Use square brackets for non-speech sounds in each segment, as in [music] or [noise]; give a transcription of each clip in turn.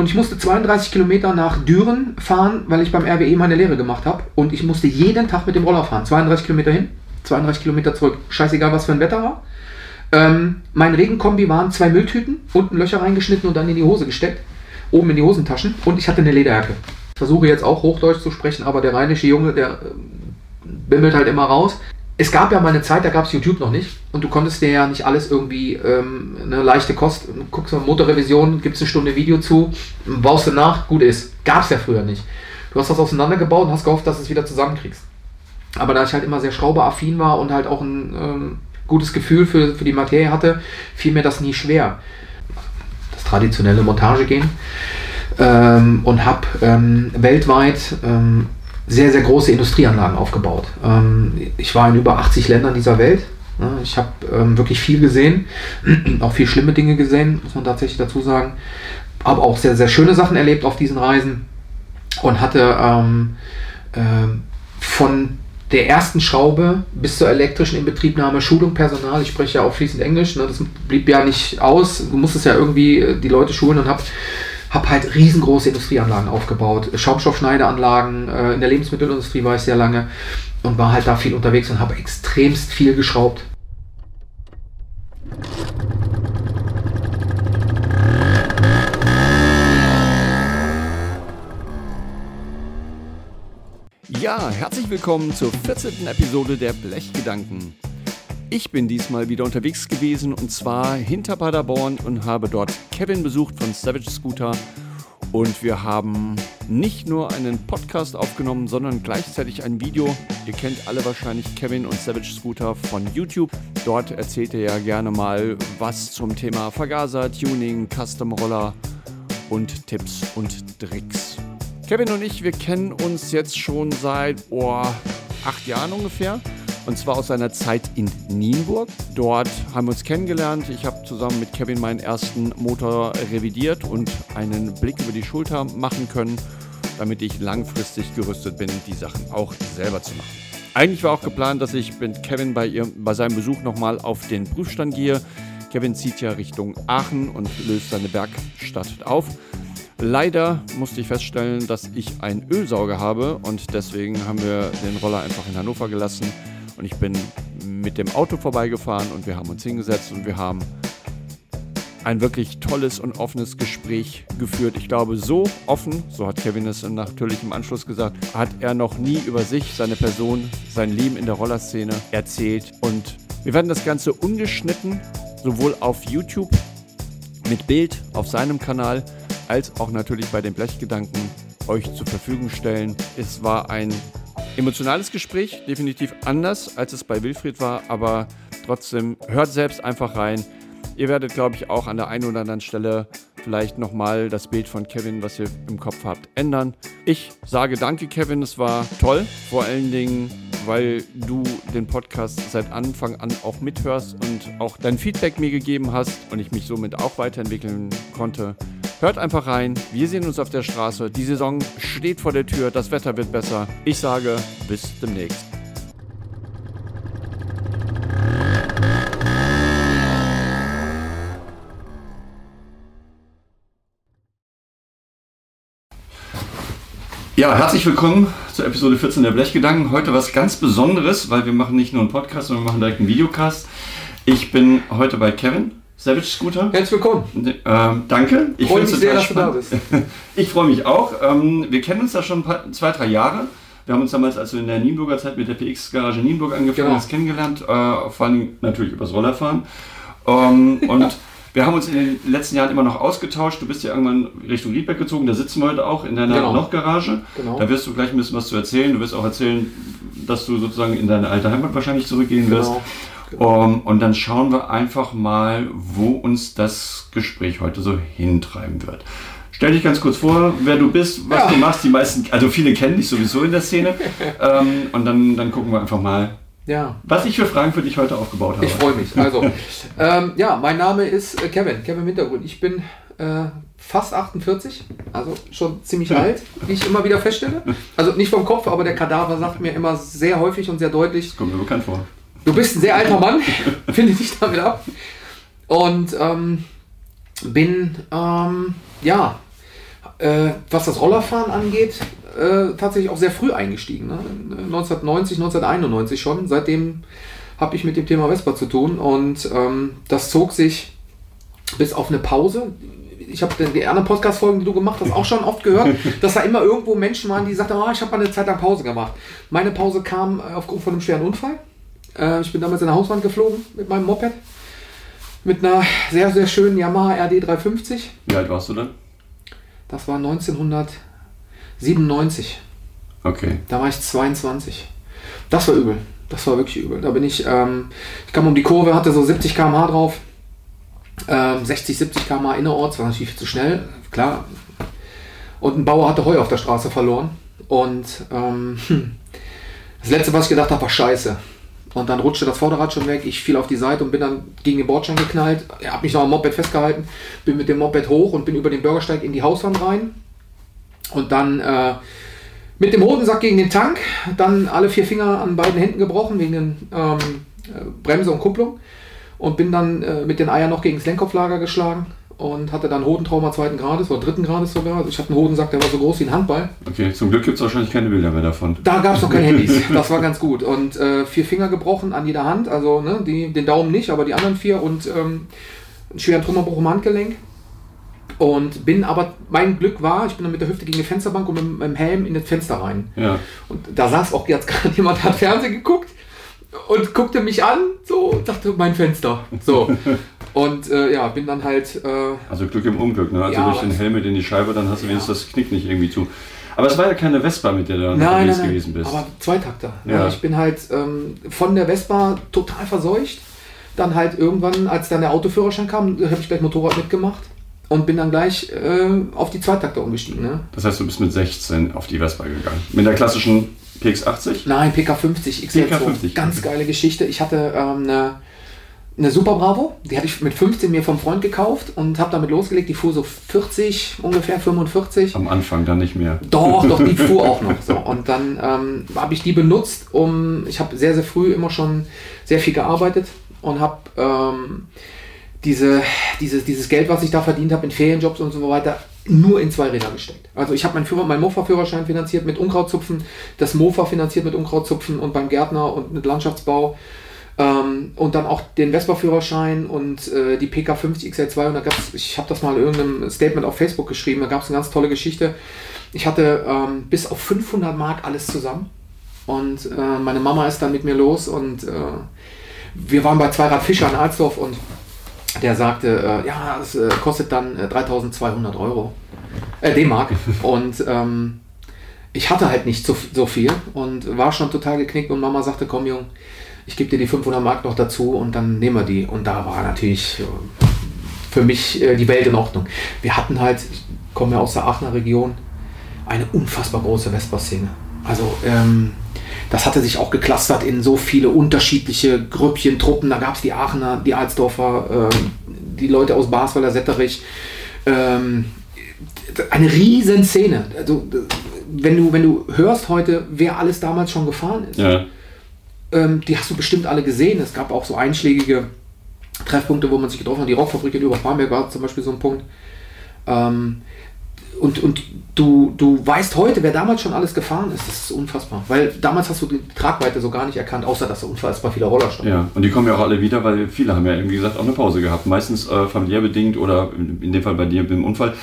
und ich musste 32 Kilometer nach Düren fahren, weil ich beim RWE meine Lehre gemacht habe. Und ich musste jeden Tag mit dem Roller fahren. 32 Kilometer hin, 32 Kilometer zurück. Scheißegal, was für ein Wetter war. Ähm, mein Regenkombi waren zwei Mülltüten, unten Löcher reingeschnitten und dann in die Hose gesteckt. Oben in die Hosentaschen. Und ich hatte eine Lederjacke. Ich versuche jetzt auch Hochdeutsch zu sprechen, aber der rheinische Junge, der äh, bimmelt halt immer raus es gab ja mal eine Zeit, da gab es YouTube noch nicht und du konntest dir ja nicht alles irgendwie ähm, eine leichte Kost, guckst mal Motorrevision, gibt es eine Stunde Video zu, baust du nach, gut ist. Gab es ja früher nicht. Du hast das auseinandergebaut und hast gehofft, dass du es wieder zusammenkriegst. Aber da ich halt immer sehr schrauberaffin war und halt auch ein ähm, gutes Gefühl für, für die Materie hatte, fiel mir das nie schwer. Das traditionelle Montage gehen ähm, und habe ähm, weltweit ähm, sehr, sehr große Industrieanlagen aufgebaut. Ähm, ich war in über 80 Ländern dieser Welt. Ich habe ähm, wirklich viel gesehen, [clears throat] auch viel schlimme Dinge gesehen, muss man tatsächlich dazu sagen. Aber auch sehr, sehr schöne Sachen erlebt auf diesen Reisen und hatte ähm, äh, von der ersten Schraube bis zur elektrischen Inbetriebnahme, Schulung, Personal. Ich spreche ja auch fließend Englisch, ne? das blieb ja nicht aus. Du musstest ja irgendwie äh, die Leute schulen und habe habe halt riesengroße Industrieanlagen aufgebaut, Schaumstoffschneideanlagen, äh, in der Lebensmittelindustrie war ich sehr lange und war halt da viel unterwegs und habe extremst viel geschraubt. Ja, herzlich willkommen zur 14. Episode der Blechgedanken. Ich bin diesmal wieder unterwegs gewesen und zwar hinter Paderborn und habe dort Kevin besucht von Savage Scooter. Und wir haben nicht nur einen Podcast aufgenommen, sondern gleichzeitig ein Video. Ihr kennt alle wahrscheinlich Kevin und Savage Scooter von YouTube. Dort erzählt er ja gerne mal was zum Thema Vergaser, Tuning, Custom Roller und Tipps und Tricks. Kevin und ich, wir kennen uns jetzt schon seit oh, acht Jahren ungefähr und zwar aus seiner Zeit in Nienburg. Dort haben wir uns kennengelernt. Ich habe zusammen mit Kevin meinen ersten Motor revidiert und einen Blick über die Schulter machen können, damit ich langfristig gerüstet bin, die Sachen auch selber zu machen. Eigentlich war auch geplant, dass ich mit Kevin bei, ihr, bei seinem Besuch nochmal auf den Prüfstand gehe. Kevin zieht ja Richtung Aachen und löst seine Bergstadt auf. Leider musste ich feststellen, dass ich einen Ölsauger habe und deswegen haben wir den Roller einfach in Hannover gelassen und ich bin mit dem Auto vorbeigefahren und wir haben uns hingesetzt und wir haben ein wirklich tolles und offenes Gespräch geführt. Ich glaube, so offen, so hat Kevin es natürlich im Anschluss gesagt, hat er noch nie über sich, seine Person, sein Leben in der Rollerszene erzählt. Und wir werden das Ganze ungeschnitten, sowohl auf YouTube mit Bild auf seinem Kanal, als auch natürlich bei den Blechgedanken euch zur Verfügung stellen. Es war ein emotionales Gespräch, definitiv anders, als es bei Wilfried war, aber trotzdem hört selbst einfach rein. Ihr werdet, glaube ich, auch an der einen oder anderen Stelle vielleicht nochmal das Bild von Kevin, was ihr im Kopf habt, ändern. Ich sage danke, Kevin, es war toll. Vor allen Dingen, weil du den Podcast seit Anfang an auch mithörst und auch dein Feedback mir gegeben hast und ich mich somit auch weiterentwickeln konnte. Hört einfach rein. Wir sehen uns auf der Straße. Die Saison steht vor der Tür. Das Wetter wird besser. Ich sage bis demnächst. Ja, herzlich willkommen zur Episode 14 der Blechgedanken. Heute was ganz Besonderes, weil wir machen nicht nur einen Podcast, sondern wir machen direkt einen Videocast. Ich bin heute bei Kevin. Savage Scooter. Herzlich willkommen. Ähm, danke. Ich freue mich sehr, dass spannend. du da bist. [laughs] ich freue mich auch. Ähm, wir kennen uns da schon paar, zwei, drei Jahre. Wir haben uns damals, als wir in der Nienburger Zeit mit der PX-Garage Nienburg angefangen genau. haben, kennengelernt. Äh, vor allem natürlich übers Rollerfahren. Ähm, und [laughs] wir haben uns in den letzten Jahren immer noch ausgetauscht. Du bist ja irgendwann Richtung Riedberg gezogen. Da sitzen wir heute auch in deiner genau. Noch-Garage. Genau. Da wirst du gleich ein bisschen was zu erzählen. Du wirst auch erzählen, dass du sozusagen in deine alte Heimat wahrscheinlich zurückgehen genau. wirst. Genau. Um, und dann schauen wir einfach mal, wo uns das Gespräch heute so hintreiben wird. Stell dich ganz kurz vor, wer du bist, was ja. du machst. Die meisten, also viele kennen dich sowieso in der Szene. [laughs] ähm, und dann, dann gucken wir einfach mal, ja. was ich für Fragen für dich heute aufgebaut habe. Ich freue mich. Also, [laughs] ähm, ja, mein Name ist äh, Kevin, Kevin Hintergrund. Ich bin äh, fast 48, also schon ziemlich alt, [laughs] wie ich immer wieder feststelle. Also nicht vom Kopf, aber der Kadaver sagt mir immer sehr häufig und sehr deutlich. Das kommt mir bekannt vor. Du bist ein sehr alter Mann, [laughs] finde ich damit ab. Und ähm, bin, ähm, ja, Äh, was das Rollerfahren angeht, äh, tatsächlich auch sehr früh eingestiegen. Ne? 1990, 1991 schon. Seitdem habe ich mit dem Thema Vespa zu tun und ähm, das zog sich bis auf eine Pause. Ich habe die anderen Podcast-Folgen, die du gemacht hast, auch schon oft gehört, [laughs] dass da immer irgendwo Menschen waren, die sagten, oh, ich habe mal eine Zeit lang Pause gemacht. Meine Pause kam aufgrund von einem schweren Unfall. Äh, ich bin damals in der Hauswand geflogen mit meinem Moped. Mit einer sehr, sehr schönen Yamaha RD 350. Wie alt warst du dann? Das war 1997. Okay. Da war ich 22. Das war übel. Das war wirklich übel. Da bin ich, ähm, ich kam um die Kurve, hatte so 70 km/h drauf. Ähm, 60, 70 km/h innerorts, war natürlich viel zu schnell, klar. Und ein Bauer hatte Heu auf der Straße verloren. Und ähm, [laughs] das letzte, was ich gedacht habe, war Scheiße. Und dann rutschte das Vorderrad schon weg. Ich fiel auf die Seite und bin dann gegen den Bordstein geknallt. Er hat mich noch am Moped festgehalten. Bin mit dem Moped hoch und bin über den Bürgersteig in die Hauswand rein. Und dann äh, mit dem Hodensack gegen den Tank. Dann alle vier Finger an beiden Händen gebrochen wegen ähm, äh, Bremse und Kupplung. Und bin dann äh, mit den Eiern noch gegen das Lenkkopflager geschlagen und hatte dann Hodentrauma zweiten Grades oder dritten Grades sogar. Also ich hatte einen Hodensack, der war so groß wie ein Handball. Okay, zum Glück gibt es wahrscheinlich keine Bilder mehr davon. Da gab es noch keine [laughs] Handys, das war ganz gut. Und äh, vier Finger gebrochen an jeder Hand, also ne, die, den Daumen nicht, aber die anderen vier und ähm, einen schweren Trümmerbruch im Handgelenk. Und bin aber, mein Glück war, ich bin dann mit der Hüfte gegen die Fensterbank und mit, mit dem Helm in das Fenster rein. Ja. Und da saß auch jetzt [laughs] gerade jemand, hat Fernsehen geguckt und guckte mich an, so, und dachte, mein Fenster. So. [laughs] Und äh, ja, bin dann halt. Äh, Also Glück im Unglück, ne? Also Ja, durch den Helm in die Scheibe, dann hast du Ja. wenigstens das Knick nicht irgendwie zu. Aber es war ja keine Vespa, mit der du nein, nein, unterwegs nein, gewesen bist. aber Zweitakter. Ja. Ja. Ich bin halt ähm, von der Vespa total verseucht. Dann halt irgendwann, als dann der Autoführerschein kam, habe ich gleich Motorrad mitgemacht und bin dann gleich äh, auf die Zweitakter umgestiegen. Ne? Das heißt, du bist mit 16 auf die Vespa gegangen. Mit der klassischen PX80? Nein, PK50 XL2. PK50. Ganz geile Geschichte. Ich hatte ähm, eine, eine Super Bravo, die hatte ich mit 15 mir vom Freund gekauft und habe damit losgelegt. Die fuhr so 40, ungefähr 45. Am Anfang dann nicht mehr. Doch, doch, die [laughs] fuhr auch noch. So. Und dann ähm, habe ich die benutzt, um, ich habe sehr, sehr früh immer schon sehr viel gearbeitet und habe ähm, diese, dieses, dieses Geld, was ich da verdient habe in Ferienjobs und so weiter, nur in zwei Räder gesteckt. Also ich habe meinen Führer, meinen Mofa-Führerschein finanziert mit Unkrautzupfen, das Mofa finanziert mit Unkrautzupfen und beim Gärtner und mit Landschaftsbau. Ähm, und dann auch den Vespa-Führerschein und äh, die PK50 XL2. Und da gab's, ich habe das mal in irgendeinem Statement auf Facebook geschrieben, da gab es eine ganz tolle Geschichte. Ich hatte ähm, bis auf 500 Mark alles zusammen. Und äh, meine Mama ist dann mit mir los und äh, wir waren bei Zweirad Fischer in Alsdorf und der sagte, äh, ja, es äh, kostet dann äh, 3200 Euro, äh, D-Mark. [laughs] und ähm, ich hatte halt nicht so, so viel und war schon total geknickt und Mama sagte, komm Jung, ich gebe dir die 500 Mark noch dazu und dann nehmen wir die. Und da war natürlich äh, für mich äh, die Welt in Ordnung. Wir hatten halt, ich komme ja aus der Aachener Region, eine unfassbar große Vespa-Szene. Also ähm, das hatte sich auch geklustert in so viele unterschiedliche Grüppchen, Truppen. Da gab es die Aachener, die Alsdorfer, ähm, die Leute aus Basweiler, Setterich. Ähm, eine riesen Szene. Also, wenn du, wenn du hörst heute, wer alles damals schon gefahren ist, Ja. Ähm, die hast du bestimmt alle gesehen. Es gab auch so einschlägige Treffpunkte, wo man sich getroffen hat. Die Rockfabrik in Überspanberg war zum Beispiel so ein Punkt. Ähm, und, und du, du weißt heute, wer damals schon alles gefahren ist. Das ist unfassbar. Weil damals hast du die Tragweite so gar nicht erkannt, außer dass da unfassbar viele Roller standen. Ja, und die kommen ja auch alle wieder, weil viele haben ja, wie gesagt, auch eine Pause gehabt. Meistens äh, familiär bedingt oder in in dem Fall bei dir mit dem Unfall.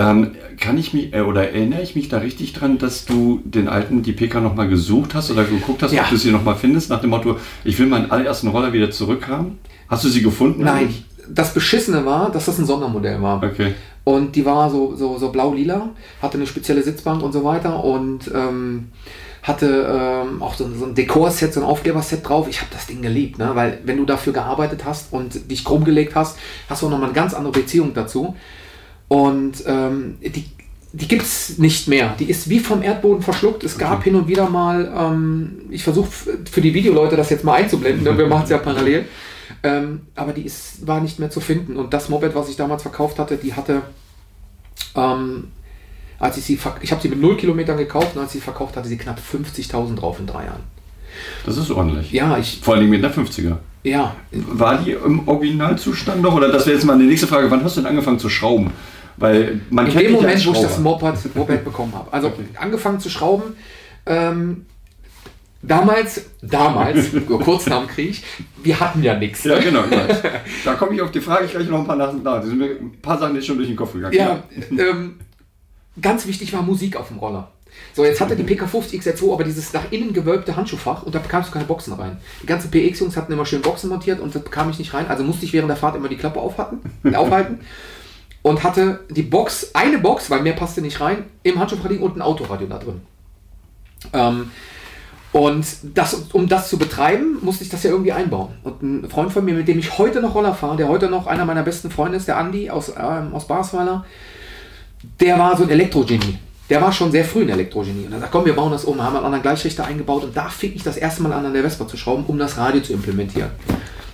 Ähm, kann ich mich, äh, oder erinnere ich mich da richtig dran, dass du den alten, die PK nochmal gesucht hast oder geguckt hast, Ja. ob du sie nochmal findest, nach dem Motto, ich will meinen allerersten Roller wieder zurückhaben? Hast du sie gefunden? Nein, das Beschissene war, dass das ein Sondermodell war. Okay. Und die war so, so, so blau-lila, hatte eine spezielle Sitzbank und so weiter und ähm, hatte ähm, auch so, so ein Dekorset, so ein Aufkleberset drauf. Ich habe das Ding geliebt, ne? weil wenn du dafür gearbeitet hast und dich krumm gelegt hast, hast du auch nochmal eine ganz andere Beziehung dazu. Und ähm, die, die gibt es nicht mehr. Die ist wie vom Erdboden verschluckt. Es gab hin und wieder mal, ähm, ich versuche für die Videoleute das jetzt mal einzublenden, wir [laughs] machen es ja parallel. Ähm, aber die ist, war nicht mehr zu finden. Und das Moped, was ich damals verkauft hatte, die hatte, ähm, als ich sie, ich habe sie mit 0 Kilometern gekauft und als ich sie verkauft hatte, sie knapp 50.000 drauf in drei Jahren. Das ist ordentlich. Ja, ich, Vor allem mit einer 50er. ja, War die im Originalzustand noch? Oder das wäre jetzt mal die nächste Frage. Wann hast du denn angefangen zu schrauben? Weil man In dem Moment, wo ich das. Moped, Moped bekommen habe. Also Okay. angefangen zu schrauben. Ähm, damals, damals, [laughs] kurz nach dem Krieg, wir hatten ja nichts. Ja, genau. ich weiß. Da komme ich auf die Frage gleich noch ein paar nach. nach. Da sind mir ein paar Sachen jetzt schon durch den Kopf gegangen. Ja, ähm, ganz wichtig war Musik auf dem Roller. So, jetzt hatte die PK50 XR2 aber dieses nach innen gewölbte Handschuhfach und da bekamst du keine Boxen rein. Die ganzen PX-Jungs hatten immer schön Boxen montiert und da bekam ich nicht rein. Also musste ich während der Fahrt immer die Klappe [laughs] aufhalten und hatte die Box, eine Box, weil mehr passte nicht rein, im Handschuhfach und ein Autoradio da drin. Ähm, und das, um das zu betreiben, musste ich das ja irgendwie einbauen. Und ein Freund von mir, mit dem ich heute noch Roller fahre, der heute noch einer meiner besten Freunde ist, der Andi aus, ähm, aus Basweiler, der war so ein Elektrogenie. Der war schon sehr früh ein Elektrogenie. Und er sagt, komm, wir bauen das um. Haben einen anderen Gleichrichter eingebaut und da fing ich das erste Mal an, an der Vespa zu schrauben, um das Radio zu implementieren.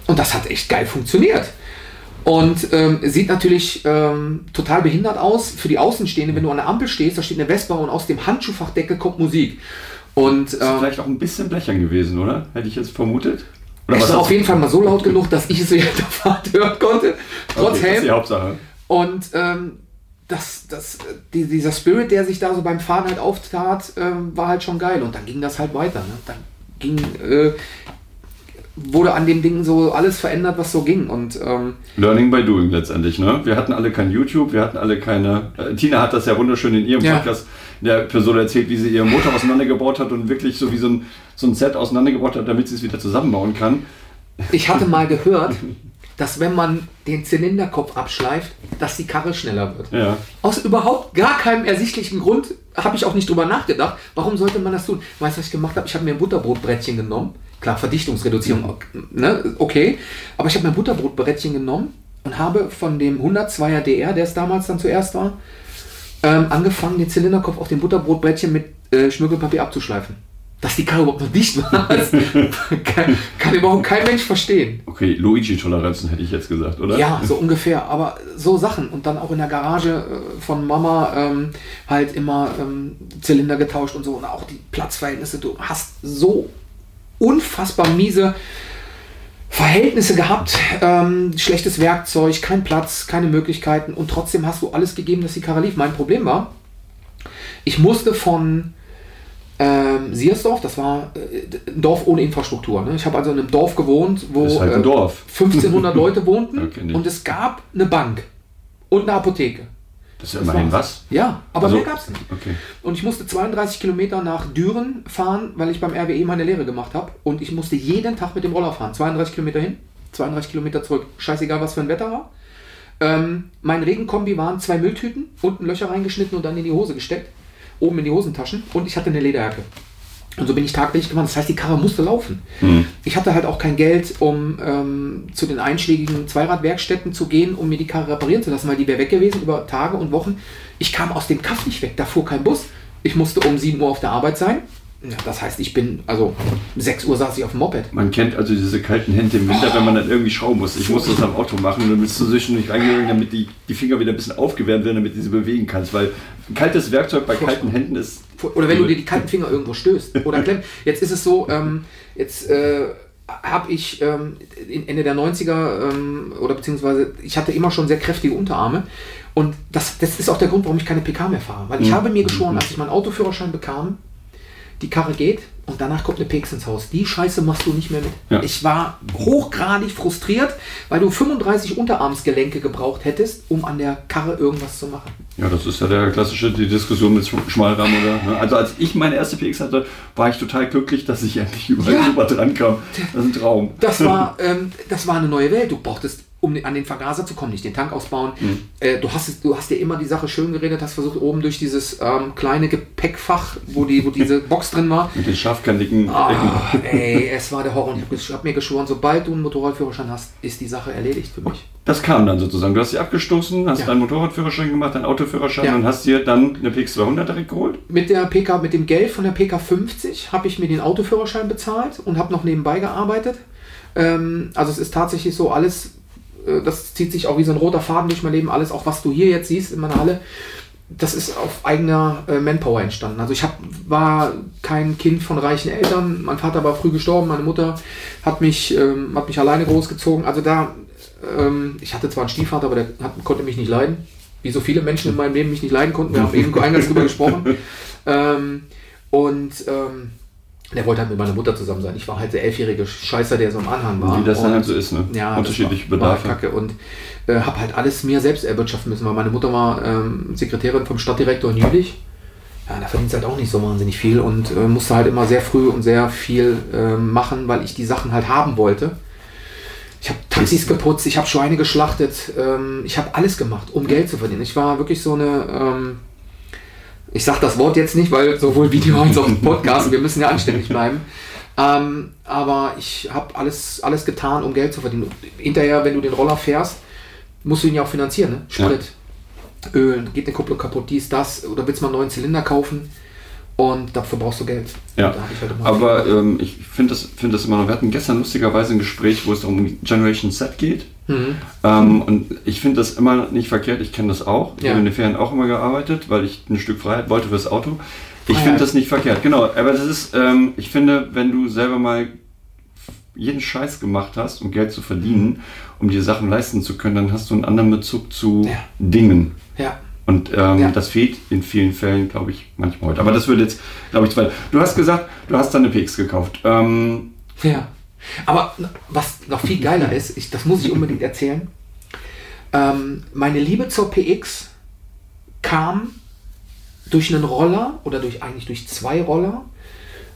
Und das hat echt geil funktioniert. Und ähm, sieht natürlich ähm, total behindert aus für die Außenstehenden, wenn du an der Ampel stehst, da steht eine Vespa und aus dem Handschuhfachdeckel kommt Musik. Und Ist ähm, vielleicht auch ein bisschen blechern gewesen, oder? Hätte ich jetzt vermutet. Oder es war auf jeden Fall mal so laut genug, dass ich es während der Fahrt hören konnte. Trotz Okay, das ist die Helm. Hauptsache. Und ähm, das, das, die, dieser Spirit, der sich da so beim Fahren halt auftat, ähm, war halt schon geil. Und dann ging das halt weiter. Ne? Dann ging, äh, wurde an dem Ding so alles verändert, was so ging. Und ähm, Learning by doing letztendlich, ne? Wir hatten alle kein YouTube, wir hatten alle keine. Äh, Tina hat das ja wunderschön in ihrem Ja. Podcast der Person erzählt, wie sie ihren Motor auseinandergebaut hat und wirklich so wie so ein, so ein Set auseinandergebaut hat, damit sie es wieder zusammenbauen kann. ich hatte mal gehört, dass wenn man den Zylinderkopf abschleift, dass die Karre schneller wird. Ja. Aus überhaupt gar keinem ersichtlichen Grund habe ich auch nicht drüber nachgedacht. Warum sollte man das tun? Weißt du, was ich gemacht habe? Ich habe mir ein Butterbrotbrettchen genommen. Klar, Verdichtungsreduzierung, ne? okay. Aber ich habe mir ein Butterbrotbrettchen genommen und habe von dem 102er DR, der es damals dann zuerst war, ähm, angefangen, den Zylinderkopf auf dem Butterbrotbrettchen mit äh, Schmirgelpapier abzuschleifen. Dass die Karre überhaupt noch dicht war, [laughs] kann, kann überhaupt kein Mensch verstehen. Okay, Luigi-Toleranzen hätte ich jetzt gesagt, oder? Ja, so ungefähr. Aber so Sachen. Und dann auch in der Garage äh, von Mama ähm, halt immer ähm, Zylinder getauscht und so. Und auch die Platzverhältnisse. Du hast so unfassbar miese Verhältnisse gehabt. Ähm, schlechtes Werkzeug, kein Platz, keine Möglichkeiten. Und trotzdem hast du alles gegeben, dass die Karre lief. Mein Problem war, ich musste von ähm, Siersdorf, das war äh, ein Dorf ohne Infrastruktur. Ne? Ich habe also in einem Dorf gewohnt, wo halt äh, Dorf. 1500 [laughs] Leute wohnten ich. und es gab eine Bank und eine Apotheke. Das ist ja immerhin was. Ja, aber Also- mehr gab es nicht. Okay. Und ich musste 32 Kilometer nach Düren fahren, weil ich beim RWE meine Lehre gemacht habe. Und ich musste jeden Tag mit dem Roller fahren. 32 Kilometer hin, 32 Kilometer zurück. Scheißegal, was für ein Wetter war. Ähm, mein Regenkombi waren zwei Mülltüten, unten Löcher reingeschnitten und dann in die Hose gesteckt. Oben in die Hosentaschen. Und ich hatte eine Lederjacke. Und so bin ich tagtäglich gefahren. Das heißt, die Karre musste laufen. Ich hatte halt auch kein Geld, um ähm, zu den einschlägigen Zweiradwerkstätten zu gehen, um mir die Karre reparieren zu lassen, weil die wäre weg gewesen über Tage und Wochen. Ich kam aus dem Kaff nicht weg, da fuhr kein Bus. Ich musste um 7 Uhr auf der Arbeit sein. Ja, das heißt, ich bin, also 6 Uhr saß ich auf dem Moped. Man kennt also diese kalten Hände im Winter, wenn man dann irgendwie schrauben muss. Ich musste das am Auto machen und dann bist du zwischendurch reingegangen, damit die, die Finger wieder ein bisschen aufgewärmt werden, damit du sie bewegen kannst. Weil kaltes Werkzeug bei kalten Händen ist. Oder wenn du dir die kalten Finger irgendwo stößt oder klemmt. Jetzt ist es so, ähm, jetzt äh, habe ich ähm, Ende der 90er ähm, oder beziehungsweise ich hatte immer schon sehr kräftige Unterarme und das, das ist auch der Grund, warum ich keine PK mehr fahre. Weil ich Mhm. habe mir geschworen, als ich meinen Autoführerschein bekam, die Karre geht und danach kommt eine PX ins Haus. Die Scheiße machst du nicht mehr mit. Ja. Ich war hochgradig frustriert, weil du 35 Unterarmsgelenke gebraucht hättest, um an der Karre irgendwas zu machen. Ja, das ist ja der klassische die Diskussion mit Sch- Schmalrahmen oder. Ne? Also als ich meine erste PX hatte, war ich total glücklich, dass ich endlich überall Ja. super dran kam. Das ist ein Traum. Das war, ähm, das war eine neue Welt. Du brauchtest, um an den Vergaser zu kommen, nicht den Tank ausbauen. Mhm. Äh, du, hast, du hast dir immer die Sache schön geredet, hast versucht, oben durch dieses ähm, kleine Gepäckfach, wo, die, wo diese [laughs] Box drin war. Mit den scharfkantigen Ah, Ecken. ey, [laughs] es war der Horror. Und ich habe hab mir geschworen, sobald du einen Motorradführerschein hast, ist die Sache erledigt für mich. Das kam dann sozusagen. Du hast sie abgestoßen, hast Ja. deinen Motorradführerschein gemacht, deinen Autoführerschein Ja. und hast dir dann eine PX200 direkt geholt. Mit der PK, mit dem Geld von der PK 50 habe ich mir den Autoführerschein bezahlt und habe noch nebenbei gearbeitet. Ähm, also es ist tatsächlich so alles, das zieht sich auch wie so ein roter Faden durch mein Leben. Alles, auch was du hier jetzt siehst in meiner Halle, das ist auf eigener äh, Manpower entstanden. Also ich hab, war kein Kind von reichen Eltern. Mein Vater war früh gestorben, meine Mutter hat mich, ähm, hat mich alleine großgezogen. Also da, ähm, ich hatte zwar einen Stiefvater, aber der hat, konnte mich nicht leiden. wie so viele Menschen in meinem Leben mich nicht leiden konnten. Wir haben eben eingangs drüber gesprochen. [laughs] Ähm, und ähm, der wollte halt mit meiner Mutter zusammen sein. Ich war halt der elfjährige Scheißer, der so im Anhang war. Wie das dann halt so ist, ne? ja, Unterschiedliche war, war Bedarfe. Kacke und äh, habe halt alles mir selbst erwirtschaften müssen, weil meine Mutter war ähm, Sekretärin vom Stadtdirektor in Jülich. Ja, da verdient halt auch nicht so wahnsinnig viel und äh, musste halt immer sehr früh und sehr viel ähm, machen, weil ich die Sachen halt haben wollte. Ich habe Taxis geputzt, ich habe Schweine geschlachtet, ähm, ich habe alles gemacht, um Geld zu verdienen. Ich war wirklich so eine, ähm, ich sage das Wort jetzt nicht, weil sowohl Video als auch Podcast, wir müssen ja anständig bleiben. Ähm, aber ich habe alles, alles getan, um Geld zu verdienen. Hinterher, wenn du den Roller fährst, musst du ihn ja auch finanzieren. Ne? Sprit, Öl, geht eine Kupplung kaputt, dies, das. Oder willst du mal einen neuen Zylinder kaufen? Und dafür brauchst du Geld. Ja, ich halt aber ähm, ich finde das, find das immer noch. Wir hatten gestern lustigerweise ein Gespräch, wo es um Generation Z geht. Mhm. Ähm, und ich finde das immer nicht verkehrt. Ich kenne das auch. Ich Ja. habe in den Ferien auch immer gearbeitet, weil ich ein Stück Freiheit wollte fürs Auto. Ich Freiheit. finde das nicht verkehrt. Genau, aber das ist, ähm, ich finde, wenn du selber mal jeden Scheiß gemacht hast, um Geld zu verdienen, um dir Sachen leisten zu können, dann hast du einen anderen Bezug zu Ja. Dingen. Ja. Und ähm, Ja. das fehlt in vielen Fällen, glaube ich, manchmal heute. Aber das würde jetzt, glaube ich, zwei. Du hast gesagt, du hast da eine PX gekauft. Ähm, Ja. Aber was noch viel geiler ist, ich, das muss ich unbedingt erzählen. Ähm, meine Liebe zur PX kam durch einen Roller oder durch eigentlich durch zwei Roller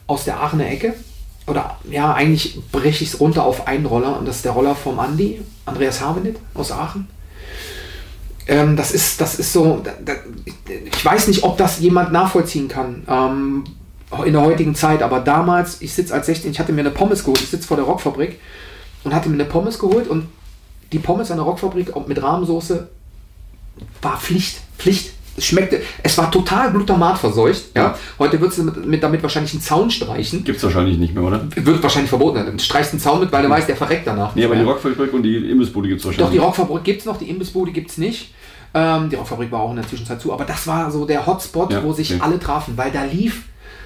aus der Aachener Ecke. Oder ja, eigentlich breche ich es runter auf einen Roller und das ist der Roller vom Andi, Andreas Havenit aus Aachen. Ähm, das, ist, das ist so, da, da, ich weiß nicht, ob das jemand nachvollziehen kann ähm, in der heutigen Zeit, aber damals, ich sitze als 16, ich hatte mir eine Pommes geholt, ich sitze vor der Rockfabrik und hatte mir eine Pommes geholt und die Pommes an der Rockfabrik mit Rahmensoße war Pflicht, Pflicht. Es schmeckte, es war total Glutamat verseucht. Ja. Heute würdest du mit, mit damit wahrscheinlich einen Zaun streichen. Gibt es wahrscheinlich nicht mehr, oder? Wird wahrscheinlich verboten. Du streichst einen Zaun mit, weil du weißt, der verreckt danach. Nee, aber die. Rockfabrik und die Imbissbude gibt es Doch, die wahrscheinlich. Rockfabrik gibt es noch, die Imbissbude gibt es nicht. Ähm, die Rockfabrik war auch in der Zwischenzeit zu, aber das war so der Hotspot, Ja, wo sich okay. alle trafen, weil da lief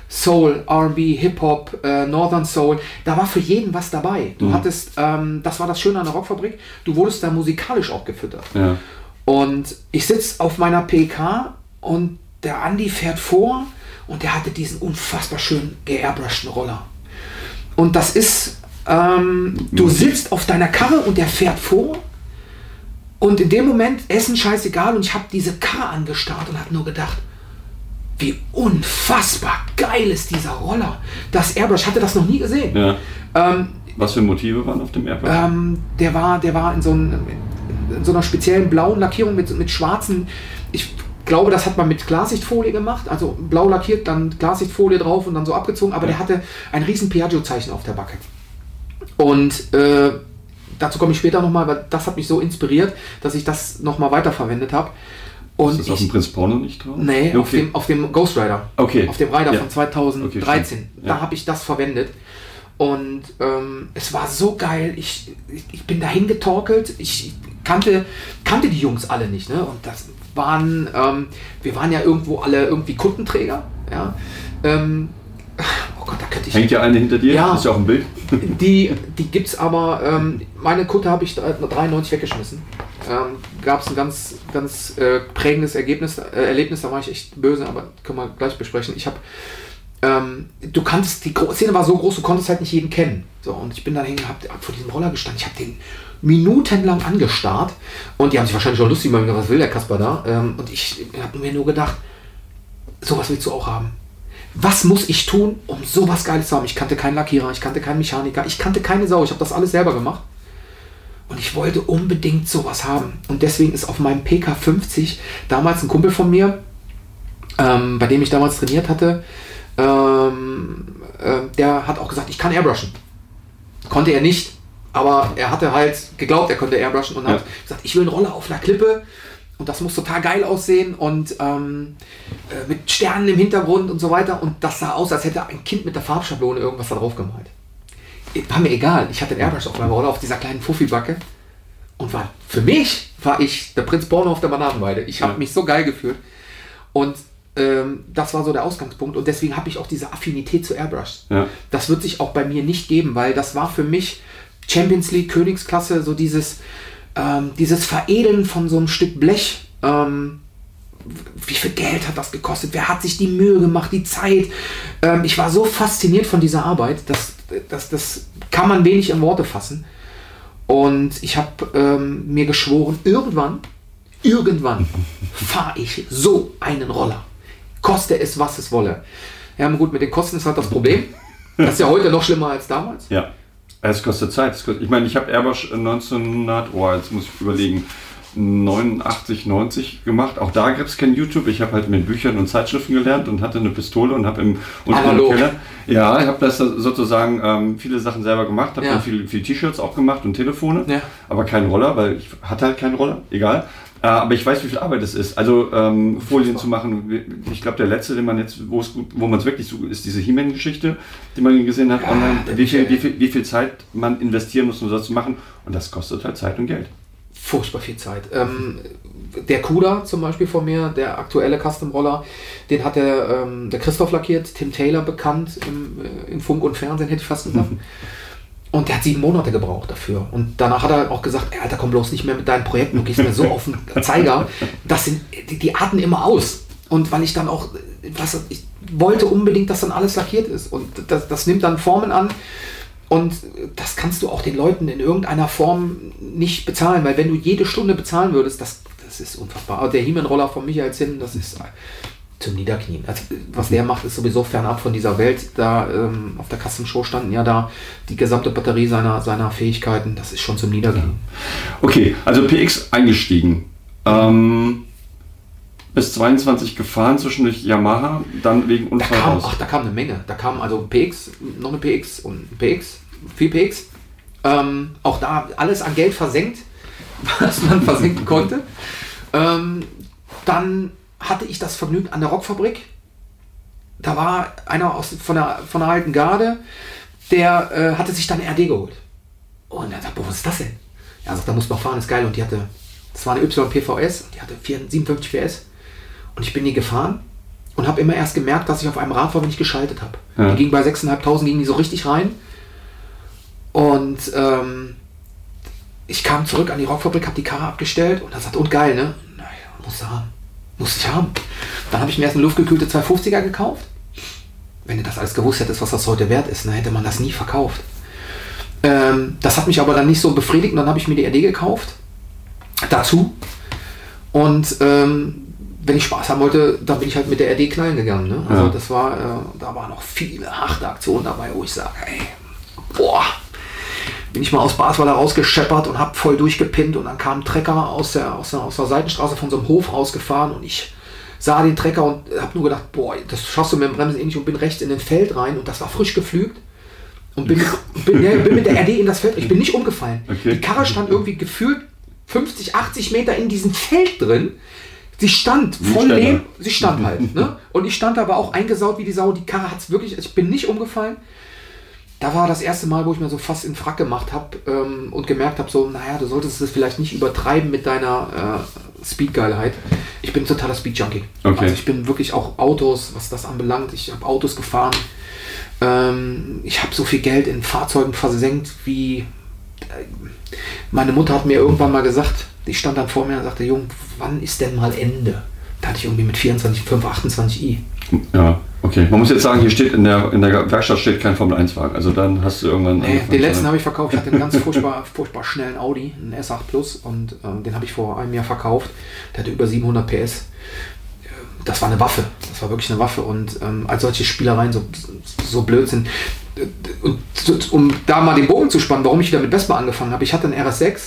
Soul, RB, Hip-Hop, äh, Northern Soul, da war für jeden was dabei. Du Mhm. hattest, ähm, das war das Schöne an der Rockfabrik, du wurdest da musikalisch auch gefüttert. Ja. Und ich sitze auf meiner PK und der Andi fährt vor und der hatte diesen unfassbar schön geairbrushten Roller. Und das ist, ähm, du sitzt auf deiner Karre und der fährt vor und in dem Moment Essen scheißegal und ich habe diese Karre angestarrt und habe nur gedacht, wie unfassbar geil ist dieser Roller. Das Airbrush, hatte das noch nie gesehen. ja. Ähm, Was für Motive waren auf dem Airbus? ähm, der war, der war in so, einem, in so einer speziellen blauen Lackierung mit, mit schwarzen. Ich glaube, das hat man mit Klarsichtfolie gemacht. Also blau lackiert, dann Klarsichtfolie drauf und dann so abgezogen. Aber der hatte ein riesen Piaggio-Zeichen auf der Backe. Und äh, dazu komme ich später nochmal, weil das hat mich so inspiriert, dass ich das nochmal weiterverwendet habe. Und ist das auf dem Prinz Porno nicht drauf? nee, okay. auf, dem, auf dem Ghost Rider. Okay. Auf dem Rider Ja. von 2013. Okay, da Ja. habe ich das verwendet. Und ähm, es war so geil. Ich, ich, ich bin dahin getorkelt. Ich kannte, kannte die Jungs alle nicht. Ne? Und das waren, ähm, wir waren ja irgendwo alle irgendwie Kundenträger. Ja? Ähm, oh Gott, da könnte ich. Hängt ja eine hinter dir? Ja. Ist ja auch ein Bild. Die, die gibt es aber, ähm, meine Kutte habe ich 93 weggeschmissen. Ähm, Gab es ein ganz, ganz äh, prägendes Ergebnis, äh, Erlebnis, da war ich echt böse, aber können wir gleich besprechen. Ich habe, ähm, du kanntest, die Szene war so groß, du konntest halt nicht jeden kennen. So, und ich bin dann hingehabt, hab vor diesem Roller gestanden, ich habe den minutenlang angestarrt und die haben sich wahrscheinlich schon lustig gemacht, was will der Kasper da? Ähm, und ich habe mir nur gedacht, sowas willst du auch haben. Was muss ich tun, um sowas Geiles zu haben? Ich kannte keinen Lackierer, ich kannte keinen Mechaniker, ich kannte keine Sau, ich habe das alles selber gemacht. Und ich wollte unbedingt sowas haben. Und deswegen ist auf meinem PK50 damals ein Kumpel von mir, ähm, bei dem ich damals trainiert hatte, ähm, äh, der hat auch gesagt, ich kann airbrushen. Konnte er nicht, aber er hatte halt geglaubt, er könnte airbrushen und hat Ja. gesagt, ich will einen Roller auf einer Klippe und das muss total geil aussehen und ähm, äh, mit Sternen im Hintergrund und so weiter. Und das sah aus, als hätte ein Kind mit der Farbschablone irgendwas da drauf gemalt. War mir egal. Ich hatte den Airbrush auf meinem Roller auf dieser kleinen Fuffi-Backe. Und war, für mich war ich der Prinz Porno auf der Bananenweide. Ich habe Ja. mich so geil gefühlt. Und ähm, das war so der Ausgangspunkt. Und deswegen habe ich auch diese Affinität zu Airbrush. Ja. Das wird sich auch bei mir nicht geben, weil das war für mich Champions League, Königsklasse, so dieses, ähm, dieses Veredeln von so einem Stück Blech. Ähm, wie viel Geld hat das gekostet? Wer hat sich die Mühe gemacht, die Zeit? Ähm, ich war so fasziniert von dieser Arbeit, dass, dass das kann man wenig in Worte fassen. Und ich habe ähm, mir geschworen, irgendwann, irgendwann [laughs] fahre ich so einen Roller. Koste es, was es wolle. Ja, gut, mit den Kosten ist halt das Problem. Das ist ja heute noch schlimmer als damals. Ja, es kostet Zeit. Es kostet, ich meine, ich habe Airbus 1900, oh, jetzt muss ich überlegen, 89, 90 gemacht. Auch da gibt es kein YouTube. Ich habe halt mit Büchern und Zeitschriften gelernt und hatte eine Pistole und habe im unteren Keller. Ja, ich habe das sozusagen ähm, viele Sachen selber gemacht, habe ja. dann viele viel T-Shirts auch gemacht und Telefone, ja. aber keinen Roller, weil ich hatte halt keinen Roller, egal. Äh, aber ich weiß, wie viel Arbeit es ist. Also ähm, Folien zu machen. Ich glaube, der letzte, den man jetzt, wo es gut, wo man es wirklich so, ist diese He-Man-Geschichte, die man gesehen hat ja, online. Wie viel, wie, viel, wie viel Zeit man investieren muss, um das zu machen. Und das kostet halt Zeit und Geld furchtbar viel Zeit. Ähm, der Kuda zum Beispiel von mir, der aktuelle Custom-Roller, den hat der, ähm, der Christoph lackiert, Tim Taylor bekannt im, äh, im Funk und Fernsehen, hätte ich fast gesagt. Und der hat sieben Monate gebraucht dafür. Und danach hat er auch gesagt, Alter, komm bloß nicht mehr mit deinen Projekten, du gehst mir so [laughs] auf den Zeiger. Das sind, die, die arten immer aus. Und weil ich dann auch, was, ich wollte unbedingt, dass dann alles lackiert ist. Und das, das nimmt dann Formen an, und das kannst du auch den Leuten in irgendeiner Form nicht bezahlen, weil wenn du jede Stunde bezahlen würdest, das, das ist unfassbar. Aber der Hiemen-Roller von Michael Zinn, das ist zum Niederknien. Also, was der macht, ist sowieso fernab von dieser Welt. Da ähm, auf der Custom Show standen ja da die gesamte Batterie seiner, seiner Fähigkeiten. Das ist schon zum Niederknien. Okay, also PX eingestiegen. Ähm, bis 22 gefahren zwischendurch Yamaha, dann wegen Unfall da kam, Ach, da kam eine Menge. Da kam also PX, noch eine PX und ein PX, viel PX. Ähm, auch da alles an Geld versenkt, [laughs] was man versenken [laughs] konnte. Ähm, dann hatte ich das Vergnügen an der Rockfabrik. Da war einer aus, von, der, von der alten Garde, der äh, hatte sich dann eine RD geholt. Und er sagt, was ist das denn? Er sagt, da muss man fahren, ist geil. Und die hatte, das war eine YPVS, die hatte 57 PS. Und ich bin die gefahren und habe immer erst gemerkt, dass ich auf einem Rad war, wenn ich geschaltet habe. Ja. Die ging bei 6.500 ging die so richtig rein. Und ähm, ich kam zurück an die Rockfabrik, habe die Karre abgestellt und er sagt, und geil, ne? Naja, muss du haben. Muss ich haben. Dann habe ich mir erst eine luftgekühlte 250er gekauft. Wenn du das alles gewusst hättest, was das heute wert ist, dann hätte man das nie verkauft. Ähm, das hat mich aber dann nicht so befriedigt und dann habe ich mir die RD gekauft. Dazu. Und ähm, wenn ich Spaß haben wollte, dann bin ich halt mit der RD knallen gegangen. Ne? Also ja. das war, äh, da waren noch viele harte Aktionen dabei, wo ich sage, ey, boah, bin ich mal aus Basweiler rausgescheppert und habe voll durchgepinnt und dann kam ein Trecker aus der, aus der, aus der Seitenstraße von so einem Hof rausgefahren und ich sah den Trecker und habe nur gedacht, boah, das schaffst du mit dem Bremsen eh nicht und bin rechts in den Feld rein und das war frisch geflügt und bin, bin, ja, bin mit der RD in das Feld, ich bin nicht umgefallen. Okay. Die Karre stand irgendwie gefühlt 50, 80 Meter in diesem Feld drin. Sie stand voll Leben, sie stand halt. Ne? [laughs] Und ich stand aber auch eingesaut wie die Sau. Die Karre hat es wirklich, ich bin nicht umgefallen. Da war das erste Mal, wo ich mir so fast in Frack gemacht habe ähm, und gemerkt habe, so, naja, du solltest es vielleicht nicht übertreiben mit deiner äh, Speedgeilheit. Ich bin totaler Speed-Junkie. Okay. Also ich bin wirklich auch Autos, was das anbelangt. Ich habe Autos gefahren. Ähm, ich habe so viel Geld in Fahrzeugen versenkt, wie äh, meine Mutter hat mir irgendwann mal gesagt, ich stand dann vor mir und sagte, Jung, wann ist denn mal Ende? Da hatte ich irgendwie mit 24, 5, 28i. Ja, okay. Man muss jetzt sagen, hier steht in der, in der Werkstatt steht kein Formel-1-Wagen. Also dann hast du irgendwann. Nee, den letzten habe ich verkauft. Ich hatte einen ganz furchtbar, [laughs] furchtbar schnellen Audi, einen S8 Plus, und ähm, den habe ich vor einem Jahr verkauft. Der hatte über 700 PS. Das war eine Waffe. Das war wirklich eine Waffe. Und ähm, als solche Spielereien so, so blöd sind. Und um da mal den Bogen zu spannen, warum ich wieder mit Vespa angefangen habe, ich hatte einen RS6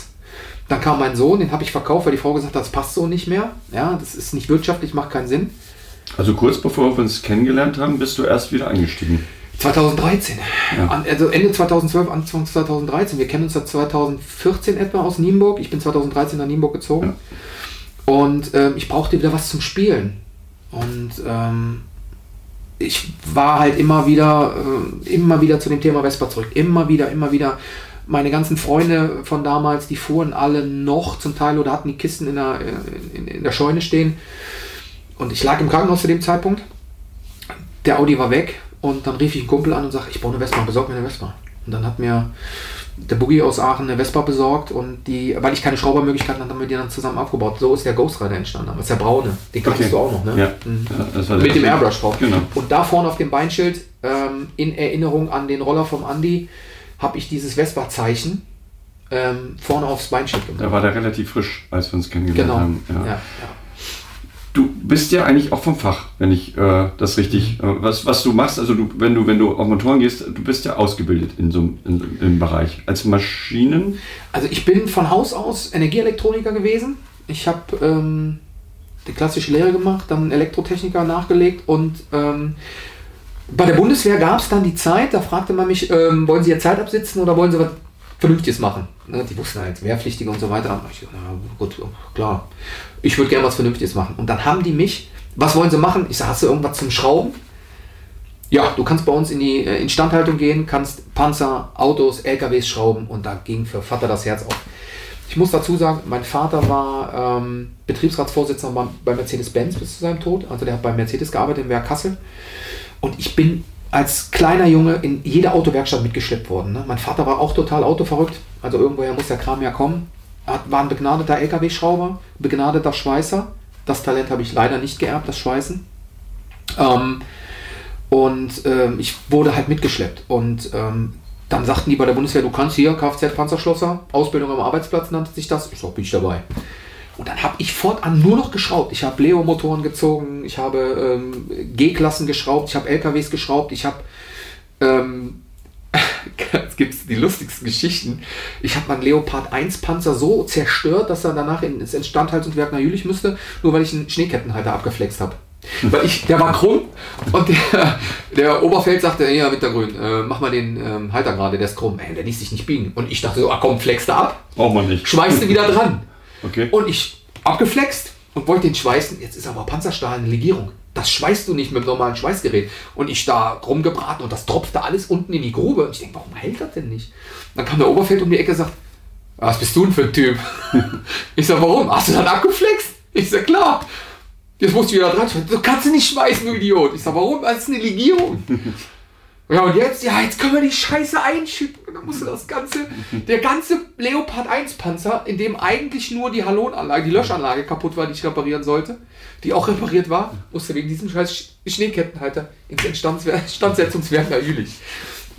dann kam mein Sohn, den habe ich verkauft, weil die Frau gesagt hat, das passt so nicht mehr. Ja, das ist nicht wirtschaftlich, macht keinen Sinn. Also kurz bevor wir uns kennengelernt haben, bist du erst wieder eingestiegen. 2013. Ja. Also Ende 2012, Anfang 2013. Wir kennen uns seit 2014 etwa aus Nienburg. Ich bin 2013 nach Nienburg gezogen. Ja. Und ähm, ich brauchte wieder was zum Spielen. Und ähm, ich war halt immer wieder, äh, immer wieder zu dem Thema Vespa zurück. Immer wieder, immer wieder meine ganzen Freunde von damals, die fuhren alle noch zum Teil oder hatten die Kisten in der, in, in der Scheune stehen. Und ich lag im Krankenhaus zu dem Zeitpunkt. Der Audi war weg und dann rief ich einen Kumpel an und sagte, ich brauche eine Vespa, besorg mir eine Vespa. Und dann hat mir der Boogie aus Aachen eine Vespa besorgt und die, weil ich keine Schraubermöglichkeiten hatte, haben wir die dann zusammen aufgebaut. So ist der Ghost Rider entstanden. Das ist der braune. Den kanntest Okay. du auch noch, ne? Ja. Mhm. Ja, Mit dem Airbrush drauf. Genau. Und da vorne auf dem Beinschild, ähm, in Erinnerung an den Roller vom Andy, habe ich dieses Vespa-Zeichen ähm, vorne aufs Beinschild gemacht. Da war der relativ frisch, als wir uns kennengelernt Genau. haben. Ja. Ja. Du bist ja eigentlich auch vom Fach, wenn ich äh, das richtig, äh, was, was du machst, also du, wenn du, wenn du auf Motoren gehst, du bist ja ausgebildet in so einem Bereich. Als Maschinen, Also ich bin von Haus aus Energieelektroniker gewesen. Ich habe ähm, die klassische Lehre gemacht, dann Elektrotechniker nachgelegt und ähm, bei der Bundeswehr gab es dann die Zeit, da fragte man mich, ähm, wollen Sie Ihr Zeit absitzen oder wollen Sie was Vernünftiges machen? Ne, die wussten halt, Wehrpflichtige und so weiter. Ich, na gut, klar, ich würde gerne was Vernünftiges machen. Und dann haben die mich, was wollen Sie machen? Ich sage, hast du irgendwas zum Schrauben? Ja, du kannst bei uns in die äh, Instandhaltung gehen, kannst Panzer, Autos, LKWs schrauben und da ging für Vater das Herz auf. Ich muss dazu sagen, mein Vater war ähm, Betriebsratsvorsitzender bei, Mercedes-Benz bis zu seinem Tod. Also der hat bei Mercedes gearbeitet im Werk Kassel. Und ich bin als kleiner Junge in jede Autowerkstatt mitgeschleppt worden. Ne? Mein Vater war auch total autoverrückt. Also irgendwoher muss der Kram ja kommen. Hat- war ein begnadeter LKW-Schrauber, begnadeter Schweißer. Das Talent habe ich leider nicht geerbt, das Schweißen. Ähm, und ähm, ich wurde halt mitgeschleppt. Und ähm, dann sagten die bei der Bundeswehr, du kannst hier Kfz-Panzerschlosser, Ausbildung am Arbeitsplatz nannte sich das. Ich sag, bin ich dabei. Und dann habe ich fortan nur noch geschraubt. Ich habe Leo-Motoren gezogen, ich habe ähm, G-Klassen geschraubt, ich habe LKWs geschraubt, ich habe ähm, es gibt die lustigsten Geschichten. Ich habe meinen Leopard 1 Panzer so zerstört, dass er danach ins Instandhaltungswerk nach Jülich müsste, nur weil ich einen Schneekettenhalter abgeflext habe. [laughs] Weil ich, der war krumm und der, der Oberfeld sagte, ja, Wintergrün, äh, mach mal den ähm, Halter gerade, der ist krumm. Ey, der ließ sich nicht biegen. Und ich dachte so, ah komm, flex da ab, braucht man nicht. schweißte wieder dran. Okay. Und ich abgeflext und wollte den schweißen. Jetzt ist aber Panzerstahl eine Legierung. Das schweißt du nicht mit dem normalen Schweißgerät. Und ich da rumgebraten und das tropfte alles unten in die Grube. Und ich denke, warum hält das denn nicht? Dann kam der Oberfeld um die Ecke und sagt, was bist du denn für ein Typ? [laughs] Ich sag, warum? Hast du dann abgeflext? Ich sag, klar. Jetzt musst du wieder dran schweißen. Du kannst nicht schweißen, du Idiot. Ich sag, warum? Das ist eine Legierung. [laughs] Ja, und jetzt, ja, jetzt können wir die Scheiße einschütten. Und dann musste das ganze, der ganze Leopard 1 Panzer, in dem eigentlich nur die Halonanlage, die Löschanlage kaputt war, die ich reparieren sollte, die auch repariert war, musste wegen diesem scheiß Sch- Schneekettenhalter ins [laughs] Instandsetzungswerk nach Jülich.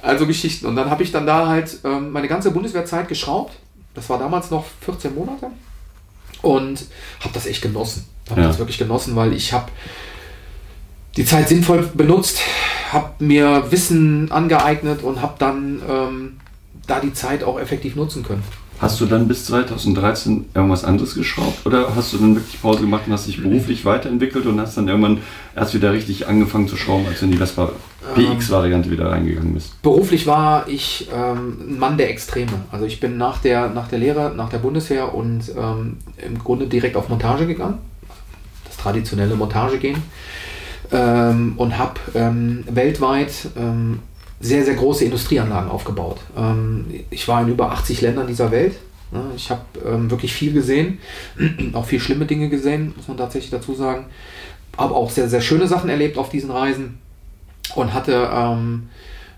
Also Geschichten. Und dann habe ich dann da halt ähm, meine ganze Bundeswehrzeit geschraubt. Das war damals noch 14 Monate. Und habe das echt genossen. Habe Ja. das wirklich genossen, weil ich habe die Zeit sinnvoll benutzt, habe mir Wissen angeeignet und habe dann ähm, da die Zeit auch effektiv nutzen können. Hast du dann bis 2013 irgendwas anderes geschraubt oder hast du dann wirklich Pause gemacht und hast dich beruflich weiterentwickelt und hast dann irgendwann erst wieder richtig angefangen zu schrauben, als du in die Vespa PX-Variante wieder reingegangen bist? Beruflich war ich ähm, ein Mann der Extreme. Also ich bin nach der, nach der Lehre, nach der Bundeswehr und ähm, im Grunde direkt auf Montage gegangen. Das traditionelle Montage gehen. Ähm, und habe ähm, weltweit ähm, sehr, sehr große Industrieanlagen aufgebaut. Ähm, ich war in über 80 Ländern dieser Welt. Ich habe ähm, wirklich viel gesehen, [clears throat] auch viel schlimme Dinge gesehen, muss man tatsächlich dazu sagen. Aber auch sehr, sehr schöne Sachen erlebt auf diesen Reisen und hatte ähm,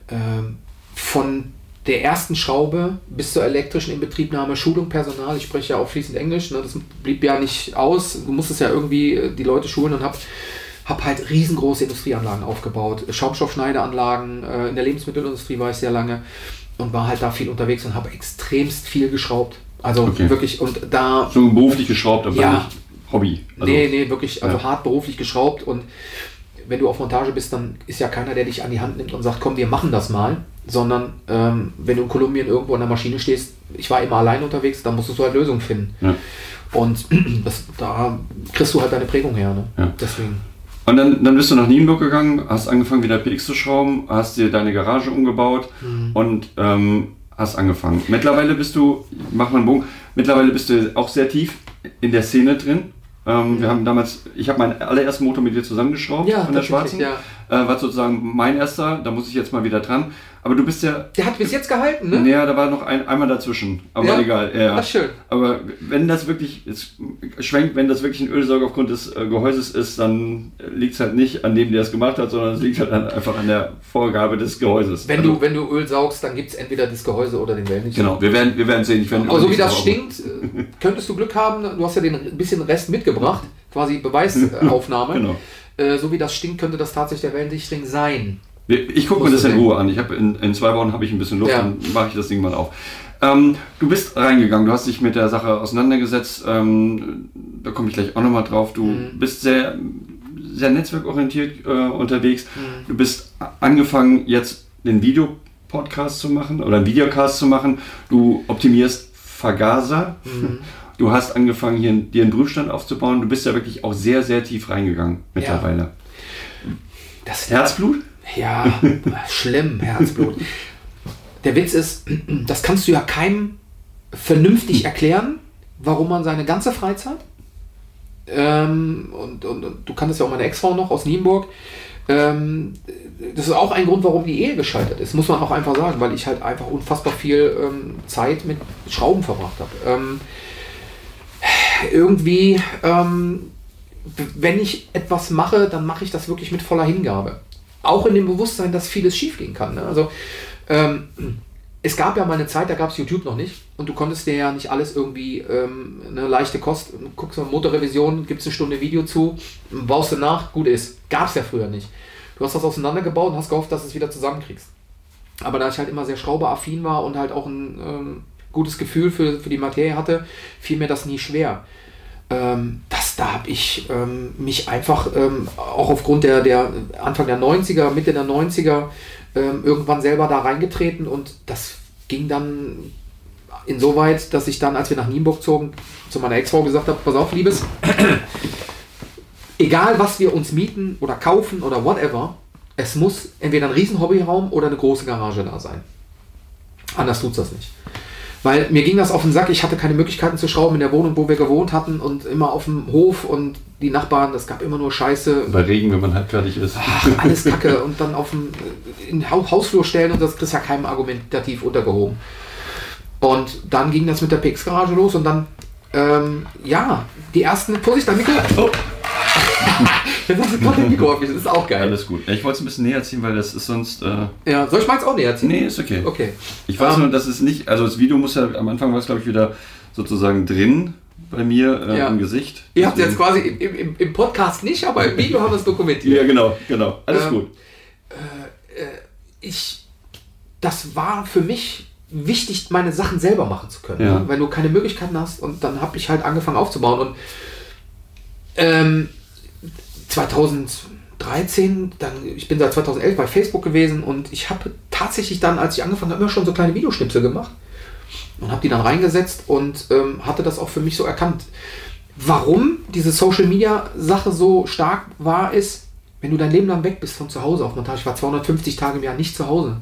ähm, von der ersten Schraube bis zur elektrischen Inbetriebnahme Schulung Personal. Ich spreche ja auch fließend Englisch, ne? das blieb ja nicht aus. Du musstest ja irgendwie äh, die Leute schulen und habe hab halt riesengroße Industrieanlagen aufgebaut. Schaumstoffschneideanlagen, äh, in der Lebensmittelindustrie war ich sehr lange und war halt da viel unterwegs und habe extremst viel geschraubt. Also Okay. wirklich, und da So beruflich geschraubt, aber Ja. nicht Hobby. Also, nee, nee, wirklich, also Ja. hart beruflich geschraubt und wenn du auf Montage bist, dann ist ja keiner, der dich an die Hand nimmt und sagt, komm, wir machen das mal, sondern ähm, wenn du in Kolumbien irgendwo an der Maschine stehst, ich war immer allein unterwegs, dann musstest du halt Lösungen finden. Ja. Und [clears throat] das, da kriegst du halt deine Prägung her. Ne? Ja. Deswegen. Und dann, dann bist du nach Nienburg gegangen, hast angefangen wieder PX zu schrauben, hast dir deine Garage umgebaut Mhm. und ähm, hast angefangen. Mittlerweile bist du, mach mal einen Bogen, mittlerweile bist du auch sehr tief in der Szene drin. Ähm, Wir haben damals, ich habe meinen allerersten Motor mit dir zusammengeschraubt Ja, von der Schwarzen. ja. Äh, war sozusagen mein erster, da muss ich jetzt mal wieder dran. Aber du bist ja. Der hat bis jetzt gehalten, ne? Naja, da war noch ein, einmal dazwischen. Aber Ja, egal. Ja. ist schön. Aber wenn das wirklich, es schwenkt, wenn das wirklich ein Ölsauger aufgrund des äh, Gehäuses ist, dann liegt es halt nicht an dem, der es gemacht hat, sondern es liegt halt an, einfach an der Vorgabe des Gehäuses. Wenn, Also, du, wenn du Öl saugst, dann gibt es entweder das Gehäuse oder den Wellenlicht. Genau, wir werden, wir werden sehen. Ich werde Aber so wie das stinkt, äh, könntest du Glück haben. Du hast ja den bisschen Rest mitgebracht, quasi Beweisaufnahme. [laughs] Genau. Äh, so wie das stinkt, könnte das tatsächlich der Wellensichtring sein. Ich gucke mir das in. Ruhe an. Ich in, in zwei Wochen habe ich ein bisschen Luft, Ja. dann mache ich das Ding mal auf. Ähm, du bist reingegangen, du hast dich mit der Sache auseinandergesetzt. Ähm, da komme ich gleich auch nochmal drauf. Du Mhm. bist sehr, sehr netzwerkorientiert äh, unterwegs. Mhm. Du bist angefangen, jetzt den Videopodcast zu machen oder einen Videocast zu machen. Du optimierst Vergaser. Mhm. Du hast angefangen, hier dir einen Prüfstand aufzubauen. Du bist ja wirklich auch sehr, sehr tief reingegangen mittlerweile. Das Herzblut? Ja, [laughs] schlimm, Herzblut. Der Witz ist, das kannst du ja keinem vernünftig erklären, warum man seine ganze Freizeit, ähm, und, und, und du kanntest ja auch meine Ex-Frau noch aus Nienburg, ähm, das ist auch ein Grund, warum die Ehe gescheitert ist, muss man auch einfach sagen, weil ich halt einfach unfassbar viel ähm, Zeit mit Schrauben verbracht habe. Irgendwie, ähm, wenn ich etwas mache, dann mache ich das wirklich mit voller Hingabe. Auch in dem Bewusstsein, dass vieles schiefgehen kann. Ne? Also ähm, es gab ja mal eine Zeit, da gab es YouTube noch nicht und du konntest dir ja nicht alles irgendwie ähm, eine leichte Kost, guckst du Motorrevision, es eine Stunde Video zu, baust du nach, gut ist. Gab es ja früher nicht. Du hast das auseinandergebaut und hast gehofft, dass du es wieder zusammenkriegst. Aber da ich halt immer sehr schrauberaffin war und halt auch ein ähm, gutes Gefühl für, für die Materie hatte, fiel mir das nie schwer. Ähm, das, da habe ich ähm, mich einfach ähm, auch aufgrund der, der Anfang der 90er, Mitte der 90er ähm, irgendwann selber da reingetreten und das ging dann insoweit, dass ich dann, als wir nach Nienburg zogen, zu meiner Ex-Frau gesagt habe, pass auf, Liebes, egal was wir uns mieten oder kaufen oder whatever, es muss entweder ein riesen Hobbyraum oder eine große Garage da sein. Anders tut's das nicht. Weil mir ging das auf den Sack, ich hatte keine Möglichkeiten zu schrauben in der Wohnung, wo wir gewohnt hatten und immer auf dem Hof und die Nachbarn, das gab immer nur Scheiße. Bei Regen, wenn man halb fertig ist. Ach, alles Kacke und dann auf den Hau- Hausflur stellen und das kriegst ja keinem argumentativ untergehoben. Und dann ging das mit der PX-Garage los und dann, ähm, ja, die ersten, Vorsicht, dein Mikro. Oh. Jetzt hast du gerade dein Mikro aufgestellt, das ist auch geil. Alles gut. Ich wollte es ein bisschen näher ziehen, weil das ist sonst. Äh, Ja, soll ich meins auch näher ziehen? nee, ist okay. Okay. Ich weiß Ähm, nur, dass es nicht. Also das Video muss ja am Anfang war es, glaube ich, wieder sozusagen drin bei mir äh, Ja. im Gesicht. Ihr habt es jetzt quasi im, im, im Podcast nicht, aber im Video haben wir es dokumentiert. Ja, genau, genau. Alles Ähm, gut. ich, das war für mich wichtig, meine Sachen selber machen zu können, Ja. ne? weil du keine Möglichkeiten hast und dann habe ich halt angefangen aufzubauen und ähm, 2013, dann, ich bin seit 2011 bei Facebook gewesen und ich habe tatsächlich dann, als ich angefangen habe, immer schon so kleine Videoschnipsel gemacht und habe die dann reingesetzt und ähm, hatte das auch für mich so erkannt. Warum diese Social Media Sache so stark war, ist, wenn du dein Leben lang weg bist von zu Hause auf Montage, ich war 250 Tage im Jahr nicht zu Hause,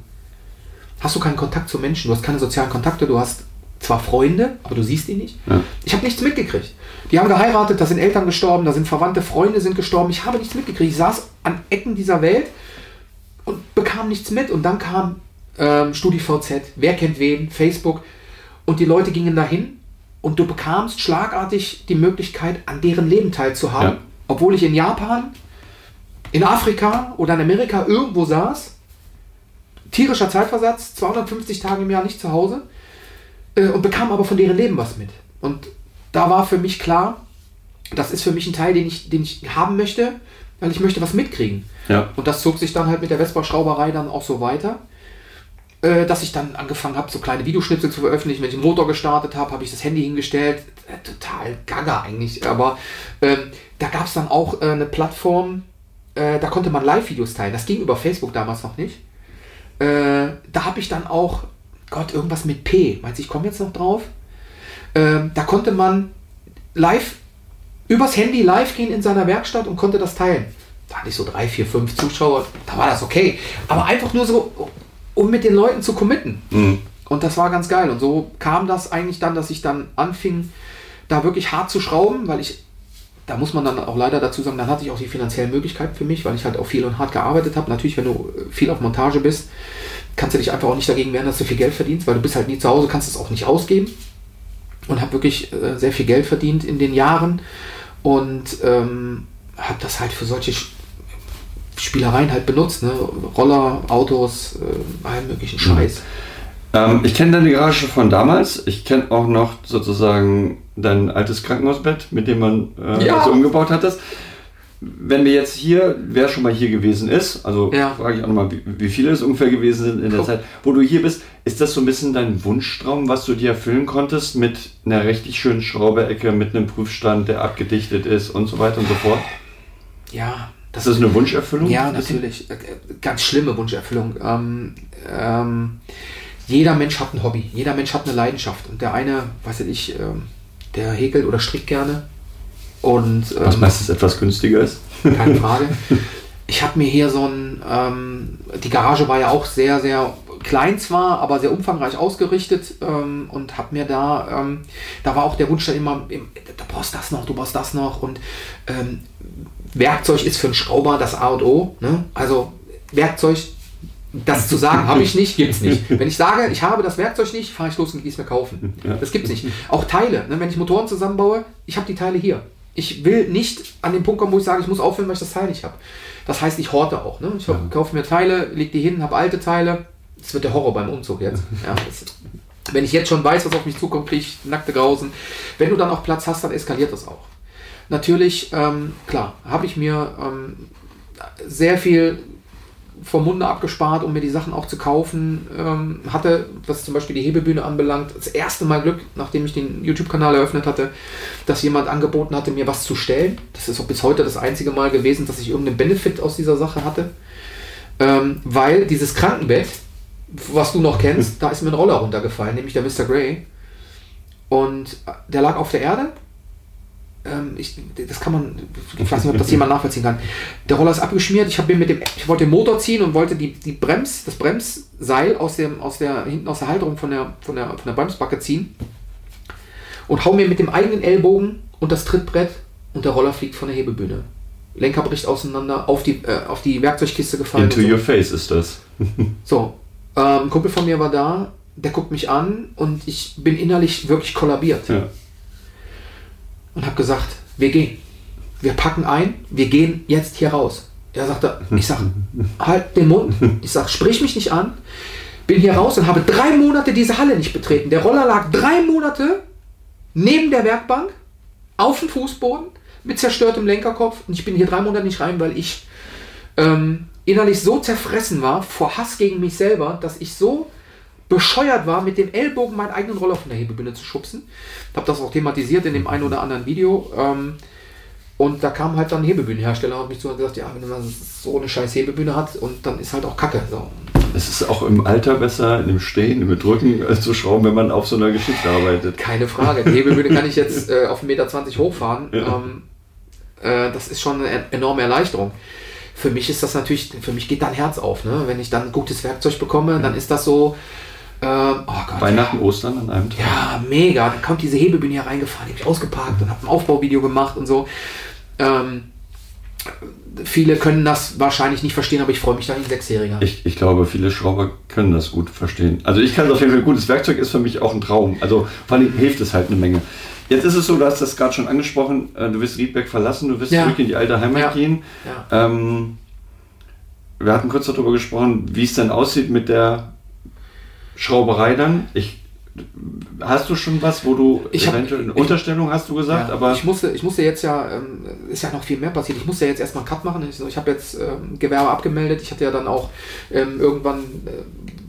hast du keinen Kontakt zu Menschen, du hast keine sozialen Kontakte, du hast zwar Freunde, aber du siehst die nicht. Ja. Ich habe nichts mitgekriegt. Die haben geheiratet, da sind Eltern gestorben, da sind Verwandte, Freunde sind gestorben. Ich habe nichts mitgekriegt. Ich saß an Ecken dieser Welt und bekam nichts mit. Und dann kam ähm, StudiVZ, wer kennt wen, Facebook. Und die Leute gingen dahin und du bekamst schlagartig die Möglichkeit, an deren Leben teilzuhaben. Ja. Obwohl ich in Japan, in Afrika oder in Amerika irgendwo saß, tierischer Zeitversatz, 250 Tage im Jahr nicht zu Hause äh, und bekam aber von deren Leben was mit. Und da war für mich klar, das ist für mich ein Teil, den ich, den ich haben möchte, weil ich möchte was mitkriegen. Ja. Und das zog sich dann halt mit der Vespa-Schrauberei dann auch so weiter, äh, dass ich dann angefangen habe, so kleine Videoschnipsel zu veröffentlichen. Wenn ich den Motor gestartet habe, habe ich das Handy hingestellt. Äh, total gaga eigentlich. Aber ähm, da gab es dann auch äh, eine Plattform, da konnte man Live-Videos teilen. Das ging über Facebook damals noch nicht. Da habe ich dann auch, Gott, irgendwas mit P. Meinst du, ich komme jetzt noch drauf? Ähm, da konnte man live übers Handy live gehen in seiner Werkstatt und konnte das teilen. Da hatte ich so drei, vier, fünf Zuschauer, da war das okay. Aber einfach nur so, um mit den Leuten zu committen. Mhm. Und das war ganz geil. Und so kam das eigentlich dann, dass ich dann anfing, da wirklich hart zu schrauben, weil ich da muss man dann auch leider dazu sagen, dann hatte ich auch die finanziellen Möglichkeiten für mich, weil ich halt auch viel und hart gearbeitet habe. Natürlich, wenn du viel auf Montage bist, kannst du dich einfach auch nicht dagegen wehren, dass du viel Geld verdienst, weil du bist halt nie zu Hause, kannst es auch nicht ausgeben. Und habe wirklich äh, sehr viel Geld verdient in den Jahren und ähm, habe das halt für solche Spielereien halt benutzt. Ne? Roller, Autos, äh, allen möglichen mhm. Scheiß. Ähm, ich kenne deine Garage von damals. Ich kenne auch noch sozusagen dein altes Krankenhausbett, mit dem man äh, ja. also umgebaut hattest. Wenn wir jetzt hier, wer schon mal hier gewesen ist, also ja. frage ich auch nochmal, wie, wie viele es ungefähr gewesen sind in der oh. Zeit, wo du hier bist, ist das so ein bisschen dein Wunschtraum, was du dir erfüllen konntest mit einer richtig schönen Schrauberecke, mit einem Prüfstand, der abgedichtet ist und so weiter und so fort? Ja. Das ist eine Wunscherfüllung? Ja, natürlich. Äh, ganz schlimme Wunscherfüllung. Ähm, ähm, jeder Mensch hat ein Hobby, jeder Mensch hat eine Leidenschaft. Und der eine, weiß ich, ähm, der häkelt oder strickt gerne. Und, ähm, Was meistens etwas günstiger ist. Keine [laughs] Frage. Ich habe mir hier so ein, ähm, die Garage war ja auch sehr, sehr klein zwar, aber sehr umfangreich ausgerichtet ähm, und habe mir da, ähm, da war auch der Wunsch dann immer, du brauchst das noch, du brauchst das noch und ähm, Werkzeug ist für einen Schrauber das A und O. Ne? Also Werkzeug das zu sagen, habe ich nicht, gibt es nicht. [laughs] Wenn ich sage, ich habe das Werkzeug nicht, fahre ich los und gehe es mir kaufen. Das gibt es nicht. Auch Teile, ne? wenn ich Motoren zusammenbaue, ich habe die Teile hier. Ich will nicht an den Punkt kommen, wo ich sage, ich muss aufhören, weil ich das Teil nicht habe. Das heißt, ich horte auch. Ne? Ich ja. kaufe mir Teile, lege die hin, habe alte Teile. Das wird der Horror beim Umzug jetzt. [laughs] Ja, wenn ich jetzt schon weiß, was auf mich zukommt, kriege ich nackte Grausen. Wenn du dann auch Platz hast, dann eskaliert das auch. Natürlich, ähm, klar, habe ich mir ähm, sehr viel vom Munde abgespart, um mir die Sachen auch zu kaufen. Ähm, hatte, was zum Beispiel die Hebebühne anbelangt, das erste Mal Glück, nachdem ich den YouTube-Kanal eröffnet hatte, dass jemand angeboten hatte, mir was zu stellen. Das ist auch bis heute das einzige Mal gewesen, dass ich irgendeinen Benefit aus dieser Sache hatte. Ähm, weil dieses Krankenbett, was du noch kennst, [laughs] da ist mir ein Roller runtergefallen, nämlich der Mr. Grey. Und der lag auf der Erde ähm, ich, das kann man, ich weiß nicht, ob das [laughs] jemand nachvollziehen kann. Der Roller ist abgeschmiert, ich habe mir mit dem, ich wollte den Motor ziehen und wollte die, die Brems, das Bremsseil aus dem, aus der, hinten aus der Halterung von der, von der, von der Bremsbacke ziehen und hau mir mit dem eigenen Ellbogen und das Trittbrett und der Roller fliegt von der Hebebühne. Lenker bricht auseinander, auf die, äh, auf die Werkzeugkiste gefallen. Into so. your face ist das. [laughs] so, ähm, ein Kumpel von mir war da, der guckt mich an und ich bin innerlich wirklich kollabiert. Ja und habe gesagt, wir gehen. Wir packen ein, wir gehen jetzt hier raus. Er sagte, ich sag, halt den Mund. Ich sag, sprich mich nicht an. Bin hier raus und habe drei Monate diese Halle nicht betreten. Der Roller lag drei Monate neben der Werkbank auf dem Fußboden mit zerstörtem Lenkerkopf und ich bin hier drei Monate nicht rein, weil ich ähm, innerlich so zerfressen war vor Hass gegen mich selber, dass ich so bescheuert war, mit dem Ellbogen meinen eigenen Roller von der Hebebühne zu schubsen. Ich habe das auch thematisiert in dem einen oder anderen Video. Ähm, und da kam halt dann ein Hebebühnenhersteller auf mich zu und gesagt, ja, wenn man so eine scheiß Hebebühne hat und dann ist halt auch Kacke. So. Es ist auch im Alter besser, im Stehen, im Drücken äh, zu schrauben, wenn man auf so einer Geschichte arbeitet. Keine Frage. Die Hebebühne kann ich jetzt [laughs] äh, auf 1,20 Meter hochfahren. Ja. Ähm, äh, das ist schon eine enorme Erleichterung. Für mich ist das natürlich, für mich geht dann Herz auf. Ne? Wenn ich dann gutes Werkzeug bekomme, dann ist das so, ähm, oh Gott, Weihnachten, ja. Ostern an einem Tag. Ja, mega. Dann kommt diese Hebebühne hier reingefahren, die habe ich ausgeparkt und habe ein Aufbauvideo gemacht und so. Ähm, viele können das wahrscheinlich nicht verstehen, aber ich freue mich da wie ein Sechsjähriger. Ich, ich glaube, viele Schrauber können das gut verstehen. Also ich kann es auf jeden Fall, gutes Werkzeug ist für mich auch ein Traum. Also vor allem hilft es halt eine Menge. Jetzt ist es so, du hast das gerade schon angesprochen, äh, du wirst Riedberg verlassen, du wirst ja. zurück in die alte Heimat ja. gehen. Ja. Ähm, wir hatten kurz darüber gesprochen, wie es denn aussieht mit der Schrauberei dann. Ich, hast du schon was, wo du ich eventuell eine Unterstellung hast du gesagt, ja, aber ich musste, ich musste jetzt ja, ähm, ist ja noch viel mehr passiert. Ich musste ja jetzt erstmal einen Cut machen. Ich, ich habe jetzt ähm, Gewerbe abgemeldet. Ich hatte ja dann auch ähm, irgendwann, äh,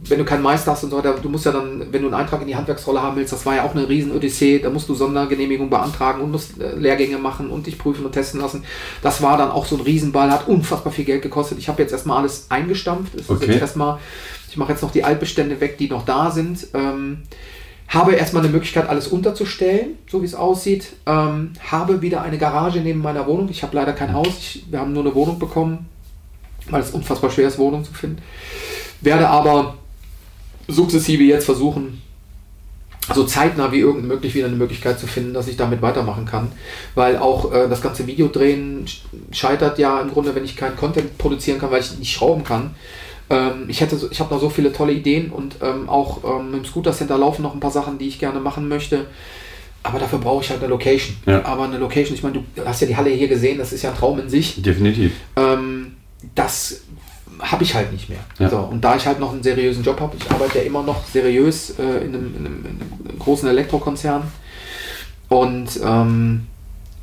wenn du keinen Meister hast und so weiter, du musst ja dann, wenn du einen Eintrag in die Handwerksrolle haben willst, das war ja auch eine riesen Odyssee. Da musst du Sondergenehmigung beantragen und musst äh, Lehrgänge machen und dich prüfen und testen lassen. Das war dann auch so ein Riesenball, hat unfassbar viel Geld gekostet. Ich habe jetzt erstmal alles eingestampft. Es okay. ist jetzt erstmal ich mache jetzt noch die Altbestände weg, die noch da sind. Ähm, habe erstmal eine Möglichkeit, alles unterzustellen, so wie es aussieht. Ähm, habe wieder eine Garage neben meiner Wohnung. Ich habe leider kein Haus. Ich, wir haben nur eine Wohnung bekommen, weil es unfassbar schwer ist, Wohnung zu finden. Werde aber sukzessive jetzt versuchen, so zeitnah wie irgend möglich wieder eine Möglichkeit zu finden, dass ich damit weitermachen kann. Weil auch äh, das ganze Videodrehen scheitert ja im Grunde, wenn ich keinen Content produzieren kann, weil ich nicht schrauben kann. Ähm, ich hätte, ich habe noch so viele tolle Ideen und ähm, auch ähm, im Scooter Center laufen noch ein paar Sachen, die ich gerne machen möchte. Aber dafür brauche ich halt eine Location. Ja. Aber eine Location, ich meine, du hast ja die Halle hier gesehen, das ist ja ein Traum in sich. Definitiv. Ähm, das habe ich halt nicht mehr. Ja. So, und da ich halt noch einen seriösen Job habe, ich arbeite ja immer noch seriös äh, in, einem, in, einem, in einem großen Elektrokonzern und ähm,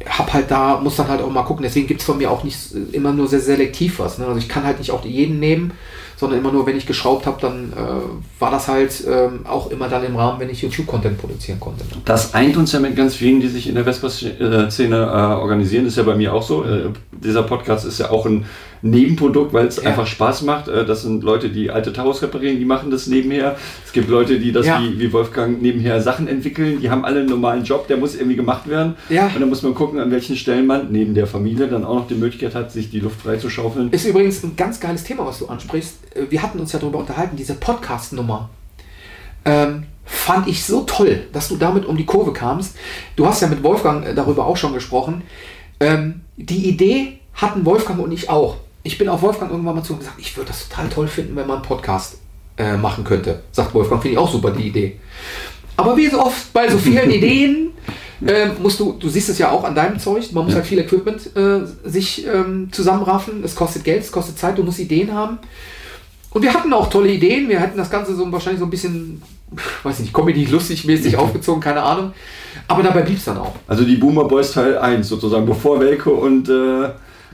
hab halt da, muss dann halt auch mal gucken, deswegen gibt es von mir auch nicht immer nur sehr selektiv was. Ne? Also ich kann halt nicht auch jeden nehmen, sondern immer nur, wenn ich geschraubt habe, dann äh, war das halt ähm, auch immer dann im Rahmen, wenn ich YouTube-Content produzieren konnte. Ne? Das eint uns ja mit ganz vielen, die sich in der Vespa-Szene äh, organisieren. Ist ja bei mir auch so. Äh, dieser Podcast ist ja auch ein Nebenprodukt, weil es Ja. einfach Spaß macht. Äh, das sind Leute, die alte Taros reparieren, die machen das nebenher. Es gibt Leute, die das Ja. wie, wie Wolfgang nebenher Sachen entwickeln. Die haben alle einen normalen Job, der muss irgendwie gemacht werden. Ja. Und dann muss man gucken, an welchen Stellen man neben der Familie dann auch noch die Möglichkeit hat, sich die Luft freizuschaufeln. Ist übrigens ein ganz geiles Thema, was du ansprichst. Äh, Wir hatten uns ja darüber unterhalten, diese Podcast-Nummer. Ähm, fand ich so toll, dass du damit um die Kurve kamst. Du hast ja mit Wolfgang äh, darüber auch schon gesprochen. Ähm, die Idee hatten Wolfgang und ich auch. Ich bin auf Wolfgang irgendwann mal zu ihm gesagt, ich würde das total toll finden, wenn man einen Podcast äh, machen könnte. Sagt Wolfgang, finde ich auch super, die Idee. Aber wie so oft bei so vielen [laughs] Ideen, ähm, musst du, du siehst es ja auch an deinem Zeug, man muss Ja. halt viel Equipment äh, sich ähm, zusammenraffen, es kostet Geld, es kostet Zeit, du musst Ideen haben. Und wir hatten auch tolle Ideen, wir hätten das Ganze so wahrscheinlich so ein bisschen, weiß nicht, Comedy lustig mäßig aufgezogen, keine Ahnung. Aber dabei blieb es dann auch. Also die Boomer Boys Teil 1 sozusagen, bevor Welko und äh,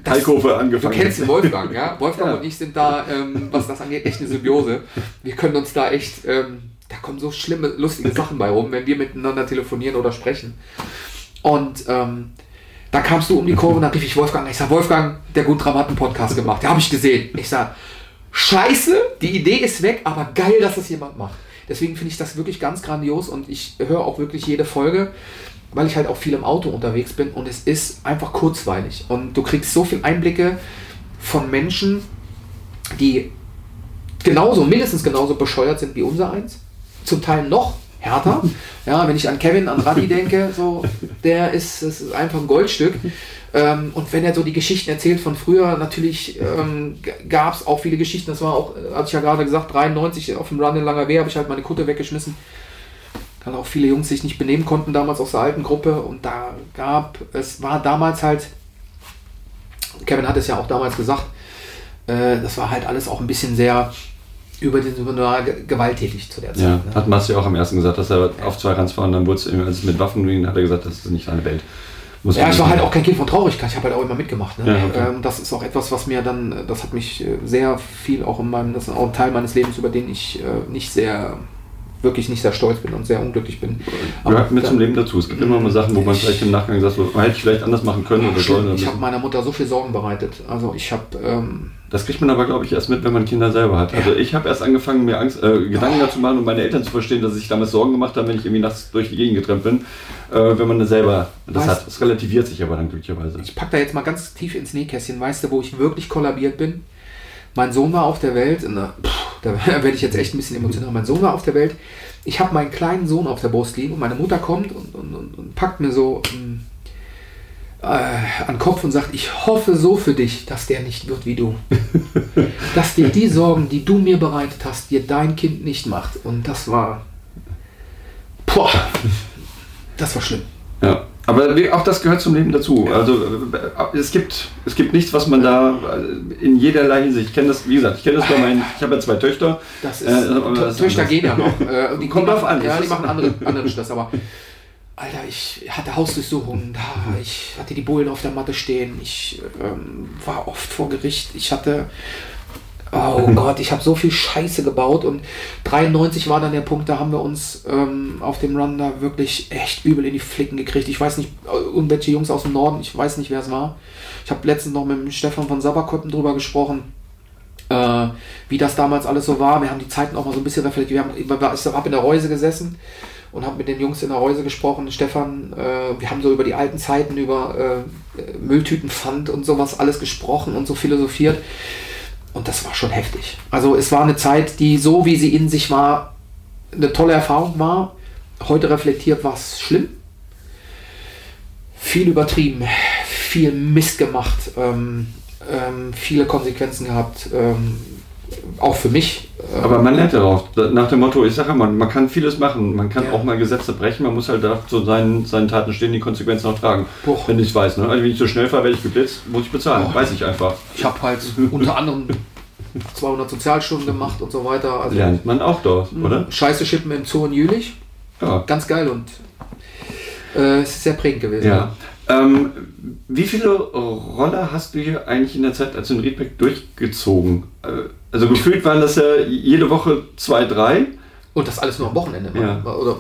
Das- Heikofe Du angefangen kennst den Wolfgang, ja? [laughs] Wolfgang Ja. und ich sind da, ähm, was das angeht, echt eine Symbiose. Wir können uns da echt, ähm, da kommen so schlimme, lustige Sachen bei rum, wenn wir miteinander telefonieren oder sprechen. Und ähm, da kamst du um die Kurve und dann rief ich Wolfgang. Ich sag, Wolfgang, der Guntram hat einen Podcast gemacht. Den habe ich gesehen. Ich sag, scheiße, die Idee ist weg, aber geil, dass es jemand macht. Deswegen finde ich das wirklich ganz grandios und ich höre auch wirklich jede Folge, weil ich halt auch viel im Auto unterwegs bin und es ist einfach kurzweilig. Und du kriegst so viel Einblicke von Menschen, die genauso, mindestens genauso bescheuert sind wie unser eins. Zum Teil noch härter. [laughs] Ja, wenn ich an Kevin, an Radi denke, so, der ist, das ist einfach ein Goldstück. Ähm, und wenn er so die Geschichten erzählt von früher, natürlich ähm, gab es auch viele Geschichten. Das war auch, äh, hatte ich ja gerade gesagt, 93 auf dem Run in Langer Weh habe ich halt meine Kutte weggeschmissen. Weil auch viele Jungs sich nicht benehmen konnten damals aus der alten Gruppe. Und da gab, es war damals halt, Kevin hat es ja auch damals gesagt, äh, das war halt alles auch ein bisschen sehr über den über den- gewalttätig zu der Zeit. Ja, ne? hat Masti auch am ersten gesagt, dass er auf zwei Rands fahren, dann wurde es, als es mit Waffen ging, hat er gesagt, das ist nicht seine Welt. Muss Ja, ich war halt auch kein Kind von Traurigkeit. Ich habe halt auch immer mitgemacht. Ne? Ja, okay. ähm, das ist auch etwas, was mir dann, das hat mich äh, sehr viel auch in meinem, das ist auch ein Teil meines Lebens, über den ich äh, nicht sehr, wirklich nicht sehr stolz bin und sehr unglücklich bin. Gehört mit da- zum Leben dazu. Es gibt immer mal Sachen, wo man vielleicht im Nachgang sagt, so, man hätte ich vielleicht anders machen können oder sollen. ich habe meiner Mutter so viel Sorgen bereitet. Also ich habe, ähm, Das kriegt man aber, glaube ich, erst mit, wenn man Kinder selber hat. Ja. Also ich habe erst angefangen, mir Angst, äh, Gedanken dazu machen und meine Eltern zu verstehen, dass ich damals Sorgen gemacht habe, wenn ich irgendwie nachts durch die Gegend getrennt bin, äh, wenn man das selber das Weißt- hat. Es relativiert sich aber dann glücklicherweise. ich packe da jetzt mal ganz tief ins Nähkästchen. Weißt du, wo ich wirklich kollabiert bin? Mein Sohn war auf der Welt. Na, pff, da [laughs] werde ich jetzt echt ein bisschen emotional. Mein Sohn war auf der Welt. Ich habe meinen kleinen Sohn auf der Brust liegen und meine Mutter kommt und, und, und, und packt mir so ähm, äh, an den Kopf und sagt, ich hoffe so für dich, dass der nicht wird wie du. [laughs] dass dir die Sorgen, die du mir bereitet hast, dir dein Kind nicht macht. Und das war... Boah, das war schlimm. Ja. Aber auch das gehört zum Leben dazu. Also äh, es gibt, es gibt nichts, was man da äh, in jederlei Hinsicht, ich kenne das, wie gesagt, ich kenne das bei meinen, ich habe ja zwei Töchter. Das ist, Äh, das Töchter anders. gehen ja noch. Äh, die [laughs] Kommt machen, drauf an, Ja, die machen andere, andere Stress, aber Alter, ich hatte Hausdurchsuchungen da, ich hatte die Bullen auf der Matte stehen, ich ähm, war oft vor Gericht, ich hatte, oh [laughs] Gott, ich habe so viel Scheiße gebaut und 93 war dann der Punkt, da haben wir uns ähm, auf dem Run da wirklich echt übel in die Flicken gekriegt. Ich weiß nicht, äh, irgendwelche Jungs aus dem Norden, ich weiß nicht, wer es war. Ich habe letztens noch mit dem Stefan von Sabberkotten drüber gesprochen äh, wie das damals alles so war. Wir haben die Zeiten auch mal so ein bisschen reflektiert. Wir haben, ich habe in der Reuse gesessen und habe mit den Jungs in der Reuse gesprochen. Stefan, äh, wir haben so über die alten Zeiten, über äh, Mülltütenpfand und sowas alles gesprochen und so philosophiert. Und das war schon heftig. Also es war eine Zeit, die so wie sie in sich war, eine tolle Erfahrung war. heute reflektiert war es schlimm. Viel übertrieben, viel Mist gemacht, ähm, ähm, viele Konsequenzen gehabt, ähm, auch für mich. ähm, Aber man lernt darauf. Nach dem Motto, ich sage immer, man kann vieles machen. Man kann Ja. auch mal Gesetze brechen. Man muss halt da zu seinen, seinen Taten stehen, die Konsequenzen auch tragen. Boah. Wenn ich es weiß. Ne? Also wenn ich zu schnell fahre, werde ich geblitzt, muss ich bezahlen. Boah. Weiß ich einfach. Ich habe halt unter anderem [laughs] 200 Sozialstunden gemacht und so weiter. Also Lernt man auch dort, Mhm. oder? Scheiße Schippen im Zoo in Jülich. Ja. Ganz geil und äh, es ist sehr prägend gewesen. ja. Ähm, wie viele Roller hast du hier eigentlich in der Zeit als in Riedbeck durchgezogen? Äh, Also gefühlt waren das ja jede Woche zwei, drei. Und das alles nur am Wochenende. ne? Ja. Oder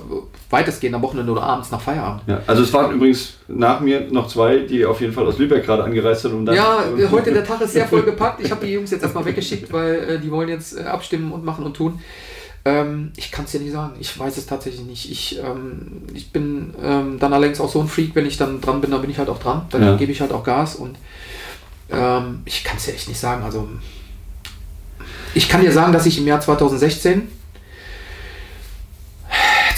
weitestgehend am Wochenende oder abends nach Feierabend. Ja, also es waren übrigens nach mir noch zwei, die auf jeden Fall aus Lübeck gerade angereist sind. Um dann, Ja, [laughs] äh, heute der Tag ist sehr voll gepackt. Ich habe die Jungs jetzt erstmal weggeschickt, weil äh, die wollen jetzt äh, abstimmen und machen und tun. Ähm, ich kann es dir nicht sagen. Ich weiß es tatsächlich nicht. Ich, ähm, ich bin ähm, dann allerdings auch so ein Freak, wenn ich dann dran bin, dann bin ich halt auch dran. Dann Ja. gebe ich halt auch Gas und ähm, ich kann es dir echt nicht sagen. Also ich kann dir sagen, dass ich im Jahr 2016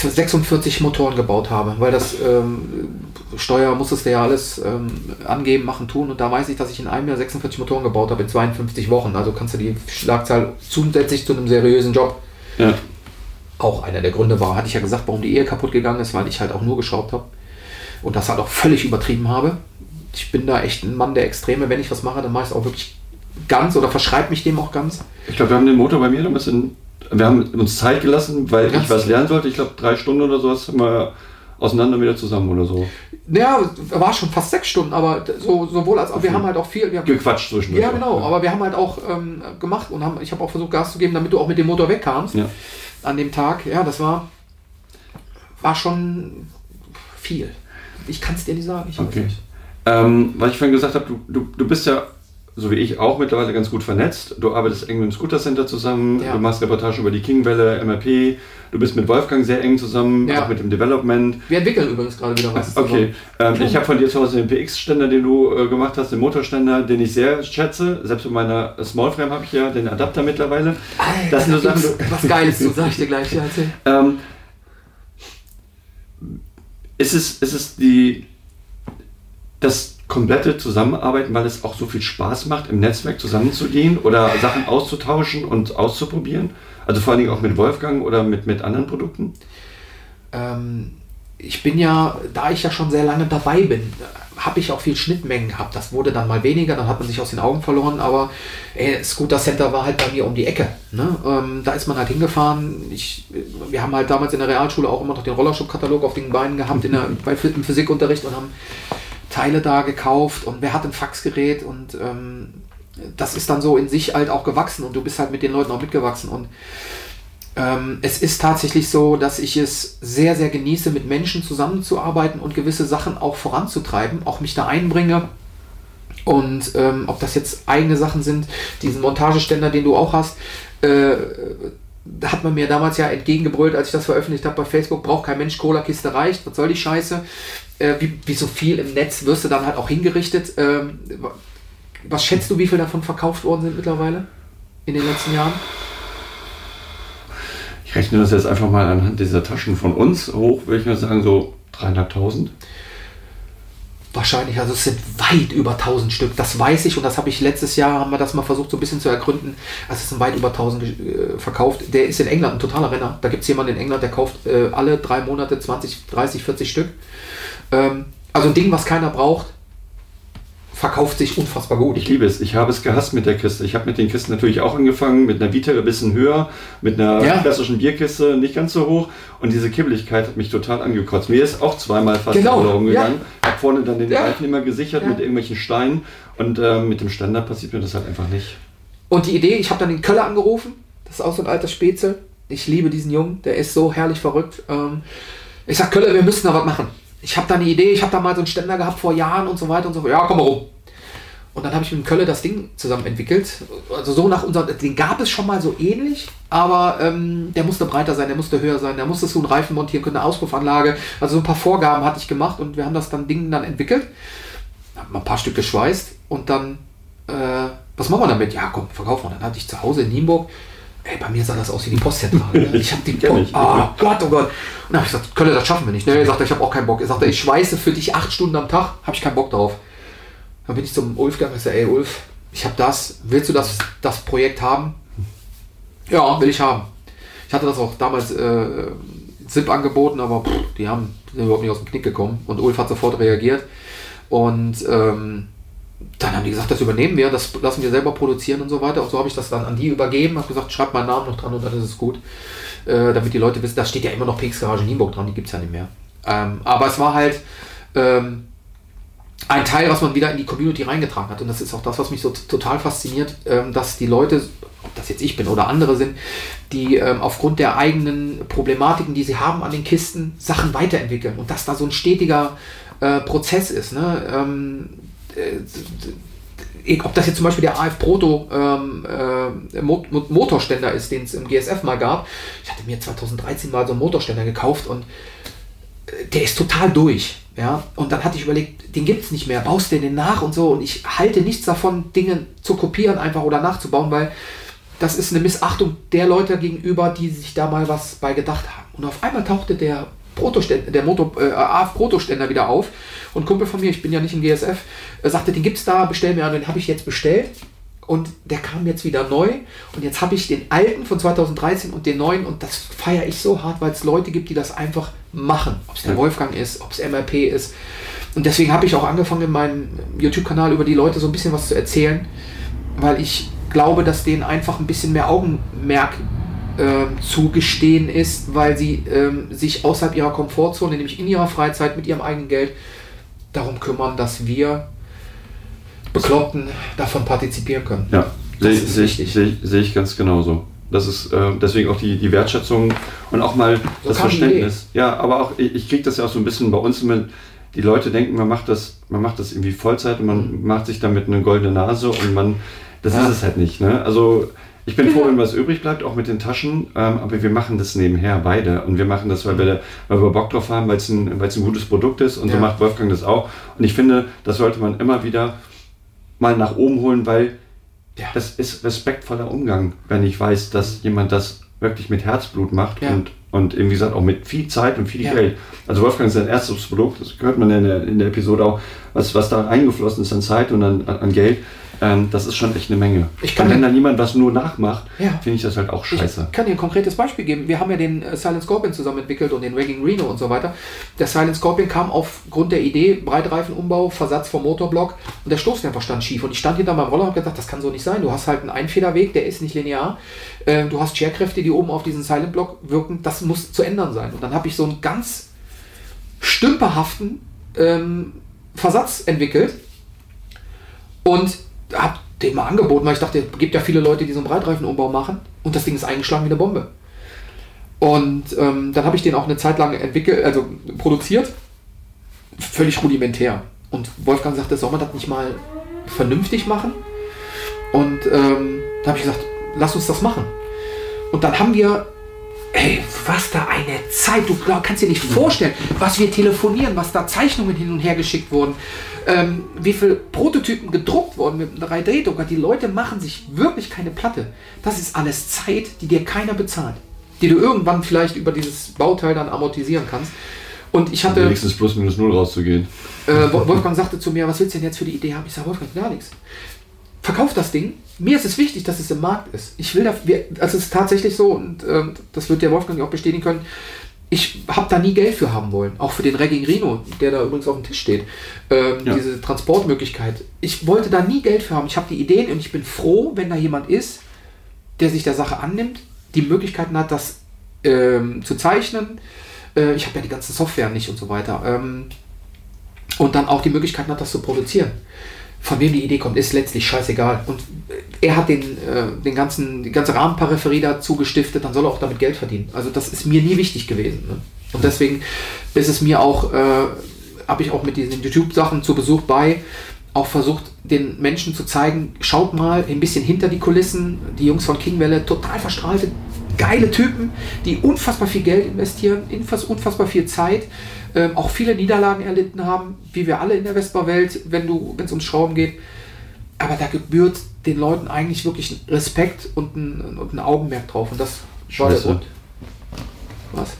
46 Motoren gebaut habe, weil das ähm, Steuer musstest du ja alles ähm, angeben, machen, tun und da weiß ich, dass ich in einem Jahr 46 Motoren gebaut habe in 52 Wochen. Also kannst du die Schlagzahl zusätzlich zu einem seriösen Job ja. auch einer der Gründe war, hatte ich ja gesagt, warum die Ehe kaputt gegangen ist, weil ich halt auch nur geschraubt habe und das halt auch völlig übertrieben habe. Ich bin da echt ein Mann der Extreme. Wenn ich was mache, dann mache ich es auch wirklich ganz oder verschreibe mich dem auch ganz. Ich glaube, wir haben den Motor bei mir damals in. Wir haben uns Zeit gelassen, weil Ja. ich was lernen sollte. Ich glaube, drei Stunden oder sowas haben wir auseinander wieder zusammen oder so. Ja, war schon fast sechs Stunden, aber so, sowohl als auch, wir haben halt auch viel, wir haben Gequatscht zwischendurch. Ja, genau. Aber wir haben halt auch ähm, gemacht und haben, ich habe auch versucht, Gas zu geben, damit du auch mit dem Motor wegkamst Ja. an dem Tag. Ja, das war, war schon viel. Ich kann es dir nicht sagen. Ich weiß Okay. nicht. Ähm, was ich vorhin gesagt habe, du, du, du bist ja, so wie ich auch mittlerweile ganz gut vernetzt. Du arbeitest eng mit dem Scooter Center zusammen, Ja. du machst Reportagen über die Kingwelle, MRP, du bist mit Wolfgang sehr eng zusammen, Ja. auch mit dem Development. Wir entwickeln übrigens gerade wieder was. Okay, ähm, ich habe von dir zu Hause den PX-Ständer, den du äh, gemacht hast, den Motorständer, den ich sehr schätze. Selbst mit meiner Smallframe habe ich ja den Adapter mittlerweile. Alter, Das sind so Sachen, was Geiles zu, sag ich dir gleich. Ja. Ähm, ist, es, ist es die, das komplette Zusammenarbeiten, weil es auch so viel Spaß macht, im Netzwerk zusammenzugehen oder Sachen auszutauschen und auszuprobieren? Also vor allen Dingen auch mit Wolfgang oder mit, mit anderen Produkten? Ähm, ich bin ja, da ich ja schon sehr lange dabei bin, habe ich auch viel Schnittmengen gehabt. Das wurde dann mal weniger, dann hat man sich aus den Augen verloren, aber ey, Scooter Center war halt bei mir um die Ecke. Ne? Ähm, da ist man halt hingefahren. Ich, wir haben halt damals in der Realschule auch immer noch den Rollerschub-Katalog auf den Beinen gehabt in der, bei, im Physikunterricht und haben Teile da gekauft und wer hat ein Faxgerät und ähm, das ist dann so in sich halt auch gewachsen und du bist halt mit den Leuten auch mitgewachsen und ähm, es ist tatsächlich so, dass ich es sehr, sehr genieße, mit Menschen zusammenzuarbeiten und gewisse Sachen auch voranzutreiben, auch mich da einbringe. Und ähm, ob das jetzt eigene Sachen sind, diesen Montageständer, den du auch hast, äh, hat man mir damals ja entgegengebrüllt, als ich das veröffentlicht habe bei Facebook, braucht kein Mensch, Cola-Kiste reicht, was soll die Scheiße? Äh, wie, wie so viel im Netz wirst du dann halt auch hingerichtet. Ähm, was schätzt du, wie viel davon verkauft worden sind mittlerweile in den letzten Jahren? Ich rechne das jetzt einfach mal anhand dieser Taschen von uns hoch, würde ich mal sagen, so 300.000. Wahrscheinlich, also es sind weit über 1000 Stück, das weiß ich und das habe ich letztes Jahr, haben wir das mal versucht so ein bisschen zu ergründen, also es sind weit über 1000 äh, verkauft. Der ist in England ein totaler Renner, da gibt es jemanden in England, der kauft äh, alle drei Monate 20, 30, 40 Stück. Ähm, also ein Ding, was keiner braucht, verkauft sich unfassbar gut. Ich liebe es. Ich habe es gehasst mit der Kiste. Ich habe mit den Kisten natürlich auch angefangen, mit einer Vita ein bisschen höher, mit einer Ja. klassischen Bierkiste nicht ganz so hoch. Und diese Kibbeligkeit hat mich total angekotzt. Mir ist auch zweimal fast Genau, die Rolle rumgegangen. ja. Hab vorne dann den Ja. Reifen immer gesichert Ja. mit irgendwelchen Steinen. Und ähm, mit dem Standard passiert mir das halt einfach nicht. Und die Idee, ich habe dann den Köller angerufen, das ist auch so ein alter Spätzel. Ich liebe diesen Jungen, der ist so herrlich verrückt. Ähm, ich sag, Köller, wir müssen da was machen. Ich habe da eine Idee, ich habe da mal so einen Ständer gehabt vor Jahren und so weiter und so fort. Ja, komm mal rum. Und dann habe ich mit dem Kölle das Ding zusammen entwickelt. Also so nach unserem, den gab es schon mal so ähnlich, aber ähm, der musste breiter sein, der musste höher sein, der musste so einen Reifen montieren können, eine Auspuffanlage. Also so ein paar Vorgaben hatte ich gemacht und wir haben das dann Ding dann entwickelt. Hab mal ein paar Stück geschweißt und dann, äh, was machen wir damit? Ja, komm, verkaufen wir. Dann hatte ich zu Hause in Nienburg Ey, bei mir sah das aus wie die Postzentrale. Ne? Ich habe die [laughs] ich. Oh Gott, oh Gott. Und dann habe ich gesagt, Kölle, das schaffen wir nicht. Ne, er sagte, ich habe auch keinen Bock. Er sagte, ich schweiße für dich acht Stunden am Tag, habe ich keinen Bock drauf. Dann bin ich zum Ulf gegangen und sagte, ey Ulf, ich habe das, willst du das, das Projekt haben? Ja, will ich haben. Ich hatte das auch damals äh, ZIP angeboten, aber pff, die haben sind überhaupt nicht aus dem Knick gekommen. Und Ulf hat sofort reagiert. Und ähm, dann haben die gesagt, das übernehmen wir, das lassen wir selber produzieren und so weiter. Und so habe ich das dann an die übergeben, habe gesagt, schreibt meinen Namen noch dran und dann ist es gut. Äh, damit die Leute wissen, da steht ja immer noch PX Garage Nienburg dran, die gibt es ja nicht mehr. Ähm, aber es war halt ähm, ein Teil, was man wieder in die Community reingetragen hat. Und das ist auch das, was mich so total fasziniert, ähm, dass die Leute, ob das jetzt ich bin oder andere sind, die ähm, aufgrund der eigenen Problematiken, die sie haben an den Kisten, Sachen weiterentwickeln. Und dass da so ein stetiger äh, Prozess ist. Ne? Ähm, äh, ob das jetzt zum Beispiel der AF Proto ähm, äh, Mo Mo- Motorständer ist, den es im GSF mal gab. Ich hatte mir 2013 mal so einen Motorständer gekauft und äh, der ist total durch. Ja, und dann hatte ich überlegt, den gibt es nicht mehr, baust du den nach und so. Und ich halte nichts davon, Dinge zu kopieren einfach oder nachzubauen, weil das ist eine Missachtung der Leute gegenüber, die sich da mal was bei gedacht haben. Und auf einmal tauchte der Protoständer, der Motor, äh, AF Protoständer wieder auf. Und Kumpel von mir, ich bin ja nicht im GSF, äh, sagte, den gibt's da, bestell mir an. Den habe ich jetzt bestellt. Und der kam jetzt wieder neu. Und jetzt habe ich den alten von 2013 und den neuen. Und das feiere ich so hart, weil es Leute gibt, die das einfach machen. Ob es der Ja. Wolfgang ist, ob es MRP ist. Und deswegen habe ich auch angefangen, in meinem YouTube-Kanal über die Leute so ein bisschen was zu erzählen. Weil ich glaube, dass denen einfach ein bisschen mehr Augenmerk ähm, zugestehen ist, weil sie ähm, sich außerhalb ihrer Komfortzone, nämlich in ihrer Freizeit mit ihrem eigenen Geld, darum kümmern, dass wir Bekloppten davon partizipieren können. Ja, sehe seh seh seh ich ganz genauso. Das ist äh, deswegen auch die, die Wertschätzung und auch mal So das Verständnis. Ja, aber auch, ich, ich kriege das ja auch so ein bisschen bei uns mit, die Leute denken, man macht das, man macht das irgendwie Vollzeit und man macht sich damit eine goldene Nase und man, das Mhm. Ja. ist es halt nicht. Ne? Also ich bin Ja. froh, wenn was übrig bleibt, auch mit den Taschen, ähm, aber wir machen das nebenher beide und wir machen das, weil wir, weil wir Bock drauf haben, weil es ein, ein gutes Produkt ist und so Ja. macht Wolfgang das auch. Und ich finde, das sollte man immer wieder mal nach oben holen, weil Ja. das ist respektvoller Umgang, wenn ich weiß, dass jemand das wirklich mit Herzblut macht Ja. und, und irgendwie gesagt auch mit viel Zeit und viel Ja. Geld. Also Wolfgang ist sein erstes Produkt, das hört man in der, in der Episode auch, was, was da eingeflossen ist an Zeit und an, an Geld. Ähm, das ist schon echt eine Menge. Ich kann und wenn dann jemand was nur nachmacht, Ja. finde ich das halt auch scheiße. Ich kann dir ein konkretes Beispiel geben. Wir haben ja den äh, Silent Scorpion zusammen entwickelt und den Ragging Reno und so weiter. Der Silent Scorpion kam aufgrund der Idee, Breitreifenumbau, Versatz vom Motorblock und der Stoßdämpfer stand schief. Und ich stand hinter meinem Roller und habe gedacht, das kann so nicht sein. Du hast halt einen Einfederweg, der ist nicht linear. Ähm, du hast Scherkräfte, die oben auf diesen Silent Block wirken. Das muss zu ändern sein. Und dann habe ich so einen ganz stümperhaften ähm, Versatz entwickelt und habe den mal angeboten, weil ich dachte, es gibt ja viele Leute, die so einen Breitreifenumbau machen und das Ding ist eingeschlagen wie eine Bombe. Und ähm, dann habe ich den auch eine Zeit lang entwickelt, also produziert, völlig rudimentär. Und Wolfgang sagte, soll man das nicht mal vernünftig machen? Und ähm, da habe ich gesagt, lass uns das machen. Und dann haben wir, ey, was da eine Zeit, du glaub, kannst dir nicht vorstellen, was wir telefonieren, was da Zeichnungen hin und her geschickt wurden, ähm, wie viele Prototypen gedruckt wurden mit einem 3D-Drucker. Die Leute machen sich wirklich keine Platte. Das ist alles Zeit, die dir keiner bezahlt. Die du irgendwann vielleicht über dieses Bauteil dann amortisieren kannst. Und ich hatte. Wenigstens plus minus null rauszugehen. Äh, Wo- Wolfgang sagte zu mir, was willst du denn jetzt für die Idee haben? Ich sage, Wolfgang, gar nichts. Verkauf das Ding. Mir ist es wichtig, dass es im Markt ist. Ich will da, wir, also es ist tatsächlich so, und ähm, das wird der Wolfgang auch bestätigen können, ich habe da nie Geld für haben wollen. Auch für den Regging Reno, der da übrigens auf dem Tisch steht. Ähm, Ja. Diese Transportmöglichkeit. Ich wollte da nie Geld für haben. Ich habe die Ideen und ich bin froh, wenn da jemand ist, der sich der Sache annimmt, die Möglichkeiten hat, das ähm, zu zeichnen. Äh, ich habe ja die ganze Software nicht und so weiter. Ähm, und dann auch die Möglichkeiten hat, das zu produzieren. Von wem die Idee kommt, ist letztlich scheißegal. Und äh, er hat den, äh, den ganzen, die ganze Rahmenperipherie dazu gestiftet, dann soll er auch damit Geld verdienen. Also das ist mir nie wichtig gewesen. Ne? Und deswegen ist es mir auch, äh, habe ich auch mit diesen YouTube-Sachen zu Besuch bei, auch versucht, den Menschen zu zeigen, schaut mal ein bisschen hinter die Kulissen. Die Jungs von Kingwelle, total verstrahlte, geile Typen, die unfassbar viel Geld investieren, unfass- unfassbar viel Zeit, ähm, auch viele Niederlagen erlitten haben, wie wir alle in der Vespa-Welt, wenn es ums Schrauben geht. aber da gebührt den Leuten eigentlich wirklich ein Respekt und ein, und ein Augenmerk drauf. Und das war der. Grund. Was?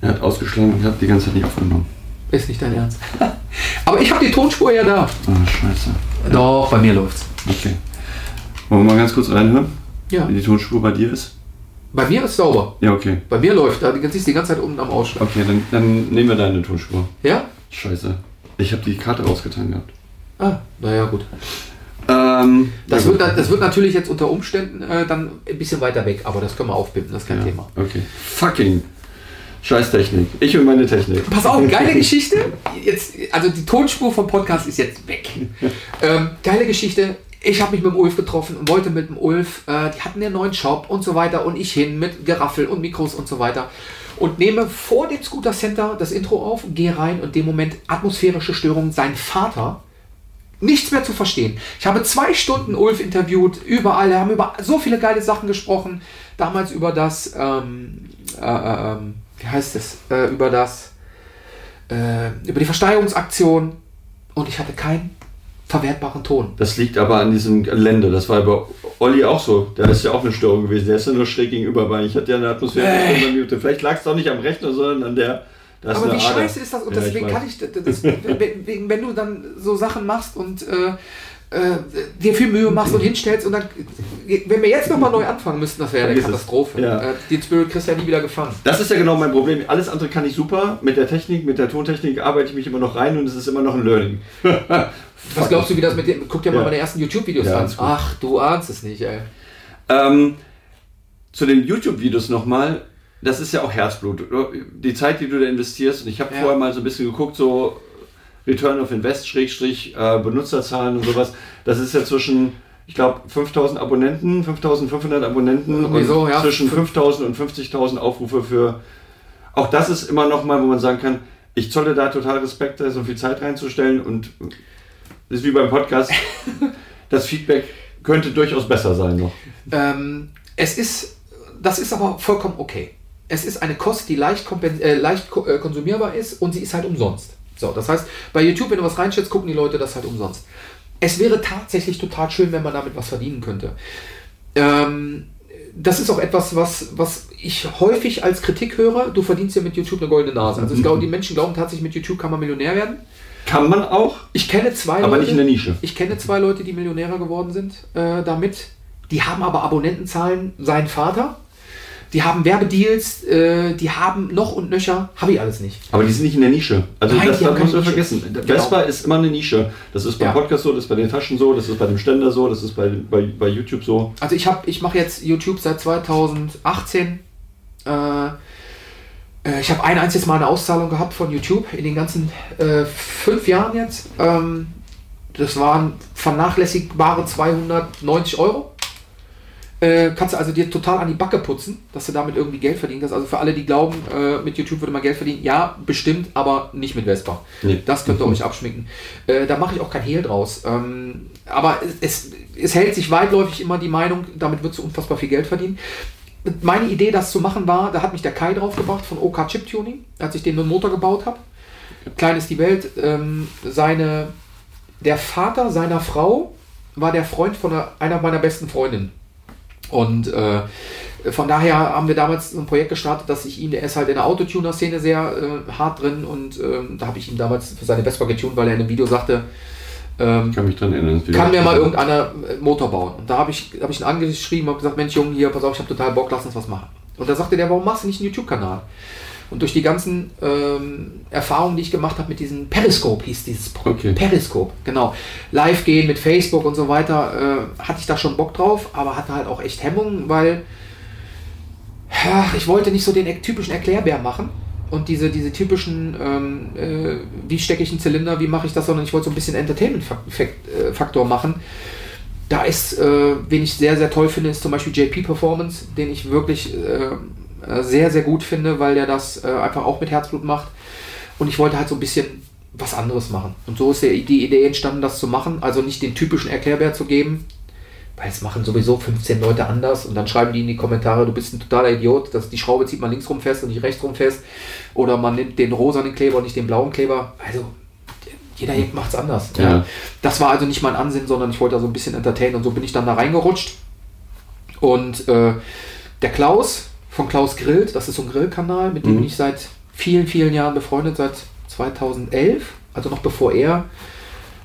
Er hat ausgeschlagen und hat die ganze Zeit nicht aufgenommen. Ist nicht dein Ernst. [laughs] aber ich habe die Tonspur ja da. Ah, scheiße. Doch, bei mir läuft's. Okay. Wollen wir mal ganz kurz reinhören, Ja. wie die Tonspur bei dir ist? Bei mir ist sauber. Ja, okay. Bei mir läuft. Da siehst du die ganze Zeit unten am Ausschlag. Okay, dann, dann nehmen wir deine Tonspur. Ja? Scheiße. Ich habe die Karte rausgetan gehabt. Ah, naja, gut. Ähm, Das, ja, wird, gut. das wird natürlich jetzt unter Umständen äh, dann ein bisschen weiter weg, aber das können wir aufbinden, das ist kein ja, Thema. Okay. Fucking Scheißtechnik. Ich und meine Technik. Pass auf, geile [laughs] Geschichte. Jetzt, also die Tonspur vom Podcast ist jetzt weg. [laughs] ähm, geile Geschichte. Ich habe mich mit dem Ulf getroffen und wollte mit dem Ulf, äh, die hatten den neuen Shop und so weiter und ich hin mit Geraffel und Mikros und so weiter und nehme vor dem Scooter Center das Intro auf, gehe rein und dem Moment atmosphärische Störung. Sein Vater nichts mehr zu verstehen. Ich habe zwei Stunden Ulf interviewt, überall, wir haben über so viele geile Sachen gesprochen. Damals über das, ähm, äh, äh, ähm, wie heißt es, äh, über das, äh, über die Versteigerungsaktion und ich hatte keinen verwertbaren Ton. Das liegt aber an diesem Gelände. Das war bei Olli auch so. Da ist ja auch eine Störung gewesen. Der ist ja nur schräg gegenüber, weil ich hatte ja eine Atmosphäre. Äh. Vielleicht lag es doch nicht am Rechner, sondern an der. Aber wie Ader. scheiße ist das? Und Ja, deswegen ich kann ich, das, [laughs] wenn, wenn du dann so Sachen machst und äh, äh, dir viel Mühe machst und hinstellst und dann, wenn wir jetzt nochmal neu anfangen müssten, das wäre eine Vergiss es. Katastrophe. Ja. Äh, den Spirit kriegst du ja nie wieder gefangen. Das ist ja genau mein Problem. Alles andere kann ich super. Mit der Technik, mit der Tontechnik arbeite ich mich immer noch rein und es ist immer noch ein Learning. [laughs] Was glaubst du, wie das mit dem, guck dir mal Ja. meine ersten YouTube-Videos Ja, an. Ach, du ahnst es nicht, ey. Ähm, zu den YouTube-Videos nochmal. Das ist ja auch Herzblut. Die Zeit, die du da investierst. Und ich habe Ja. vorher mal so ein bisschen geguckt, so Return of Invest, Schrägstrich, äh, Benutzerzahlen und sowas. Das ist ja zwischen, ich glaube, 5000 Abonnenten, 5500 Abonnenten und so, ja. zwischen 5000 und 50.000 Aufrufe für. Auch das ist immer nochmal, wo man sagen kann, ich zolle da total Respekt, da so viel Zeit reinzustellen und das ist wie beim Podcast. [laughs] das Feedback könnte durchaus besser sein noch. Ähm, es ist, das ist aber vollkommen okay. Es ist eine Kost, die leicht, äh, leicht äh, konsumierbar ist und sie ist halt umsonst. So, das heißt, bei YouTube, wenn du was reinstellst, gucken die Leute das halt umsonst. Es wäre tatsächlich total schön, wenn man damit was verdienen könnte. Ähm, das ist auch etwas, was, was ich häufig als Kritik höre. Du verdienst ja mit YouTube eine goldene Nase. Also ich [laughs] glaube, die Menschen glauben tatsächlich, mit YouTube kann man Millionär werden. Kann man auch, Ich kenne zwei aber Leute. nicht in der Nische. Ich kenne zwei Leute, die Millionäre geworden sind äh, damit. Die haben aber Abonnentenzahlen, sein Vater. Die haben Werbedeals, äh, die haben noch und nöcher. Habe ich alles nicht. Aber die sind nicht in der Nische. Also Nein, das man so Nische. vergessen. Genau. Vespa ist immer eine Nische. Das ist beim Ja. Podcast so, das ist bei den Taschen so, das ist bei dem Ständer so, das ist bei, bei, bei YouTube so. Also ich habe, ich mache jetzt YouTube seit 2018. Äh, äh, ich habe ein einziges Mal eine Auszahlung gehabt von YouTube in den ganzen äh, fünf Jahren jetzt. Ähm, das waren vernachlässigbare 290 Euro. Äh, kannst du also dir total an die Backe putzen, dass du damit irgendwie Geld verdienen kannst. Also für alle, die glauben, äh, mit YouTube würde man Geld verdienen, ja, bestimmt, aber nicht mit Vespa. Nee. Das könnt ihr euch abschminken. Äh, da mache ich auch kein Hehl draus. Ähm, aber es, es, hält sich weitläufig immer die Meinung, damit wird du unfassbar viel Geld verdienen. Meine Idee, das zu machen, war, da hat mich der Kai draufgebracht von OK Chip Tuning, als ich den einen Motor gebaut habe. Klein ist die Welt. Ähm, seine, der Vater seiner Frau war der Freund von einer, einer meiner besten Freundinnen. Und äh, von daher haben wir damals ein Projekt gestartet, dass ich ihm, der ist halt in der Autotuner-Szene sehr äh, hart drin und ähm, da habe ich ihm damals für seine Vespa getunt, weil er in einem Video sagte, ähm, Ich kann mich dran erinnern. kann mir mal irgendeiner äh, Motor bauen. Und da habe ich, hab ich ihn angeschrieben und gesagt, Mensch Junge, hier, pass auf, ich habe total Bock, lass uns was machen. Und da sagte der, warum machst du nicht einen YouTube-Kanal? Und durch die ganzen ähm, Erfahrungen, die ich gemacht habe mit diesem Periscope, hieß dieses Produkt. Okay. Periscope, genau. Live gehen mit Facebook und so weiter, äh, hatte ich da schon Bock drauf, aber hatte halt auch echt Hemmungen, weil ja, ich wollte nicht so den typischen Erklärbär machen und diese, diese typischen, ähm, äh, wie stecke ich einen Zylinder, wie mache ich das, sondern ich wollte so ein bisschen Entertainment-Faktor machen. Da ist, äh, wen ich sehr, sehr toll finde, ist zum Beispiel JP Performance, den ich wirklich äh, äh, sehr, sehr gut finde, weil der das äh, einfach auch mit Herzblut macht. Und ich wollte halt so ein bisschen was anderes machen. Und so ist die Idee entstanden, das zu machen. Also nicht den typischen Erklärbär zu geben, weil es machen sowieso 15 Leute anders und dann schreiben die in die Kommentare, du bist ein totaler Idiot, dass die Schraube zieht man links rum fest und nicht rechts rum fest. Oder man nimmt den rosanen Kleber und nicht den blauen Kleber. Also jeder Jack macht's anders. Ja. Ja. Das war also nicht mein Ansinn, sondern ich wollte da so ein bisschen entertainen und so bin ich dann da reingerutscht. Und äh, der Klaus von Klaus Grillt, das ist so ein Grillkanal, mit dem Mhm. bin ich seit vielen, vielen Jahren befreundet, seit 2011, also noch bevor er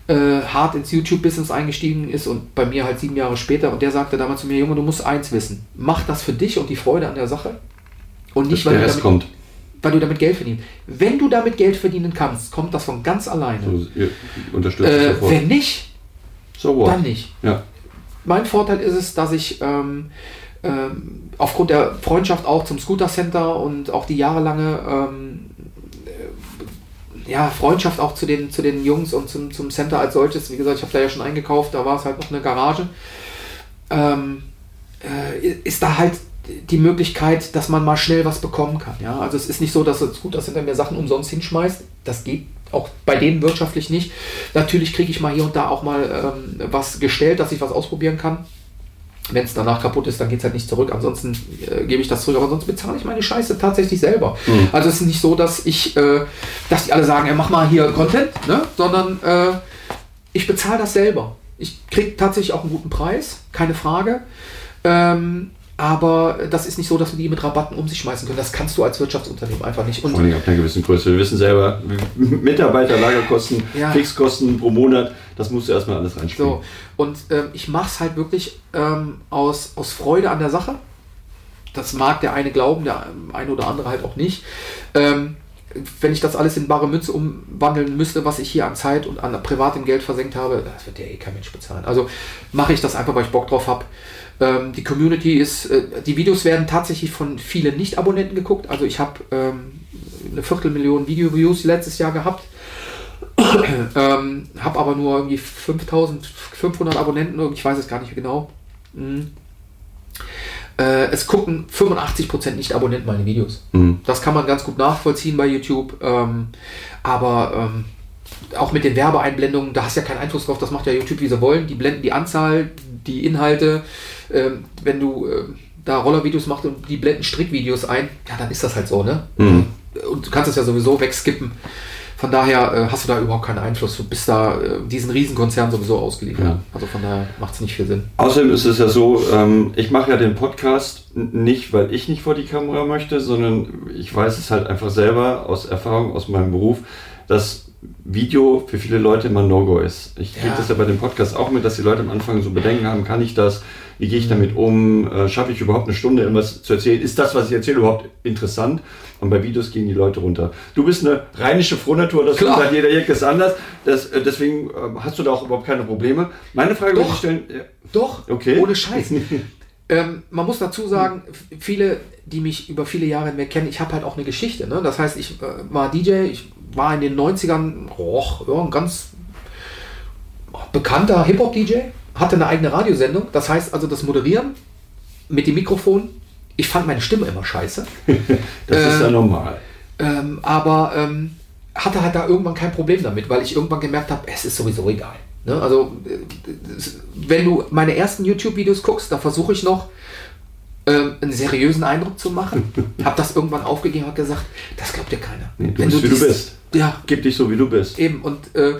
äh, hart ins YouTube-Business eingestiegen ist und bei mir halt sieben Jahre später. Und der sagte damals zu mir, Junge, du musst eins wissen. Mach das für dich und die Freude an der Sache. Und nicht, weil der du, damit, kommt. weil du damit Geld verdienst. Wenn du damit Geld verdienen kannst, kommt das von ganz alleine. So, unterstützt äh, wenn nicht, So dann nicht. Ja. Mein Vorteil ist es, dass ich ähm, ähm, aufgrund der Freundschaft auch zum Scooter Center und auch die jahrelange ähm, äh, ja, Freundschaft auch zu den, zu den Jungs und zum, zum Center als solches, wie gesagt, ich habe da ja schon eingekauft, da war es halt noch eine Garage, ähm, äh, ist da halt die Möglichkeit, dass man mal schnell was bekommen kann. Ja? Also es ist nicht so, dass das Scooter Center mir Sachen umsonst hinschmeißt. Das geht auch bei denen wirtschaftlich nicht. Natürlich kriege ich mal hier und da auch mal ähm, was gestellt, dass ich was ausprobieren kann. Wenn es danach kaputt ist, dann geht es halt nicht zurück. Ansonsten äh, gebe ich das zurück. Aber sonst bezahle ich meine Scheiße tatsächlich selber. Mhm. Also es ist nicht so, dass ich, äh, dass die alle sagen, ja, mach mal hier Content, ne? sondern äh, ich bezahle das selber. Ich kriege tatsächlich auch einen guten Preis, keine Frage. Ähm, aber das ist nicht so, dass wir die mit Rabatten um sich schmeißen können. Das kannst du als Wirtschaftsunternehmen einfach nicht. Vor Und allem ab einer gewissen Größe. Wir wissen selber, Mitarbeiter, Lagerkosten, [laughs] Ja. Fixkosten pro Monat, das musst du erstmal alles reinspielen. So, und ähm, ich mache es halt wirklich ähm, aus, aus Freude an der Sache. Das mag der eine glauben, der eine oder andere halt auch nicht. Ähm, wenn ich das alles in bare Münze umwandeln müsste, was ich hier an Zeit und an privatem Geld versenkt habe, das wird ja eh kein Mensch bezahlen. Also mache ich das einfach, weil ich Bock drauf habe. Ähm, die Community ist, äh, die Videos werden tatsächlich von vielen Nicht-Abonnenten geguckt. Also ich habe ähm, eine Viertelmillion Video-Views letztes Jahr gehabt. [clears throat] ähm, habe aber nur irgendwie 5500 Abonnenten, ich weiß es gar nicht genau. Mhm. Äh, es gucken 85% Nicht-Abonnenten meine Videos. Mhm. Das kann man ganz gut nachvollziehen bei YouTube. Ähm, aber ähm, auch mit den Werbeeinblendungen, da hast du ja keinen Einfluss drauf, das macht ja YouTube, wie sie wollen. Die blenden die Anzahl, die Inhalte. Ähm, wenn du ähm, da Rollervideos machst und die blenden Strickvideos ein, ja, dann ist das halt so, ne? Mhm. Und du kannst es ja sowieso wegskippen. Von daher äh, hast du da überhaupt keinen Einfluss. Du bist da äh, diesen Riesenkonzern sowieso ausgeliefert. Ja. Also von daher macht es nicht viel Sinn. Außerdem ist es ja so, ähm, ich mache ja den Podcast nicht, weil ich nicht vor die Kamera möchte, sondern ich weiß es halt einfach selber aus Erfahrung, aus meinem Beruf, dass Video für viele Leute immer No-Go ist. Ich kriege Ja. das ja bei dem Podcast auch mit, dass die Leute am Anfang so Bedenken haben, kann ich das, wie gehe ich damit um, äh, schaffe ich überhaupt eine Stunde irgendwas zu erzählen, ist das, was ich erzähle, überhaupt interessant? Und bei Videos gehen die Leute runter. Du bist eine rheinische Frohnatur, das Klar. sagt jeder Jack ist anders, das, äh, deswegen äh, hast du da auch überhaupt keine Probleme. Meine Frage würde ich stellen, Doch, Okay. ohne Scheiß. [laughs] ähm, man muss dazu sagen, viele, die mich über viele Jahre hinweg kennen, ich habe halt auch eine Geschichte. Ne? Das heißt, ich äh, war DJ, ich war in den 90ern och, ja, ein ganz bekannter Hip-Hop-DJ, hatte eine eigene Radiosendung. Das heißt also, das Moderieren mit dem Mikrofon, ich fand meine Stimme immer scheiße. [laughs] Das ist Äh, ja normal. Ähm, aber ähm, hatte halt da irgendwann kein Problem damit, weil ich irgendwann gemerkt habe, es ist sowieso egal. Ne? Also, äh, wenn du meine ersten YouTube-Videos guckst, da versuche ich noch ähm, einen seriösen Eindruck zu machen. [laughs] habe das irgendwann aufgegeben und gesagt, das glaubt dir keiner. Nee, du Wenn bist, wie dies- du bist. Ja, Gib dich so, wie du bist. eben. Und äh,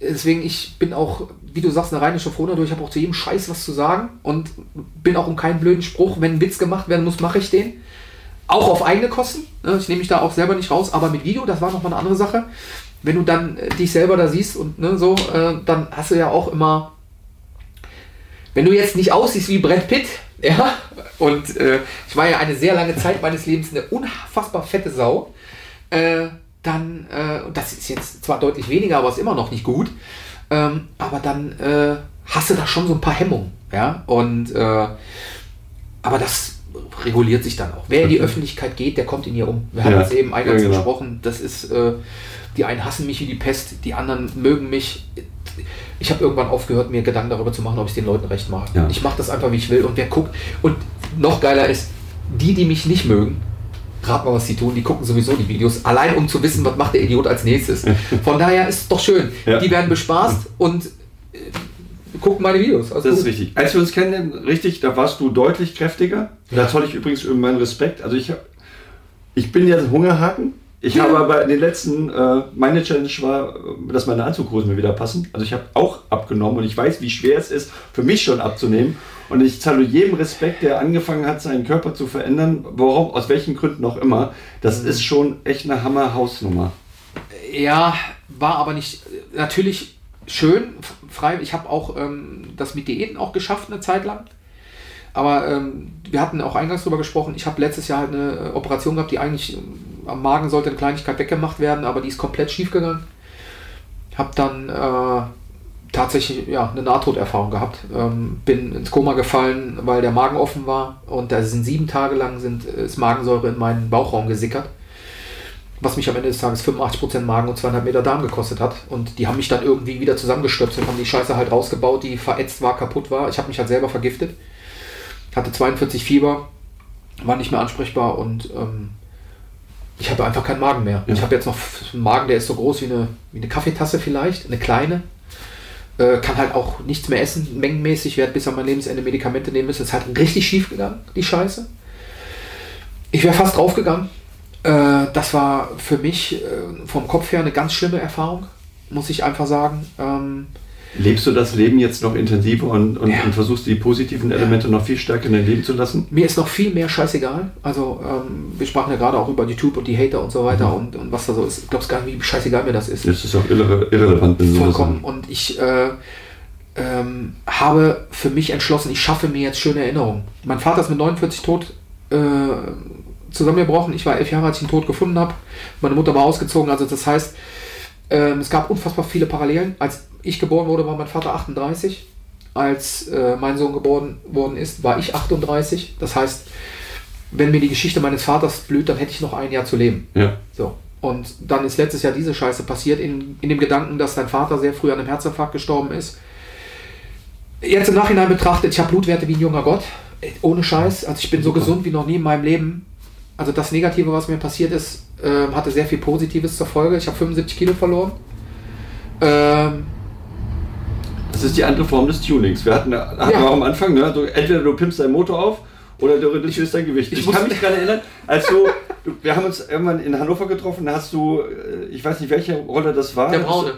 deswegen, ich bin auch, wie du sagst, eine rheinische Frohnatur. Ich habe auch zu jedem Scheiß was zu sagen und bin auch um keinen blöden Spruch. Wenn ein Witz gemacht werden muss, mache ich den. Auch auf eigene Kosten. ne? Ich nehme mich da auch selber nicht raus, aber mit Video, das war nochmal eine andere Sache. Wenn du dann äh, dich selber da siehst und ne, so, äh, dann hast du ja auch immer. Wenn du jetzt nicht aussiehst wie Brad Pitt, [laughs] ja, und äh, ich war ja eine sehr lange Zeit meines Lebens eine unfassbar fette Sau, äh, dann, äh, das ist jetzt zwar deutlich weniger, aber ist immer noch nicht gut, ähm, aber dann äh, hast du da schon so ein paar Hemmungen, ja, und äh, aber das reguliert sich dann auch. Wer in die Öffentlichkeit geht, der kommt in ihr um. Wir haben Ja, es eben eingangs ja, genau. besprochen. Das ist, äh, die einen hassen mich wie die Pest, die anderen mögen mich. Ich habe irgendwann aufgehört, mir Gedanken darüber zu machen, ob ich den Leuten recht mache. Ja. Ich mache das einfach, wie ich will. Und wer guckt, und noch geiler ist, die, die mich nicht mögen, rat mal, was sie tun, die gucken sowieso die Videos, allein um zu wissen, was macht der Idiot als nächstes. Von daher ist es doch schön. Ja. Die werden bespaßt und äh, gucken meine Videos. Also Das ist gut. richtig. Als wir uns kennen, richtig, da warst du deutlich kräftiger. Da zoll ich übrigens meinen Respekt. Also ich, ich bin ja Hungerhaken. Ich habe aber in den letzten, äh, meine Challenge war, äh, dass meine Anzughosen mir wieder passen. Also ich habe auch abgenommen und ich weiß, wie schwer es ist, für mich schon abzunehmen. Und ich zahle jedem Respekt, der angefangen hat, seinen Körper zu verändern, warum, aus welchen Gründen auch immer. Das mhm. ist schon echt eine Hammer-Hausnummer. Ja, war aber nicht, natürlich schön, frei. Ich habe auch ähm, das mit Diäten auch geschafft eine Zeit lang. Aber ähm, wir hatten auch eingangs darüber gesprochen, ich habe letztes Jahr halt eine Operation gehabt, die eigentlich ähm, am Magen sollte eine Kleinigkeit weggemacht werden, aber die ist komplett schief gegangen. Habe dann äh, tatsächlich ja, eine Nahtoderfahrung gehabt. Ähm, bin ins Koma gefallen, weil der Magen offen war und da sind sieben Tage lang sind, ist Magensäure in meinen Bauchraum gesickert. Was mich am Ende des Tages 85% Magen und 200 Meter Darm gekostet hat. Und die haben mich dann irgendwie wieder zusammengestöpselt, haben die Scheiße halt rausgebaut, die verätzt war, kaputt war. Ich habe mich halt selber vergiftet. Hatte 42 Fieber, war nicht mehr ansprechbar und ähm, ich habe einfach keinen Magen mehr. Ja. Ich habe jetzt noch einen Magen, der ist so groß wie eine, wie eine Kaffeetasse vielleicht, eine kleine. Äh, kann halt auch nichts mehr essen, mengenmäßig, werde bis an mein Lebensende Medikamente nehmen müssen. Es ist halt richtig schief gegangen, die Scheiße. Ich wäre fast draufgegangen. Äh, das war für mich äh, vom Kopf her eine ganz schlimme Erfahrung, muss ich einfach sagen. Ähm, Lebst du das Leben jetzt noch intensiver und, und, ja. und versuchst die positiven Elemente ja. noch viel stärker in dein Leben zu lassen? Mir ist noch viel mehr scheißegal. Also ähm, wir sprachen ja gerade auch über YouTube und die Hater und so weiter mhm. und, und was da so ist. Ich glaube gar nicht, wie scheißegal mir das ist. Das ist auch irre irrelevant. Wenn Vollkommen. So und ich äh, ähm, habe für mich entschlossen, ich schaffe mir jetzt schöne Erinnerungen. Mein Vater ist mit 49 tot äh, zusammengebrochen. Ich war elf Jahre, als ich ihn tot gefunden habe. Meine Mutter war ausgezogen. Also das heißt, ähm, es gab unfassbar viele Parallelen. Als ich geboren wurde, war mein Vater 38. Als äh, mein Sohn geboren worden ist, war ich 38. Das heißt, wenn mir die Geschichte meines Vaters blüht, dann hätte ich noch ein Jahr zu leben. Ja. So. Und dann ist letztes Jahr diese Scheiße passiert, in, in dem Gedanken, dass dein Vater sehr früh an einem Herzinfarkt gestorben ist. Jetzt im Nachhinein betrachtet, ich habe Blutwerte wie ein junger Gott. Ohne Scheiß. Also ich bin so gesund wie noch nie in meinem Leben. Also das Negative, was mir passiert ist, äh, hatte sehr viel Positives zur Folge. Ich habe 75 Kilo verloren. Ähm, das ist die andere Form des Tunings. Wir hatten, hatten ja. wir auch am Anfang, ne? so, entweder du pimpst deinen Motor auf oder du reduzierst dein Gewicht. Ich, ich kann mich daran erinnern, als du, wir haben uns irgendwann in Hannover getroffen, da hast du, äh, ich weiß nicht, welche Rolle das war. Der Braune.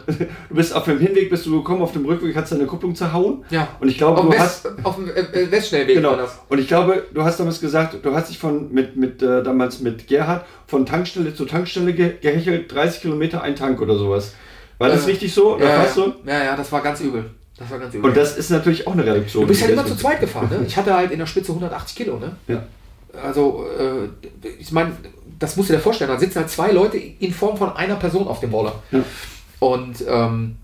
Du bist auf dem Hinweg, bist du gekommen, auf dem Rückweg hast du deine Kupplung zerhauen. Ja. Und ich glaube, auf du West, hast... Auf dem äh, äh, Westschnellweg genau. Und ich glaube, du hast damals gesagt, du hast dich von, mit, mit, äh, damals mit Gerhard von Tankstelle zu Tankstelle gehechelt, 30 Kilometer ein Tank oder sowas. War das äh, richtig so? Ja, ja, so? ja, ja, das war ganz übel. Das war ganz übel. Und das ist natürlich auch eine Reduktion. Du bist halt immer zu zweit gefahren, ne? Ich hatte halt in der Spitze 180 Kilo, ne? Ja. Also, äh, ich meine, das musst du dir vorstellen, da sitzen halt zwei Leute in Form von einer Person auf dem Roller. Ja. Und ähm,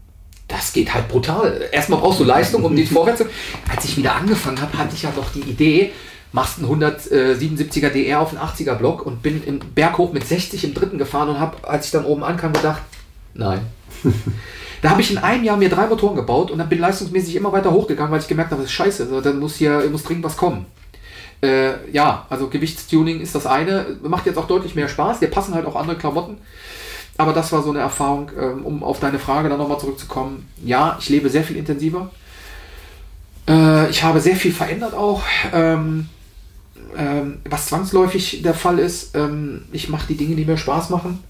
das geht halt brutal. Erstmal brauchst du Leistung, um den vorwärts zu. Als ich wieder angefangen habe, hatte ich ja noch die Idee, machst einen 177er DR auf einen 80er Block und bin im Berg hoch mit 60 im dritten gefahren und habe, als ich dann oben ankam, gedacht, nein. [laughs] Da habe ich in einem Jahr mir drei Motoren gebaut und dann bin leistungsmäßig immer weiter hochgegangen, weil ich gemerkt habe, das ist scheiße, also, dann muss hier muss dringend was kommen. Äh, ja, also Gewichtstuning ist das eine, macht jetzt auch deutlich mehr Spaß, dir passen halt auch andere Klamotten. Aber das war so eine Erfahrung, ähm, um auf deine Frage dann nochmal zurückzukommen. Ja, ich lebe sehr viel intensiver. Äh, ich habe sehr viel verändert auch. Ähm, ähm, was zwangsläufig der Fall ist, ähm, ich mache die Dinge, die mir Spaß machen.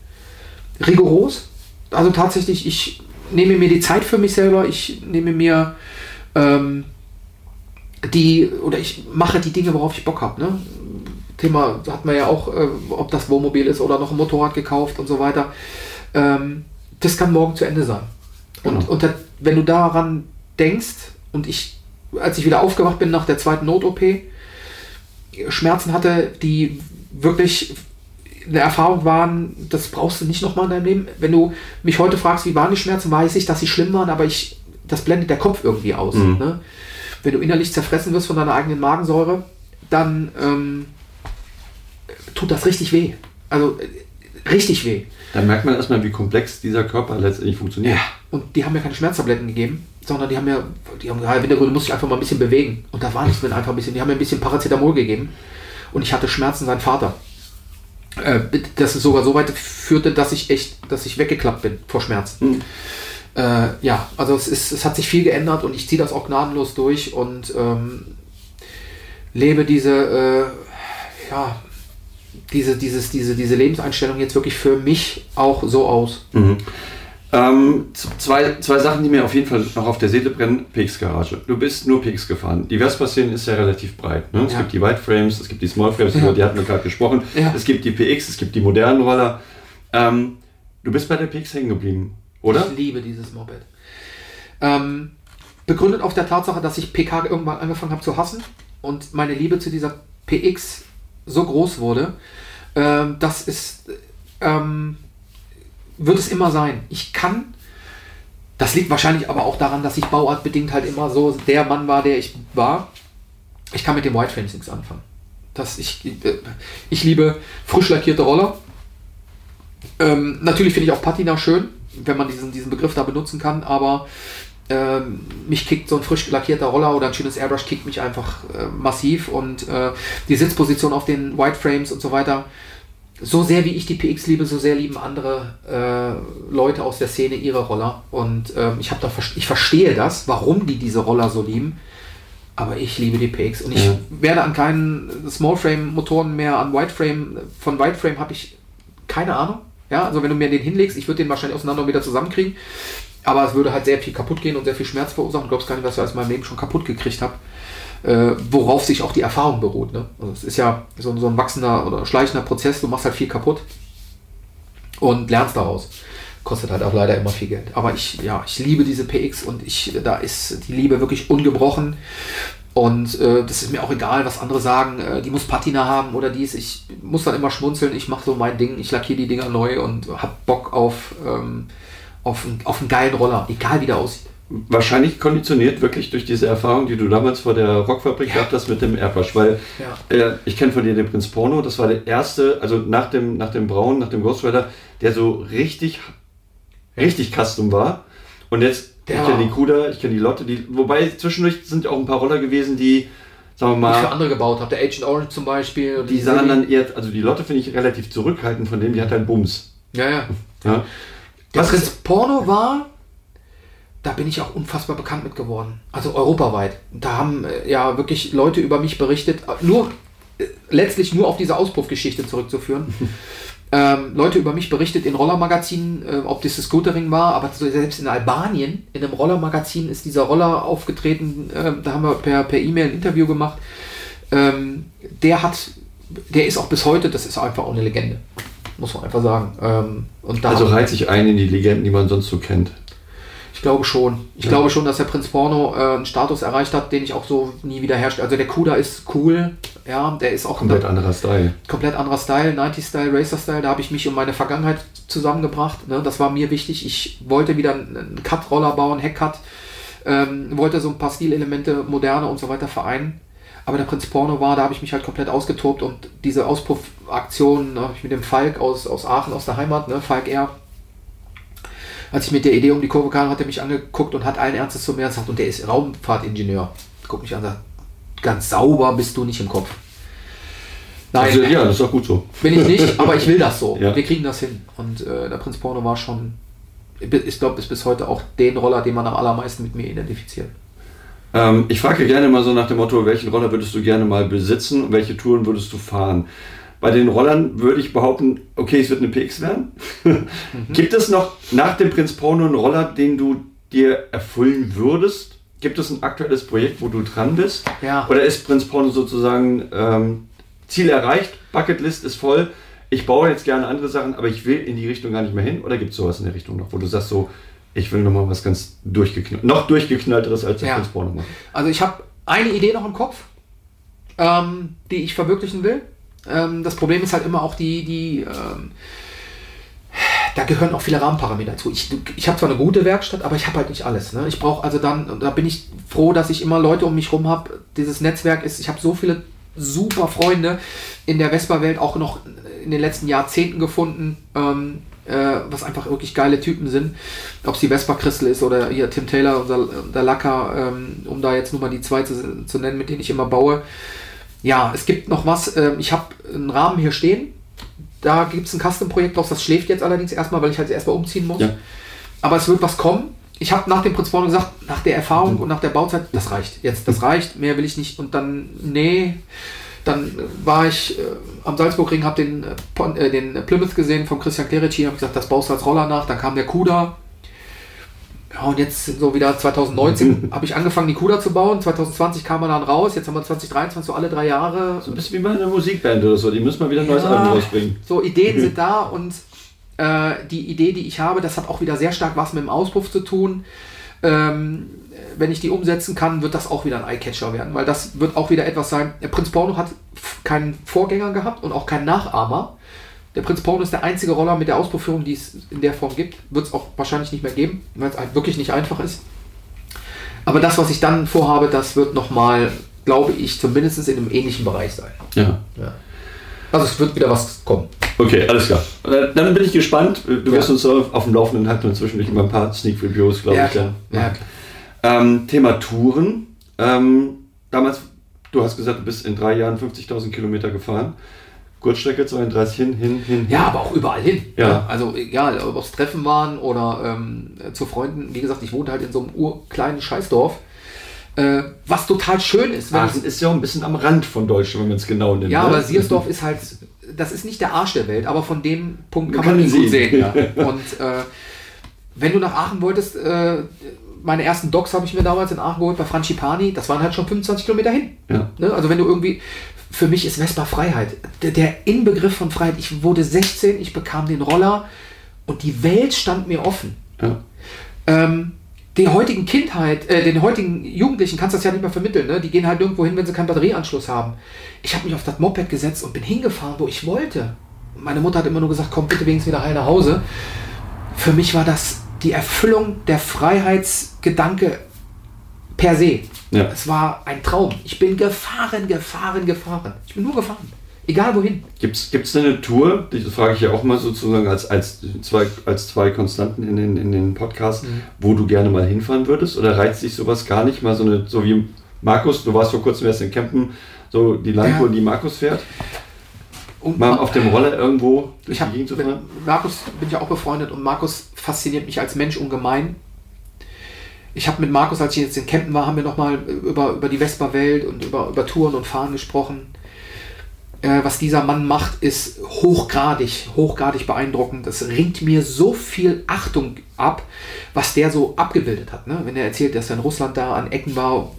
Rigoros. Also tatsächlich, ich nehme mir die Zeit für mich selber, ich nehme mir ähm, die, oder ich mache die Dinge, worauf ich Bock habe. Ne? Thema hat man ja auch, äh, ob das Wohnmobil ist oder noch ein Motorrad gekauft und so weiter. Ähm, das kann morgen zu Ende sein. Und, genau. und das, wenn du daran denkst, und ich, als ich wieder aufgewacht bin nach der zweiten Not-OP, Schmerzen hatte, die wirklich eine Erfahrung waren, das brauchst du nicht nochmal in deinem Leben. Wenn du mich heute fragst, wie waren die Schmerzen, weiß ich, dass sie schlimm waren, aber ich, das blendet der Kopf irgendwie aus. Mhm. Ne? Wenn du innerlich zerfressen wirst von deiner eigenen Magensäure, dann ähm, tut das richtig weh. Also äh, richtig weh. Dann merkt man erstmal, wie komplex dieser Körper letztendlich funktioniert. Ja, und die haben mir keine Schmerztabletten gegeben, sondern die haben mir, die haben gesagt, du musst dich einfach mal ein bisschen bewegen. Und da war nichts mit einfach ein bisschen, die haben mir ein bisschen Paracetamol gegeben. Und ich hatte Schmerzen, sein Vater. Äh, dass es sogar so weit führte, dass ich echt, dass ich weggeklappt bin vor Schmerzen. Mhm. Äh, ja, also es, ist, es hat sich viel geändert und ich ziehe das auch gnadenlos durch und ähm, lebe diese, äh, ja, diese, dieses, diese, diese Lebenseinstellung jetzt wirklich für mich auch so aus. Mhm. Ähm, zwei, zwei Sachen, die mir auf jeden Fall noch auf der Seele brennen. PX-Garage. Du bist nur PX gefahren. Die Vespa-Szene ist ja relativ breit. Ne? Es Ja. gibt die White Frames, es gibt die Small Frames, Ja. über die hatten wir gerade gesprochen. Ja. Es gibt die PX, es gibt die modernen Roller. Ähm, du bist bei der PX hängen geblieben, oder? Ich liebe dieses Moped. Ähm, begründet auf der Tatsache, dass ich PK irgendwann angefangen habe zu hassen und meine Liebe zu dieser PX so groß wurde, ähm, das ist, ähm, wird es immer sein. Ich kann, das liegt wahrscheinlich aber auch daran, dass ich bauartbedingt halt immer so der Mann war, der ich war. Ich kann mit dem White Frames nichts anfangen. Das ich, äh, ich liebe frisch lackierte Roller. Ähm, natürlich finde ich auch Patina schön, wenn man diesen, diesen Begriff da benutzen kann, aber ähm, mich kickt so ein frisch lackierter Roller oder ein schönes Airbrush kickt mich einfach äh, massiv und äh, die Sitzposition auf den White Frames und so weiter. So sehr wie ich die PX liebe, so sehr lieben andere äh, Leute aus der Szene ihre Roller. Und ähm, ich, da, ich verstehe das, warum die diese Roller so lieben. Aber ich liebe die PX. Und ich Ja. werde an keinen Smallframe-Motoren mehr, an Wideframe, von Wideframe habe ich keine Ahnung. Ja, also wenn du mir den hinlegst, ich würde den wahrscheinlich auseinander und wieder zusammenkriegen. Aber es würde halt sehr viel kaputt gehen und sehr viel Schmerz verursachen. Du glaubst gar nicht, was ich aus meinem Leben schon kaputt gekriegt habe. Äh, worauf sich auch die Erfahrung beruht. Ne? Also es ist ja so, ein- so ein wachsender oder schleichender Prozess. Du machst halt viel kaputt und lernst daraus. Kostet halt auch leider immer viel Geld. Aber ich, ja, ich liebe diese PX und ich, da ist die Liebe wirklich ungebrochen. Und äh, das ist mir auch egal, was andere sagen. Äh, die muss Patina haben oder dies. Ich muss dann immer schmunzeln. Ich mache so mein Ding. Ich lackiere die Dinger neu und hab Bock auf, ähm, auf, auf einen geilen Roller. Egal wie der aussieht. Wahrscheinlich konditioniert wirklich durch diese Erfahrung, die du damals vor der Rockfabrik Ja. gehabt hast mit dem Airbrush. Weil Ja. äh, ich kenne von dir den Prinz Porno, das war der erste, also nach dem, nach dem Braun, nach dem Ghost Rider, der so richtig, richtig custom war. Und jetzt, Der ich kenne die Kuda, ich kenne die Lotte, die, wobei zwischendurch sind auch ein paar Roller gewesen, die, sagen wir Die ich für mal, andere gebaut habe. Der Agent Orange zum Beispiel. oder die sahen dann eher, also die Lotte finde ich relativ zurückhaltend von dem, die hat halt Bums. Ja, ja. Ja. Der Was Prinz ist- Porno war, da bin ich auch unfassbar bekannt mit geworden. Also europaweit. Da haben äh, ja wirklich Leute über mich berichtet, äh, nur äh, letztlich nur auf diese Auspuffgeschichte zurückzuführen. [laughs] ähm, Leute über mich berichtet in Rollermagazinen, äh, ob das das Scootering war, aber selbst in Albanien, in einem Rollermagazin ist dieser Roller aufgetreten, ähm, da haben wir per per E-Mail ein Interview gemacht. Ähm, der hat, der ist auch bis heute, das ist einfach auch eine Legende. Muss man einfach sagen. Ähm, und da Also reiht sich ein in die Legenden, die man sonst so kennt. Ich glaube schon. Ich Ja. glaube schon, dass der Prinz Porno äh, einen Status erreicht hat, den ich auch so nie wieder herstelle. Also der Kuda ist cool, ja, der ist auch Komplett anderer Style. komplett anderer Style, 90-Style, Racer-Style. Da habe ich mich um meine Vergangenheit zusammengebracht. Ne? Das war mir wichtig. Ich wollte wieder einen Cut-Roller bauen, Heck-Cut. Ähm, wollte so ein paar Stilelemente, moderne und so weiter vereinen. Aber der Prinz Porno war, da habe ich mich halt komplett ausgetobt und diese Auspuffaktion ne, mit dem Falk aus, aus Aachen, aus der Heimat, ne, Falk R. Als ich mit der Idee um die Kurve kam, hat er mich angeguckt und hat allen Ernstes zu mir gesagt, und der ist Raumfahrtingenieur. Guckt mich an und sagt, ganz sauber bist du nicht im Kopf. Nein, Also, ja, das ist doch gut so. bin ich nicht, aber ich will das so. [laughs] Ja. Wir kriegen das hin. Und äh, der Prinz Porno war schon, ich glaube, ist bis heute auch den Roller, den man am allermeisten mit mir identifiziert. Ähm, ich frage gerne mal so nach dem Motto, welchen Roller würdest du gerne mal besitzen und welche Touren würdest du fahren? Bei den Rollern würde ich behaupten, okay, es wird eine PX werden. [laughs] Gibt es noch nach dem Prinz Porno einen Roller, den du dir erfüllen würdest? Gibt es ein aktuelles Projekt, wo du dran bist? Ja. Oder ist Prinz Porno sozusagen ähm, Ziel erreicht, Bucketlist ist voll, ich baue jetzt gerne andere Sachen, aber ich will in die Richtung gar nicht mehr hin? Oder gibt es sowas in der Richtung noch, wo du sagst so, ich will nochmal was ganz durchgeknallt, noch durchgeknallteres als der Ja. Prinz Porno macht? Also ich habe eine Idee noch im Kopf, ähm, die ich verwirklichen will. Ähm, das Problem ist halt immer auch die, die ähm, da gehören auch viele Rahmenparameter zu. Ich, ich habe zwar eine gute Werkstatt, aber ich habe halt nicht alles. Ne? Ich brauche also dann, da bin ich froh, dass ich immer Leute um mich rum habe. Dieses Netzwerk ist, ich habe so viele super Freunde in der Vespa-Welt auch noch in den letzten Jahrzehnten gefunden, ähm, äh, was einfach wirklich geile Typen sind. Ob es die Vespa Crystal ist oder hier Tim Taylor, unser, unser Lacker, ähm, um da jetzt nur mal die zwei zu, zu nennen, mit denen ich immer baue. Ja, es gibt noch was. ähm, ich habe einen Rahmen hier stehen. Da gibt es ein Custom-Projekt draus. Das schläft jetzt allerdings erstmal, weil ich halt erstmal umziehen muss. Ja. Aber es wird was kommen. Ich habe nach dem Prinz Porno gesagt, nach der Erfahrung und nach der Bauzeit, das reicht. Jetzt, das reicht. Mehr will ich nicht. Und dann, nee, Dann war ich äh, am Salzburgring, habe den, äh, äh, den Plymouth gesehen vom Christian Clerici, habe gesagt, das baust du als Roller nach. Dann kam der Kuda. Ja, und jetzt sind so wieder 2019 [laughs] habe ich angefangen, die Kuda zu bauen. 2020 kam er dann raus. Jetzt haben wir 2023 so alle drei Jahre. So ein bisschen wie bei einer Musikband oder so. Die müssen mal wieder ein neues Ja. Album rausbringen. So, Ideen [laughs] sind da und äh, die Idee, die ich habe, das hat auch wieder sehr stark was mit dem Auspuff zu tun. Ähm, wenn ich die umsetzen kann, wird das auch wieder ein Eyecatcher werden, weil das wird auch wieder etwas sein. Der Prinz Porno hat keinen Vorgänger gehabt und auch keinen Nachahmer. Der Prinz Porno ist der einzige Roller mit der Auspuffführung, die es in der Form gibt. Wird es auch wahrscheinlich nicht mehr geben, weil es wirklich nicht einfach ist. Aber das, was ich dann vorhabe, das wird nochmal, glaube ich, zumindest in einem ähnlichen Bereich sein. Ja. Ja. Also es wird wieder was kommen. Okay, alles klar. Äh, Dann bin ich gespannt. Du wirst Ja. uns auf dem Laufenden halten und zwischendurch immer ein paar Sneak Reviews, glaube ich. klar. Ja. Ja. Ähm, Thema Touren. Ähm, damals, du hast gesagt, du bist in drei Jahren 50.000 Kilometer gefahren. Kurzstrecke 32 hin, hin, hin. Ja, aber auch überall hin. Ja. Also egal, ob es Treffen waren oder ähm, zu Freunden. Wie gesagt, ich wohnte halt in so einem urkleinen Scheißdorf. Äh, was total schön ist. Wenn Aachen ist ja auch ein bisschen am Rand von Deutschland, wenn man es genau nimmt. ja, ne? aber Siersdorf [laughs] ist halt, das ist nicht der Arsch der Welt, aber von dem Punkt Man kann man kann ihn gut sehen. sehen. Ja. [laughs] Und äh, wenn du nach Aachen wolltest, äh, meine ersten Docs habe ich mir damals in Aachen geholt bei Francipani, das waren halt schon 25 Kilometer hin. Ja. Ne? Also wenn du irgendwie, für mich ist Vespa Freiheit. Der, der Inbegriff von Freiheit. Ich wurde 16, ich bekam den Roller und die Welt stand mir offen. Ja. Ähm, die heutigen Kindheit, äh, den heutigen Jugendlichen kannst du das ja nicht mehr vermitteln. Ne? Die gehen halt irgendwo hin, wenn sie keinen Batterieanschluss haben. Ich habe mich auf das Moped gesetzt und bin hingefahren, wo ich wollte. Meine Mutter hat immer nur gesagt, komm bitte wenigstens wieder heil nach Hause. Für mich war das die Erfüllung der Freiheitsgedanke per se. Ja. Es war ein Traum. Ich bin gefahren, gefahren, gefahren. Ich bin nur gefahren. Egal wohin. Gibt es denn eine Tour, das frage ich ja auch mal sozusagen als, als, zwei, als zwei Konstanten in den, in den Podcasts, Mhm. wo du gerne mal hinfahren würdest? Oder reizt dich sowas gar nicht? Mal so eine, so wie Markus, du warst vor kurzem erst in Campen, so die Landtour, Ja. die Markus fährt, Und mal auf dem Roller irgendwo durch Ich die Gegend zu fahren? Markus bin ich auch befreundet und Markus fasziniert mich als Mensch ungemein. Ich habe mit Markus, als ich jetzt in Campen war, haben wir nochmal über, über die Vespa-Welt und über, über Touren und Fahren gesprochen. Äh, was dieser Mann macht, ist hochgradig, hochgradig beeindruckend. Das ringt mir so viel Achtung ab, was der so abgebildet hat. Ne? Wenn er erzählt, dass er in Russland da an Ecken war,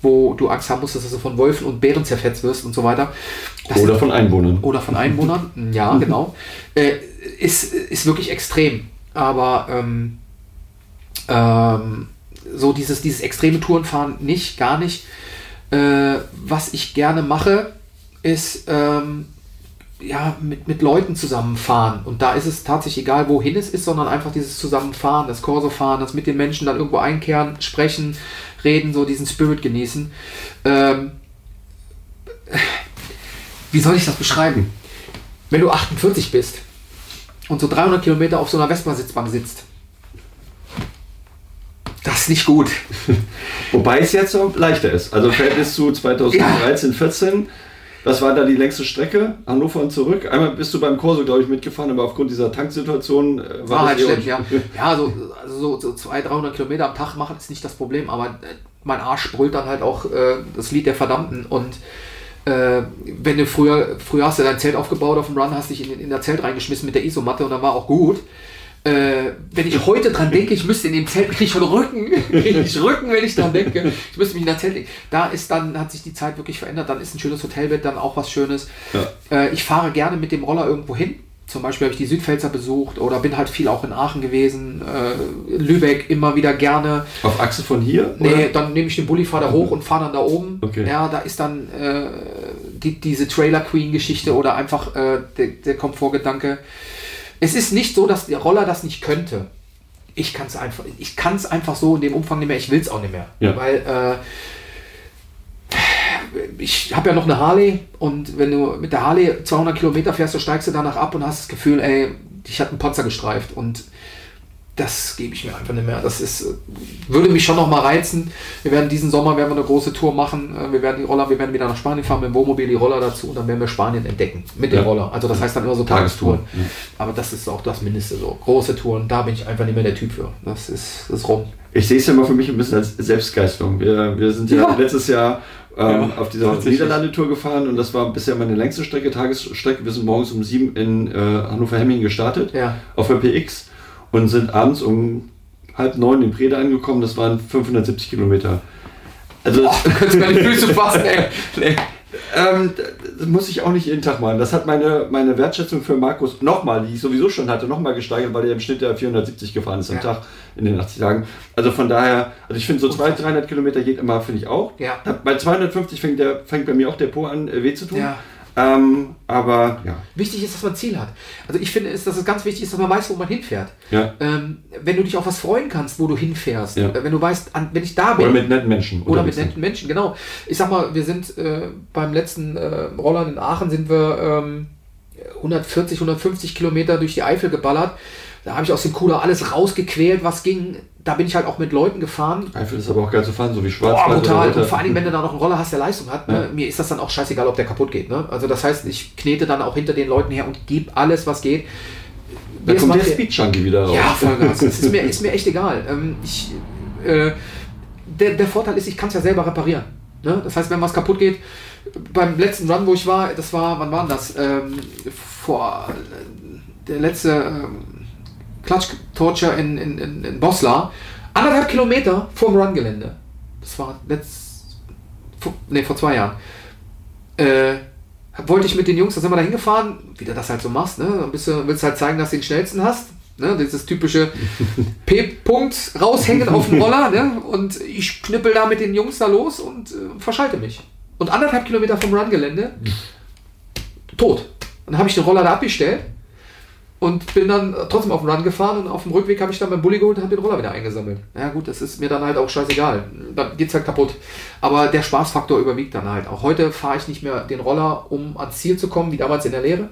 wo du Angst haben musstest, dass du von Wölfen und Bären zerfetzt wirst und so weiter. Das Oder von Einwohnern. oder von Einwohnern, [laughs] ja, genau, äh, ist, ist wirklich extrem. Aber ähm, ähm, so dieses, dieses extreme Tourenfahren nicht, gar nicht. Äh, was ich gerne mache, ist ähm, ja, mit, mit Leuten zusammenfahren. Und da ist es tatsächlich egal, wohin es ist, sondern einfach dieses Zusammenfahren, das Corso-Fahren, das mit den Menschen dann irgendwo einkehren, sprechen, reden, so diesen Spirit genießen. Ähm, wie soll ich das beschreiben? Wenn du 48 bist und so 300 Kilometer auf so einer Vespa-Sitzbank sitzt, ist nicht gut. [laughs] Wobei es jetzt so leichter ist. Also Verhältnis zu 2013, 14. Was war da die längste Strecke? Hannover und zurück. Einmal bist du beim Corso, glaube ich, mitgefahren, aber aufgrund dieser Tanksituation äh, war, War das halt schlimm, ja. [laughs] Ja, so, also so, so 200, 300 Kilometer am Tag machen ist nicht das Problem, aber äh, mein Arsch brüllt dann halt auch äh, das Lied der Verdammten und äh, wenn du früher, früher hast du dein Zelt aufgebaut auf dem Run, hast dich in, in der Zelt reingeschmissen mit der Isomatte und dann war auch gut. Äh, wenn ich heute dran denke, ich müsste in dem Zelt, kriege ich schon Rücken, [laughs] kriege ich Rücken, wenn ich dran denke. Ich müsste mich in der Zelt legen. Da ist dann, hat sich die Zeit wirklich verändert. Dann ist ein schönes Hotelbett dann auch was Schönes. Ja. Äh, ich fahre gerne mit dem Roller irgendwo hin. Zum Beispiel habe ich die Südpfälzer besucht oder bin halt viel auch in Aachen gewesen. Äh, Lübeck immer wieder gerne. Auf Achse von hier? Nee, oder? dann nehme ich den Bulli, fahre da hoch und fahre dann da oben. Okay. Ja, da ist dann äh, die, diese Trailer Queen Geschichte oder einfach äh, der, der Komfortgedanke. Es ist nicht so, dass der Roller das nicht könnte. Ich kann es einfach, ich kann es einfach so in dem Umfang nicht mehr. Ich will es auch nicht mehr, Ja. weil äh, ich habe ja noch eine Harley und wenn du mit der Harley 200 Kilometer fährst, dann steigst du danach ab und hast das Gefühl, ey, dich hat ein Panzer gestreift und das gebe ich mir einfach nicht mehr. Das ist, würde mich schon noch mal reizen. Wir werden diesen Sommer werden wir eine große Tour machen. Äh, Wir werden die Roller, wir werden wieder nach Spanien fahren mit dem Wohnmobil, die Roller dazu und dann werden wir Spanien entdecken mit Ja. dem Roller. Also das heißt dann immer so Tagestouren, Tagestouren. Aber das ist auch das Mindeste so. Große Touren, da bin ich einfach nicht mehr der Typ für. Das ist, das ist rum. Ich sehe es ja mal für mich ein bisschen als Selbstgeißelung. Wir, wir sind ja, Ja. letztes Jahr ähm, ja, auf dieser Niederlande-Tour gefahren und das war bisher meine längste Strecke, Tagesstrecke. Wir sind morgens um sieben in äh, Hannover-Hemmingen gestartet ja. auf der PX und sind abends um halb neun in Breda angekommen. Das waren 570 Kilometer. Also, Boah, kannst meine Füße fassen, ey. [laughs] nee. Ähm, das muss ich auch nicht jeden Tag machen. Das hat meine, meine Wertschätzung für Markus nochmal, die ich sowieso schon hatte, nochmal gesteigert, weil er im Schnitt ja 470 gefahren ist am ja. Tag in den 80 Tagen. Also von daher, also ich finde so 200, 300 Kilometer geht immer, finde ich auch. Ja. Bei 250 fängt, der, fängt bei mir auch der Po an äh, weh zu tun. Ja. Ähm, aber ja. Wichtig ist, dass man ein Ziel hat. Also ich finde, dass es ganz wichtig ist, dass man weiß, wo man hinfährt. Ja. Ähm, wenn du dich auf was freuen kannst, wo du hinfährst, ja. wenn du weißt, an, wenn ich da bin. Oder mit netten Menschen. Oder mit netten Menschen, genau. Ich sag mal, wir sind äh, beim letzten äh, Rollern in Aachen sind wir ähm, 140, 150 Kilometer durch die Eifel geballert. Da habe ich aus dem Cooler alles rausgequält, was ging. Da bin ich halt auch mit Leuten gefahren. Eifel ist aber auch geil zu fahren, so wie schwarz. Boah, brutal. Und vor allem, wenn du da noch einen Roller hast, der Leistung hat, ne? ja. mir ist das dann auch scheißegal, ob der kaputt geht. Ne? Also das heißt, ich knete dann auch hinter den Leuten her und gebe alles, was geht. Da kommt der Speed Junkie wieder raus. Ja, Vollgas. ist mir, [laughs] ist mir echt egal. Ähm, ich, äh, der, der Vorteil ist, ich kann es ja selber reparieren. Ne? Das heißt, wenn was kaputt geht, beim letzten Run, wo ich war, das war, wann war das? Ähm, vor äh, der letzte ähm, Klatsch-Torture in, in, in, in Boslar, anderthalb Kilometer vorm Run-Gelände. Das war letzt, vor, nee, vor zwei Jahren. Äh, wollte ich mit den Jungs, da sind wir da hingefahren, wie du das halt so machst, ne? Dann bist du, willst halt zeigen, dass du den schnellsten hast. Ne? Dieses typische [laughs] P-Punkt raushängen auf dem Roller, ne? Und ich knüppel da mit den Jungs da los und äh, verschalte mich. Und anderthalb Kilometer vom Run-Gelände, tot. Dann habe ich den Roller da abgestellt und bin dann trotzdem auf den Run gefahren und auf dem Rückweg habe ich dann mein Bulli geholt und habe den Roller wieder eingesammelt. Ja gut, das ist mir dann halt auch scheißegal. Dann geht es halt kaputt. Aber der Spaßfaktor überwiegt dann halt. Auch heute fahre ich nicht mehr den Roller, um ans Ziel zu kommen, wie damals in der Lehre.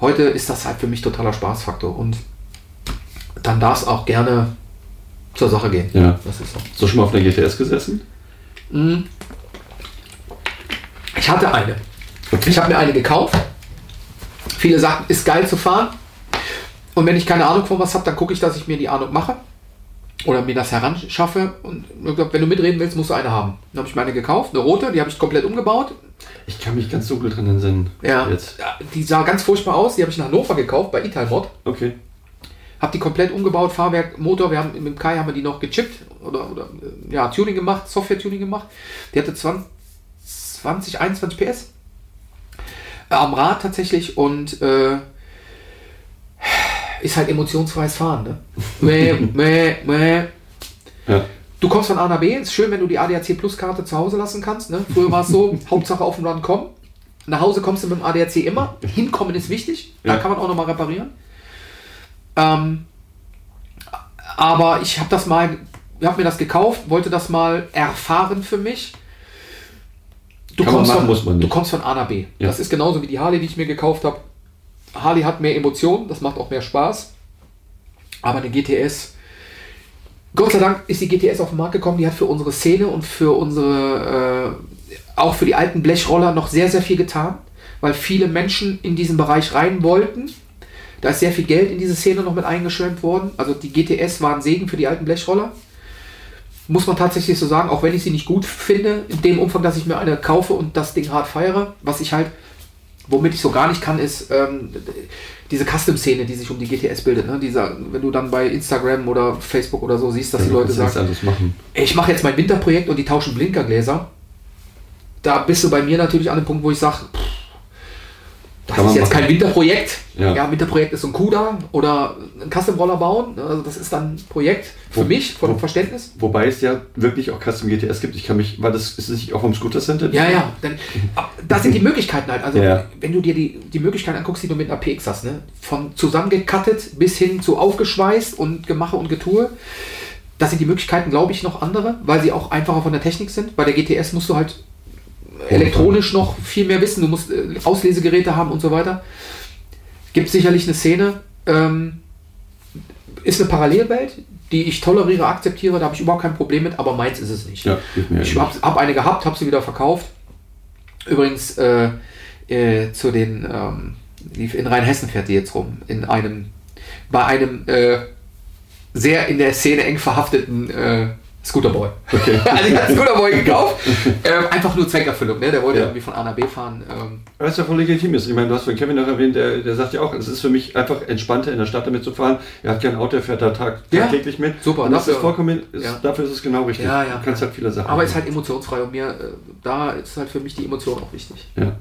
Heute ist das halt für mich totaler Spaßfaktor und dann darf es auch gerne zur Sache gehen. Ja. Das ist so. Hast du schon mal auf der GTS gesessen? Hm. Ich hatte eine. Okay. Ich habe mir eine gekauft. Viele sagten, ist geil zu fahren. Und wenn ich keine Ahnung von was habe, dann gucke ich, dass ich mir die Ahnung mache oder mir das heranschaffe. Und wenn du mitreden willst, musst du eine haben. Dann habe ich meine gekauft, eine rote, die habe ich komplett umgebaut. Ich kann mich ganz dunkel dran entsinnen. Ja, jetzt. die sah ganz furchtbar aus. Die habe ich in Hannover gekauft bei Italmod. Okay. Habe die komplett umgebaut, Fahrwerk, Motor. Wir haben mit dem Kai haben wir die noch gechippt oder, oder ja, Tuning gemacht, Software-Tuning gemacht. Die hatte 20, 20 21 PS am Rad tatsächlich und äh, ist halt emotionsfreies Fahren. Ne? Mäh, mäh, mäh. Ja. Du kommst von A nach B, ist schön, wenn du die ADAC Plus Karte zu Hause lassen kannst. Ne? Früher war es so, [laughs] Hauptsache auf den Run kommen. Nach Hause kommst du mit dem ADAC immer. Hinkommen ist wichtig, da ja. kann man auch nochmal reparieren. Ähm, aber ich habe das mal, habe mir das gekauft, wollte das mal erfahren für mich. Du, kommst, machen, von, du kommst von A nach B. Ja. Das ist genauso wie die Harley, die ich mir gekauft habe. Harley hat mehr Emotionen, das macht auch mehr Spaß. Aber eine GTS, Gott sei Dank ist die GTS auf den Markt gekommen, die hat für unsere Szene und für unsere, äh, auch für die alten Blechroller noch sehr, sehr viel getan, weil viele Menschen in diesen Bereich rein wollten. Da ist sehr viel Geld in diese Szene noch mit eingeschwemmt worden. Also die GTS war ein Segen für die alten Blechroller. Muss man tatsächlich so sagen, auch wenn ich sie nicht gut finde, in dem Umfang, dass ich mir eine kaufe und das Ding hart feiere, was ich halt Womit ich so gar nicht kann, ist ähm, diese Custom-Szene, die sich um die GTS bildet. Ne? Dieser, wenn du dann bei Instagram oder Facebook oder so siehst, dass ja, die Leute sagen, ich mache jetzt mein Winterprojekt und die tauschen Blinkergläser. Da bist du bei mir natürlich an dem Punkt, wo ich sage, das Kann ist jetzt machen. kein Winterprojekt. Ja. ja, Winterprojekt ist so ein Kuda oder ein Custom-Roller bauen. Also das ist dann ein Projekt für wo, mich, von wo, Verständnis. Wobei es ja wirklich auch Custom GTS gibt. Ich kann mich, weil das ist nicht auch vom Scooter Center? Ja, ja. Dann, das sind die Möglichkeiten halt. Also ja. wenn du dir die, die Möglichkeiten anguckst, die du mit einer PX hast, ne? von zusammengekattet bis hin zu aufgeschweißt und Gemache und Getue. Das sind die Möglichkeiten, glaube ich, noch andere, weil sie auch einfacher von der Technik sind. Bei der GTS musst du halt elektronisch noch viel mehr wissen, du musst äh, Auslesegeräte haben und so weiter. Gibt sicherlich eine Szene, ähm, ist eine Parallelwelt, die ich toleriere, akzeptiere, da habe ich überhaupt kein Problem mit, aber meins ist es nicht. Ja, ich habe hab eine gehabt, habe sie wieder verkauft. Übrigens äh, äh, zu den, ähm, in Rheinhessen fährt die jetzt rum, in einem, bei einem äh, sehr in der Szene eng verhafteten äh, Scooterboy. Okay. [laughs] also ich habe Scooterboy gekauft. [laughs] Ähm, einfach nur Zweckerfüllung. Ne? Der wollte ja. irgendwie von A nach B fahren. Ähm. Was ja voll legitim ist. Ich meine, du hast von Kevin noch erwähnt, der, der sagt ja auch, es ist für mich einfach entspannter in der Stadt damit zu fahren. Er hat kein Auto, er fährt da tag, ja. tagtäglich mit. Super. Und das ist vollkommen, ist, ja. dafür ist es genau richtig. Ja, ja, du kannst halt viele Sachen Aber es ist halt emotionsfrei und mir, äh, da ist halt für mich die Emotion auch wichtig. Ja.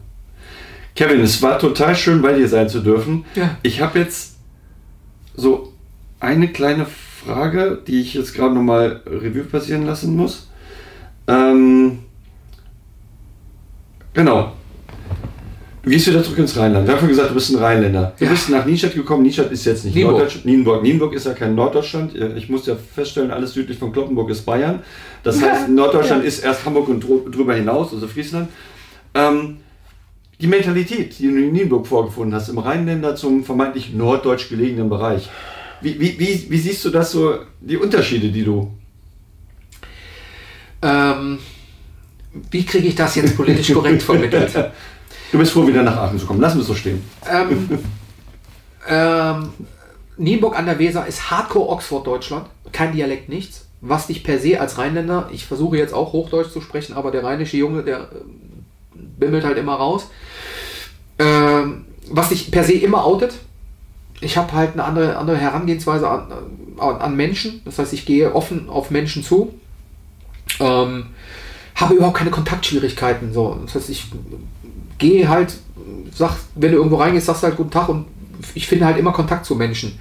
Kevin, es war total schön, bei dir sein zu dürfen. Ja. Ich habe jetzt so eine kleine Frage, die ich jetzt gerade nochmal Revue passieren lassen muss. Ähm, genau. Du gehst wieder zurück ins Rheinland. Wir haben gesagt, du bist ein Rheinländer. Du ja. bist nach Nienstadt gekommen. Nienstadt ist jetzt nicht Nienburg. Norddeutschland. Nienburg. Nienburg ist ja kein Norddeutschland. Ich muss ja feststellen, alles südlich von Kloppenburg ist Bayern. Das heißt, [laughs] Norddeutschland ja. ist erst Hamburg und drüber hinaus, also Friesland. Ähm, die Mentalität, die du in Nienburg vorgefunden hast, im Rheinländer zum vermeintlich norddeutsch gelegenen Bereich. Wie, wie, wie, wie siehst du das so, die Unterschiede, die du. Ähm, wie kriege ich das jetzt politisch korrekt [laughs] vermittelt? Du bist froh, wieder nach Aachen zu kommen. Lass uns so stehen. Ähm, [laughs] ähm, Nienburg an der Weser ist Hardcore Oxford Deutschland. Kein Dialekt, nichts. Was dich per se als Rheinländer, ich versuche jetzt auch Hochdeutsch zu sprechen, aber der rheinische Junge, der äh, bimmelt halt immer raus. Ähm, was dich per se immer outet, ich habe halt eine andere, andere Herangehensweise an, an, an, Menschen. Das heißt, ich gehe offen auf Menschen zu. Ähm, habe überhaupt keine Kontaktschwierigkeiten. So. Das heißt, ich gehe halt, sag, wenn du irgendwo reingehst, sagst du halt guten Tag und ich finde halt immer Kontakt zu Menschen.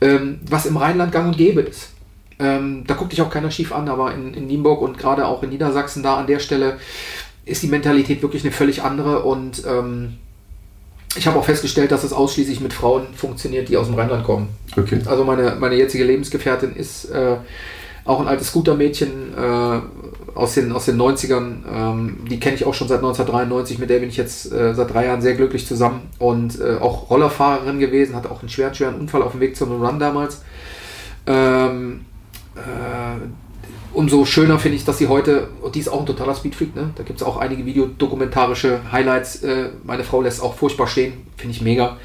Ähm, was im Rheinland gang und gäbe ist. Ähm, da guckt dich auch keiner schief an, aber in, in Nienburg und gerade auch in Niedersachsen da an der Stelle ist die Mentalität wirklich eine völlig andere und ähm, ich habe auch festgestellt, dass es ausschließlich mit Frauen funktioniert, die aus dem Rheinland kommen. Okay. Also meine, meine jetzige Lebensgefährtin ist äh, auch ein altes Scootermädchen äh, aus, den, aus den 90ern. Ähm, die kenne ich auch schon seit 1993, mit der bin ich jetzt äh, seit drei Jahren sehr glücklich zusammen und äh, auch Rollerfahrerin gewesen, hatte auch einen schweren, schweren Unfall auf dem Weg zum Run damals. Ähm, äh, umso schöner finde ich, dass sie heute, und die ist auch ein totaler Speedfreak, ne? da gibt es auch einige videodokumentarische Highlights. Äh, meine Frau lässt auch furchtbar stehen, finde ich mega.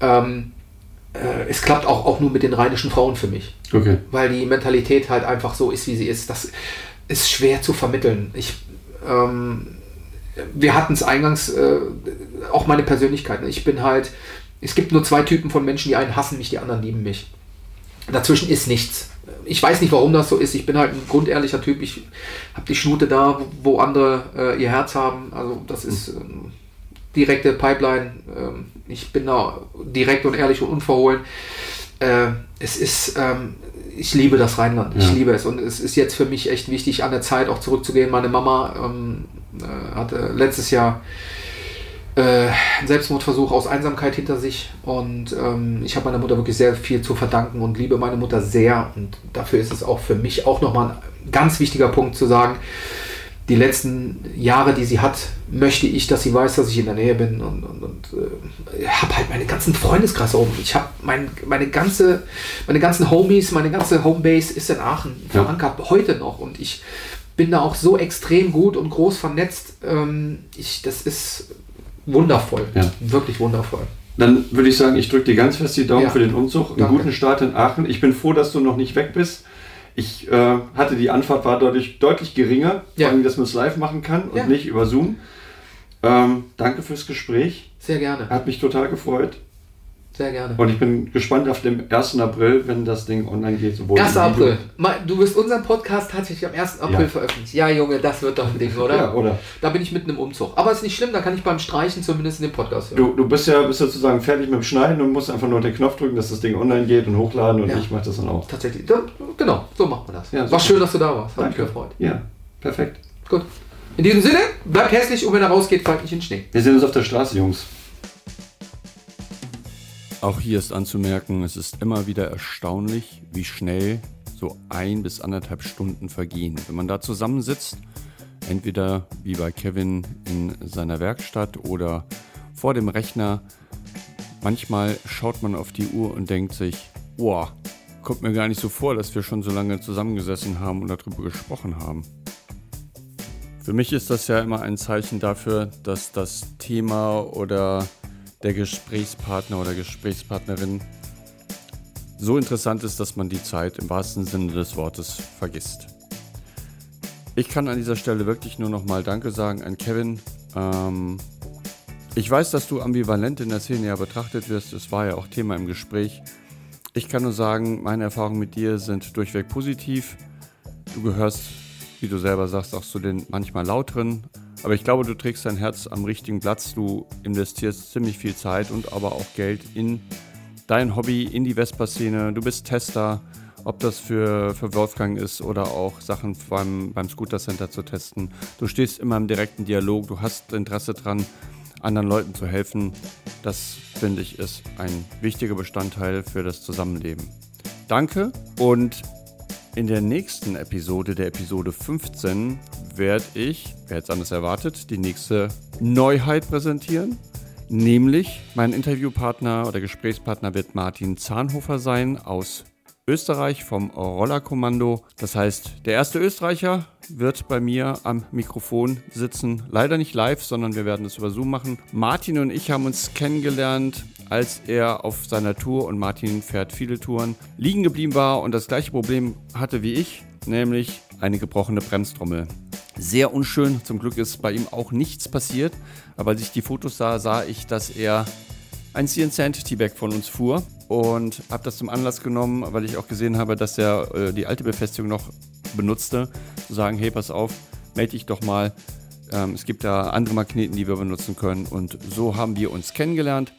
Ähm, äh, es klappt auch, auch nur mit den rheinischen Frauen für mich. Okay. Weil die Mentalität halt einfach so ist, wie sie ist. Das ist schwer zu vermitteln. Ich, ähm, wir hatten es eingangs, äh, auch meine Persönlichkeit. Ne? Ich bin halt, es gibt nur zwei Typen von Menschen, die einen hassen mich, die anderen lieben mich. Dazwischen ist nichts ich weiß nicht, warum das so ist. Ich bin halt ein grundehrlicher Typ. Ich habe die Schnute da, wo andere äh, ihr Herz haben. Also das ist ähm, direkte Pipeline. Ähm, ich bin da direkt und ehrlich und unverhohlen. Äh, es ist, ähm, ich liebe das Rheinland. Ich liebe es. Und es ist jetzt für mich echt wichtig, an der Zeit auch zurückzugehen. Meine Mama ähm, äh, hatte letztes Jahr äh, Selbstmordversuch aus Einsamkeit hinter sich und ähm, ich habe meiner Mutter wirklich sehr viel zu verdanken und liebe meine Mutter sehr und dafür ist es auch für mich auch nochmal ein ganz wichtiger Punkt zu sagen, die letzten Jahre, die sie hat, möchte ich, dass sie weiß, dass ich in der Nähe bin und, und, und äh, habe halt meine ganzen Freundeskreise oben. Ich habe mein, meine ganze, meine ganzen Homies, meine ganze Homebase ist in Aachen verankert, ja. heute noch und ich bin da auch so extrem gut und groß vernetzt. Ähm, ich, das ist wundervoll. Ja. Wirklich wundervoll. Dann würde ich sagen, ich drücke dir ganz fest die Daumen ja. für den Umzug. Einen Danke. guten Start in Aachen. Ich bin froh, dass du noch nicht weg bist. Ich äh, hatte die Anfahrt war deutlich, deutlich geringer, ja. vor allem, dass man es live machen kann und nicht über Zoom. Ähm, danke fürs Gespräch. Sehr gerne. Hat mich total gefreut. Sehr gerne. Und ich bin gespannt auf den 1. April, wenn das Ding online geht. 1. April. Du wirst unseren Podcast tatsächlich am 1. April ja. veröffentlichen. Ja, Junge, das wird doch ein Ding, oder? Ja, oder? Da bin ich mitten im Umzug. Aber ist nicht schlimm, da kann ich beim Streichen zumindest in den Podcast hören. Du, du bist ja bist sozusagen fertig mit dem Schneiden und musst einfach nur den Knopf drücken, dass das Ding online geht und hochladen und ja. ich mache das dann auch. Tatsächlich. Da, genau, so macht man das. Ja, War schön, dass du da warst. Hat mich gefreut. Ja, perfekt. Gut. In diesem Sinne, bleib hässlich und wenn er rausgeht, fällt nicht in den Schnee. Wir sehen uns auf der Straße, Jungs. Auch hier ist anzumerken, es ist immer wieder erstaunlich, wie schnell so ein bis anderthalb Stunden vergehen. Wenn man da zusammensitzt, entweder wie bei Kevin in seiner Werkstatt oder vor dem Rechner, manchmal schaut man auf die Uhr und denkt sich, boah, kommt mir gar nicht so vor, dass wir schon so lange zusammengesessen haben und darüber gesprochen haben. Für mich ist das ja immer ein Zeichen dafür, dass das Thema oder der Gesprächspartner oder Gesprächspartnerin so interessant ist, dass man die Zeit im wahrsten Sinne des Wortes vergisst. Ich kann an dieser Stelle wirklich nur noch mal Danke sagen an Kevin. Ähm, ich weiß, dass du ambivalent in der Szene ja betrachtet wirst. Es war ja auch Thema im Gespräch. Ich kann nur sagen, meine Erfahrungen mit dir sind durchweg positiv. Du gehörst, wie du selber sagst, auch zu den manchmal lauteren. Aber ich glaube, du trägst dein Herz am richtigen Platz. Du investierst ziemlich viel Zeit und aber auch Geld in dein Hobby, in die Vespa-Szene. Du bist Tester ob das für, für Wolfgang ist oder auch Sachen beim, beim Scooter Center zu testen. Du stehst immer im direkten Dialog, du hast Interesse dran, anderen Leuten zu helfen. Das finde ich ist ein wichtiger Bestandteil für das Zusammenleben. Danke und in der nächsten Episode, der Episode 15, werde ich, wer jetzt anders erwartet, die nächste Neuheit präsentieren. Nämlich mein Interviewpartner oder Gesprächspartner wird Martin Zahnhofer sein aus Österreich vom Rollerkommando. Das heißt, der erste Österreicher wird bei mir am Mikrofon sitzen. Leider nicht live, sondern wir werden es über Zoom machen. Martin und ich haben uns kennengelernt, als er auf seiner Tour, und Martin fährt viele Touren, liegen geblieben war und das gleiche Problem hatte wie ich, nämlich eine gebrochene Bremstrommel. Sehr unschön, zum Glück ist bei ihm auch nichts passiert, aber als ich die Fotos sah, sah ich, dass er ein CN Sand T-Bag von uns fuhr und habe das zum Anlass genommen, weil ich auch gesehen habe, dass er äh, die alte Befestigung noch benutzte, zu sagen, hey, pass auf, melde dich doch mal. Ähm, es gibt da andere Magneten, die wir benutzen können. Und so haben wir uns kennengelernt.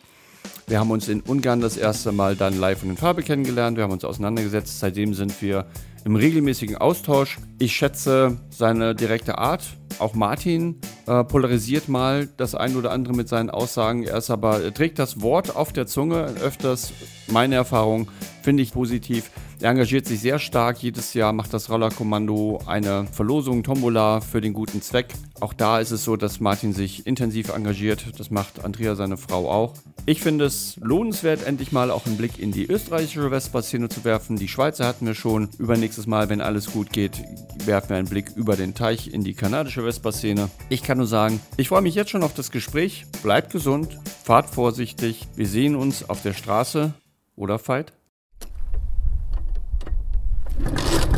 Wir haben uns in Ungarn das erste Mal dann live und in Farbe kennengelernt. Wir haben uns auseinandergesetzt. Seitdem sind wir im regelmäßigen Austausch. Ich schätze seine direkte Art. Auch Martin äh, polarisiert mal das ein oder andere mit seinen Aussagen. Er ist aber, er trägt das Wort auf der Zunge. Öfters meine Erfahrung finde ich positiv. Er engagiert sich sehr stark. Jedes Jahr macht das Rollerkommando eine Verlosung, Tombola für den guten Zweck. Auch da ist es so, dass Martin sich intensiv engagiert. Das macht Andrea, seine Frau, auch. Ich finde es lohnenswert, endlich mal auch einen Blick in die österreichische Vespa-Szene zu werfen. Die Schweizer hatten wir schon. Übernächstes Mal, wenn alles gut geht, werfen wir einen Blick über den Teich in die kanadische Vespa-Szene. Ich kann nur sagen, ich freue mich jetzt schon auf das Gespräch. Bleibt gesund, fahrt vorsichtig. Wir sehen uns auf der Straße oder Fight. you